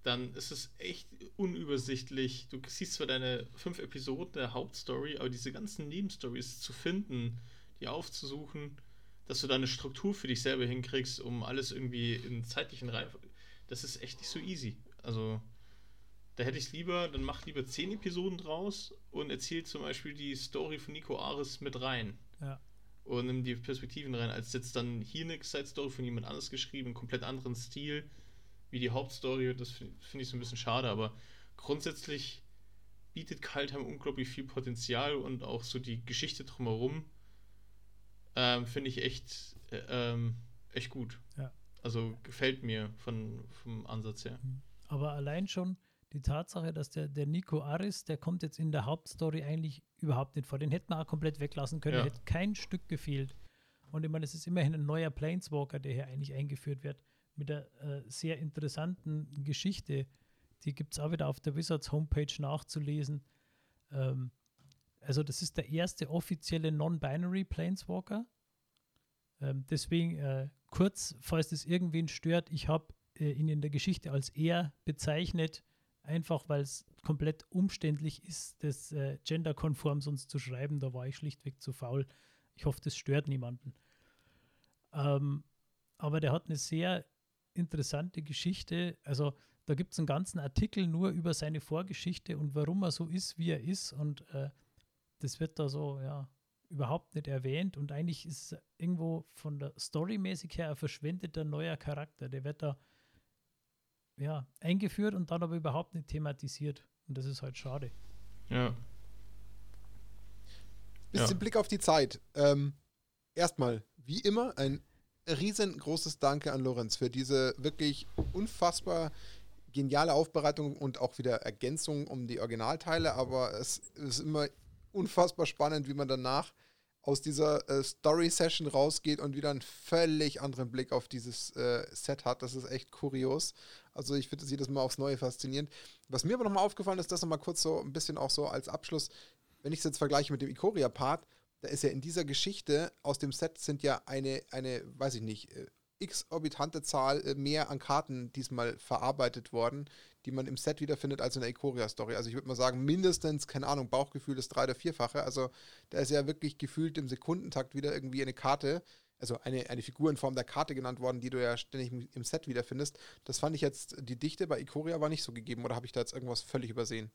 Speaker 3: Dann ist es echt unübersichtlich. Du siehst zwar deine fünf Episoden der Hauptstory, aber diese ganzen Nebenstories zu finden, die aufzusuchen, dass du da eine Struktur für dich selber hinkriegst, um alles irgendwie in zeitlichen Reihenfolge. Das ist echt nicht so easy. Also, da hätte ich es lieber, dann mach lieber zehn Episoden draus und erzähl zum Beispiel die Story von Nico Ares mit rein
Speaker 2: ja.
Speaker 3: und nimm die Perspektiven rein, als jetzt dann hier eine Side-Story von jemand anders geschrieben, einen komplett anderen Stil wie die Hauptstory. Das finde find ich so ein bisschen schade, aber grundsätzlich bietet Kaltheim unglaublich viel Potenzial und auch so die Geschichte drumherum ähm, finde ich echt, äh, ähm, echt gut.
Speaker 2: Ja.
Speaker 3: Also gefällt mir von, vom Ansatz her.
Speaker 2: Aber allein schon die Tatsache, dass der, der Nico Aris, der kommt jetzt in der Hauptstory eigentlich überhaupt nicht vor. Den hätten wir auch komplett weglassen können.
Speaker 3: Ja.
Speaker 2: Hätte kein Stück gefehlt. Und ich meine, es ist immerhin ein neuer Planeswalker, der hier eigentlich eingeführt wird, mit einer äh, sehr interessanten Geschichte. Die gibt es auch wieder auf der Wizards Homepage nachzulesen. Ähm, also, das ist der erste offizielle Non-Binary Planeswalker. Ähm, deswegen äh, kurz, falls das irgendwen stört, ich habe äh, ihn in der Geschichte als er bezeichnet, einfach weil es komplett umständlich ist, das äh, genderkonform sonst zu schreiben. Da war ich schlichtweg zu faul. Ich hoffe, das stört niemanden. Ähm, aber der hat eine sehr interessante Geschichte. Also da gibt es einen ganzen Artikel nur über seine Vorgeschichte und warum er so ist, wie er ist. Und äh, das wird da so, ja, überhaupt nicht erwähnt. Und eigentlich ist es irgendwo von der Storymäßig her ein verschwendeter neuer Charakter. Der wird da ja, eingeführt und dann aber überhaupt nicht thematisiert. Und das ist halt schade.
Speaker 3: Ja.
Speaker 1: Bisschen
Speaker 3: Ja.
Speaker 1: Blick auf die Zeit. Ähm, erstmal, wie immer, ein riesengroßes Danke an Lorenz für diese wirklich unfassbar geniale Aufbereitung und auch wieder Ergänzung um die Originalteile. Aber es ist immer unfassbar spannend, wie man danach aus dieser äh, Story-Session rausgeht und wieder einen völlig anderen Blick auf dieses äh, Set hat. Das ist echt kurios. Also ich finde es jedes Mal aufs Neue faszinierend. Was mir aber nochmal aufgefallen ist, das nochmal kurz so ein bisschen auch so als Abschluss, wenn ich es jetzt vergleiche mit dem Ikoria-Part, da ist ja in dieser Geschichte aus dem Set sind ja eine, eine weiß ich nicht, äh, exorbitante Zahl äh, mehr an Karten diesmal verarbeitet worden, die man im Set wiederfindet als in der Ikoria-Story. Also ich würde mal sagen, mindestens, keine Ahnung, Bauchgefühl das drei- oder vierfache. Also da ist ja wirklich gefühlt im Sekundentakt wieder irgendwie eine Karte, also eine, eine Figur in Form der Karte genannt worden, die du ja ständig im, im Set wiederfindest. Das fand ich jetzt, die Dichte bei Ikoria war nicht so gegeben oder habe ich da jetzt irgendwas völlig übersehen?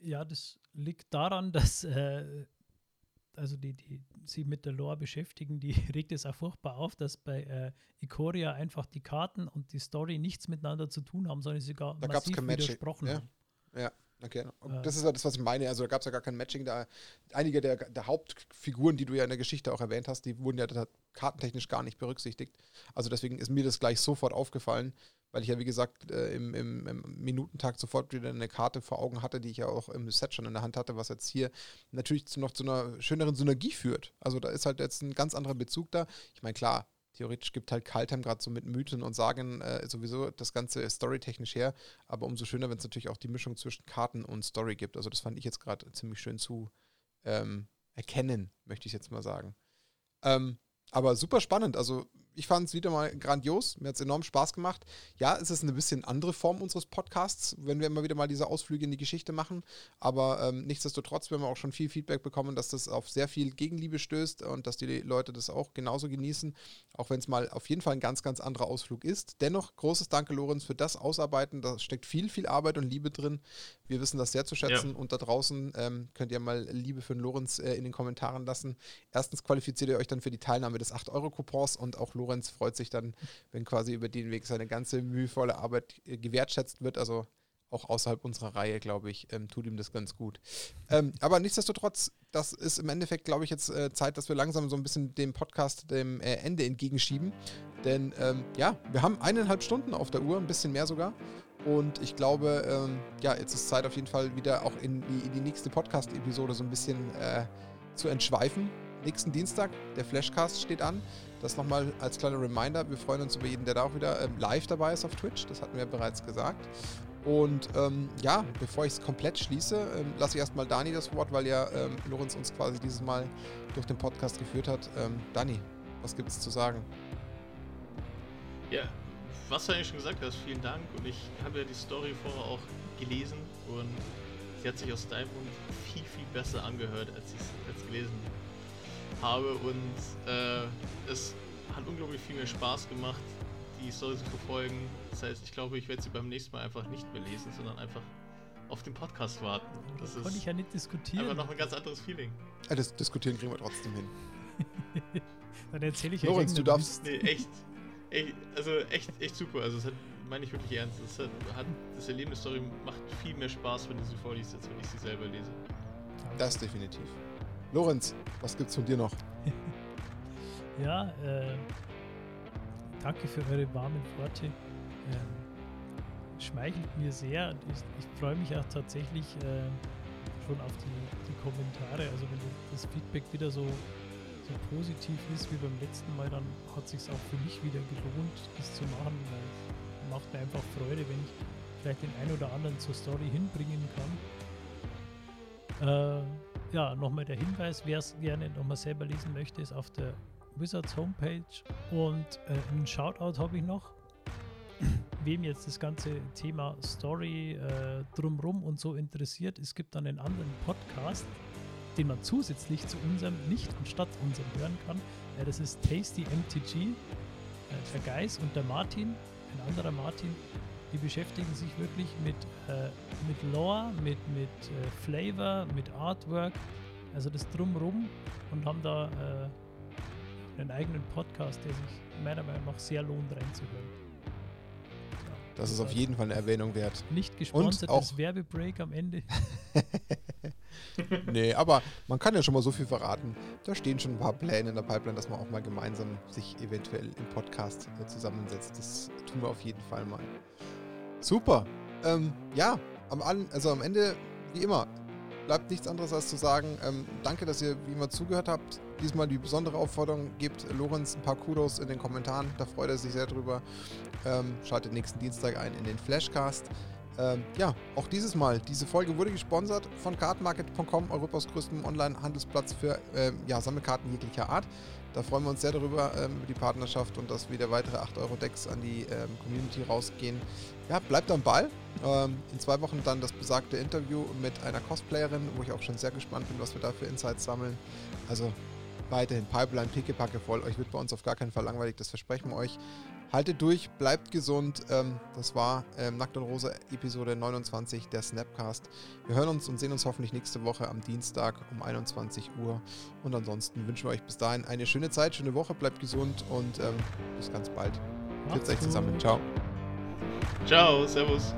Speaker 2: Ja, das liegt daran, dass äh, also die, die sich mit der Lore beschäftigen, die regt es auch furchtbar auf, dass bei äh, Ikoria einfach die Karten und die Story nichts miteinander zu tun haben, sondern sie sogar
Speaker 1: Da
Speaker 2: massiv widersprochen
Speaker 1: ja.
Speaker 2: haben.
Speaker 1: Ja. Okay, das ist ja das, was ich meine. Also da gab es ja gar kein Matching. Da einige der, der, Hauptfiguren, die du ja in der Geschichte auch erwähnt hast, die wurden ja kartentechnisch gar nicht berücksichtigt. Also deswegen ist mir das gleich sofort aufgefallen, weil ich ja wie gesagt äh, im, im, im, Minutentag sofort wieder eine Karte vor Augen hatte, die ich ja auch im Set schon in der Hand hatte, was jetzt hier natürlich zu, noch zu einer schöneren Synergie führt. Also da ist halt jetzt ein ganz anderer Bezug da. Ich meine, klar, theoretisch gibt halt Kaltheim gerade so mit Mythen und Sagen äh, sowieso das Ganze storytechnisch her, aber umso schöner, wenn es natürlich auch die Mischung zwischen Karten und Story gibt. Also das fand ich jetzt gerade ziemlich schön zu ähm, erkennen, möchte ich jetzt mal sagen. Ähm, aber super spannend. Also ich fand es wieder mal grandios. Mir hat es enorm Spaß gemacht. Ja, es ist eine bisschen andere Form unseres Podcasts, wenn wir immer wieder mal diese Ausflüge in die Geschichte machen. Aber ähm, nichtsdestotrotz, wir haben auch schon viel Feedback bekommen, dass das auf sehr viel Gegenliebe stößt und dass die Leute das auch genauso genießen. Auch wenn es mal auf jeden Fall ein ganz, ganz anderer Ausflug ist. Dennoch großes Danke, Lorenz, für das Ausarbeiten. Da steckt viel, viel Arbeit und Liebe drin. Wir wissen das sehr zu schätzen. Ja. Und da draußen ähm, könnt ihr mal Liebe für den Lorenz äh, in den Kommentaren lassen. Erstens qualifiziert ihr euch dann für die Teilnahme des 8-Euro-Coupons und auch Lorenz Lorenz freut sich dann, wenn quasi über den Weg seine ganze mühevolle Arbeit äh, gewertschätzt wird. Also auch außerhalb unserer Reihe, glaube ich, ähm, tut ihm das ganz gut. Ähm, aber nichtsdestotrotz, das ist im Endeffekt, glaube ich, jetzt äh, Zeit, dass wir langsam so ein bisschen dem Podcast dem äh, Ende entgegenschieben. Denn ähm, ja, wir haben eineinhalb Stunden auf der Uhr, ein bisschen mehr sogar. Und ich glaube, ähm, ja, jetzt ist Zeit auf jeden Fall wieder auch in die, in die nächste Podcast-Episode so ein bisschen äh, zu entschweifen. Nächsten Dienstag, der Flashcast steht an. Das nochmal als kleiner Reminder. Wir freuen uns über jeden, der da auch wieder ähm, live dabei ist auf Twitch. Das hatten wir bereits gesagt. Und ähm, ja, bevor ich es komplett schließe, ähm, lasse ich erstmal Dani das Wort, weil ja ähm, Lorenz uns quasi dieses Mal durch den Podcast geführt hat. Ähm, Dani, was gibt es zu sagen?
Speaker 3: Ja, was du eigentlich schon gesagt hast, vielen Dank. Und ich habe ja die Story vorher auch gelesen und sie hat sich aus deinem Mund viel, viel besser angehört, als ich es gelesen habe und äh, unglaublich viel mehr Spaß gemacht, die Story zu verfolgen. Das heißt, ich glaube, ich werde sie beim nächsten Mal einfach nicht mehr lesen, sondern einfach auf den Podcast warten.
Speaker 2: Das, das konnte ich ja nicht diskutieren.
Speaker 3: Aber noch ein ganz anderes Feeling.
Speaker 1: Ja, das Diskutieren kriegen wir trotzdem hin.
Speaker 2: Dann erzähle ich
Speaker 1: euch. Lorenz, du darfst.
Speaker 3: Nee, echt, echt. Also echt, echt super. Also, es hat, meine ich wirklich ernst. Das, hat, hat, das Erleben der Story macht viel mehr Spaß, wenn du sie vorliest, als wenn ich sie selber lese.
Speaker 1: Das definitiv. Lorenz, was gibt's von dir noch?
Speaker 2: ja, äh, danke für eure warmen Worte. Ähm, schmeichelt mir sehr und ich, ich freue mich auch tatsächlich äh, schon auf die, die, Kommentare. Also wenn das Feedback wieder so, so positiv ist wie beim letzten Mal, dann hat es sich auch für mich wieder gelohnt, das zu machen. Weil es macht mir einfach Freude, wenn ich vielleicht den einen oder anderen zur Story hinbringen kann. Äh, ja, nochmal der Hinweis, wer es gerne nochmal selber lesen möchte, ist auf der Wizards Homepage. Und äh, einen Shoutout habe ich noch. Wem jetzt das ganze Thema Story äh, drumrum und so interessiert, es gibt dann einen anderen Podcast, den man zusätzlich zu unserem, nicht anstatt unserem hören kann. Äh, das ist Tasty MTG. Äh, der Geis und der Martin, ein anderer Martin, die beschäftigen sich wirklich mit, äh, mit Lore, mit, mit äh, Flavor, mit Artwork, also das Drumrum und haben da äh, einen eigenen Podcast, der sich meiner Meinung nach sehr lohnt reinzuhören.
Speaker 1: das ist auf jeden Fall eine Erwähnung wert.
Speaker 2: Nicht gesponsertes Werbebreak am Ende.
Speaker 1: nee, aber man kann ja schon mal so viel verraten. Da stehen schon ein paar Pläne in der Pipeline, dass man auch mal gemeinsam sich eventuell im Podcast äh, zusammensetzt. Das tun wir auf jeden Fall mal. Super. Ähm, ja, am, also am Ende, wie immer, bleibt nichts anderes als zu sagen, ähm, danke, dass ihr wie immer zugehört habt. Diesmal die besondere Aufforderung, gebt Lorenz ein paar Kudos in den Kommentaren, da freut er sich sehr drüber. Ähm, schaltet nächsten Dienstag ein in den Flashcast. Ähm, ja, auch dieses Mal, diese Folge wurde gesponsert von cardmarket.com, Europas größtem Online-Handelsplatz für ähm, ja, Sammelkarten jeglicher Art. Da freuen wir uns sehr darüber, ähm, über die Partnerschaft und dass wieder weitere 8-Euro-Decks an die ähm, Community rausgehen. Ja, bleibt am Ball. Ähm, in zwei Wochen dann das besagte Interview mit einer Cosplayerin, wo ich auch schon sehr gespannt bin, was wir da für Insights sammeln. Also weiterhin Pipeline, pickepacke voll. Euch wird bei uns auf gar keinen Fall langweilig, das versprechen wir euch. Haltet durch, bleibt gesund. Ähm, das war ähm, Nackt und Rose Episode 29 der Snapcast. Wir hören uns und sehen uns hoffentlich nächste Woche am Dienstag um 21 Uhr. Und ansonsten wünschen wir euch bis dahin eine schöne Zeit, schöne Woche, bleibt gesund und ähm, bis ganz bald. Tschüss euch zusammen. Ciao.
Speaker 3: Ciao, Servus.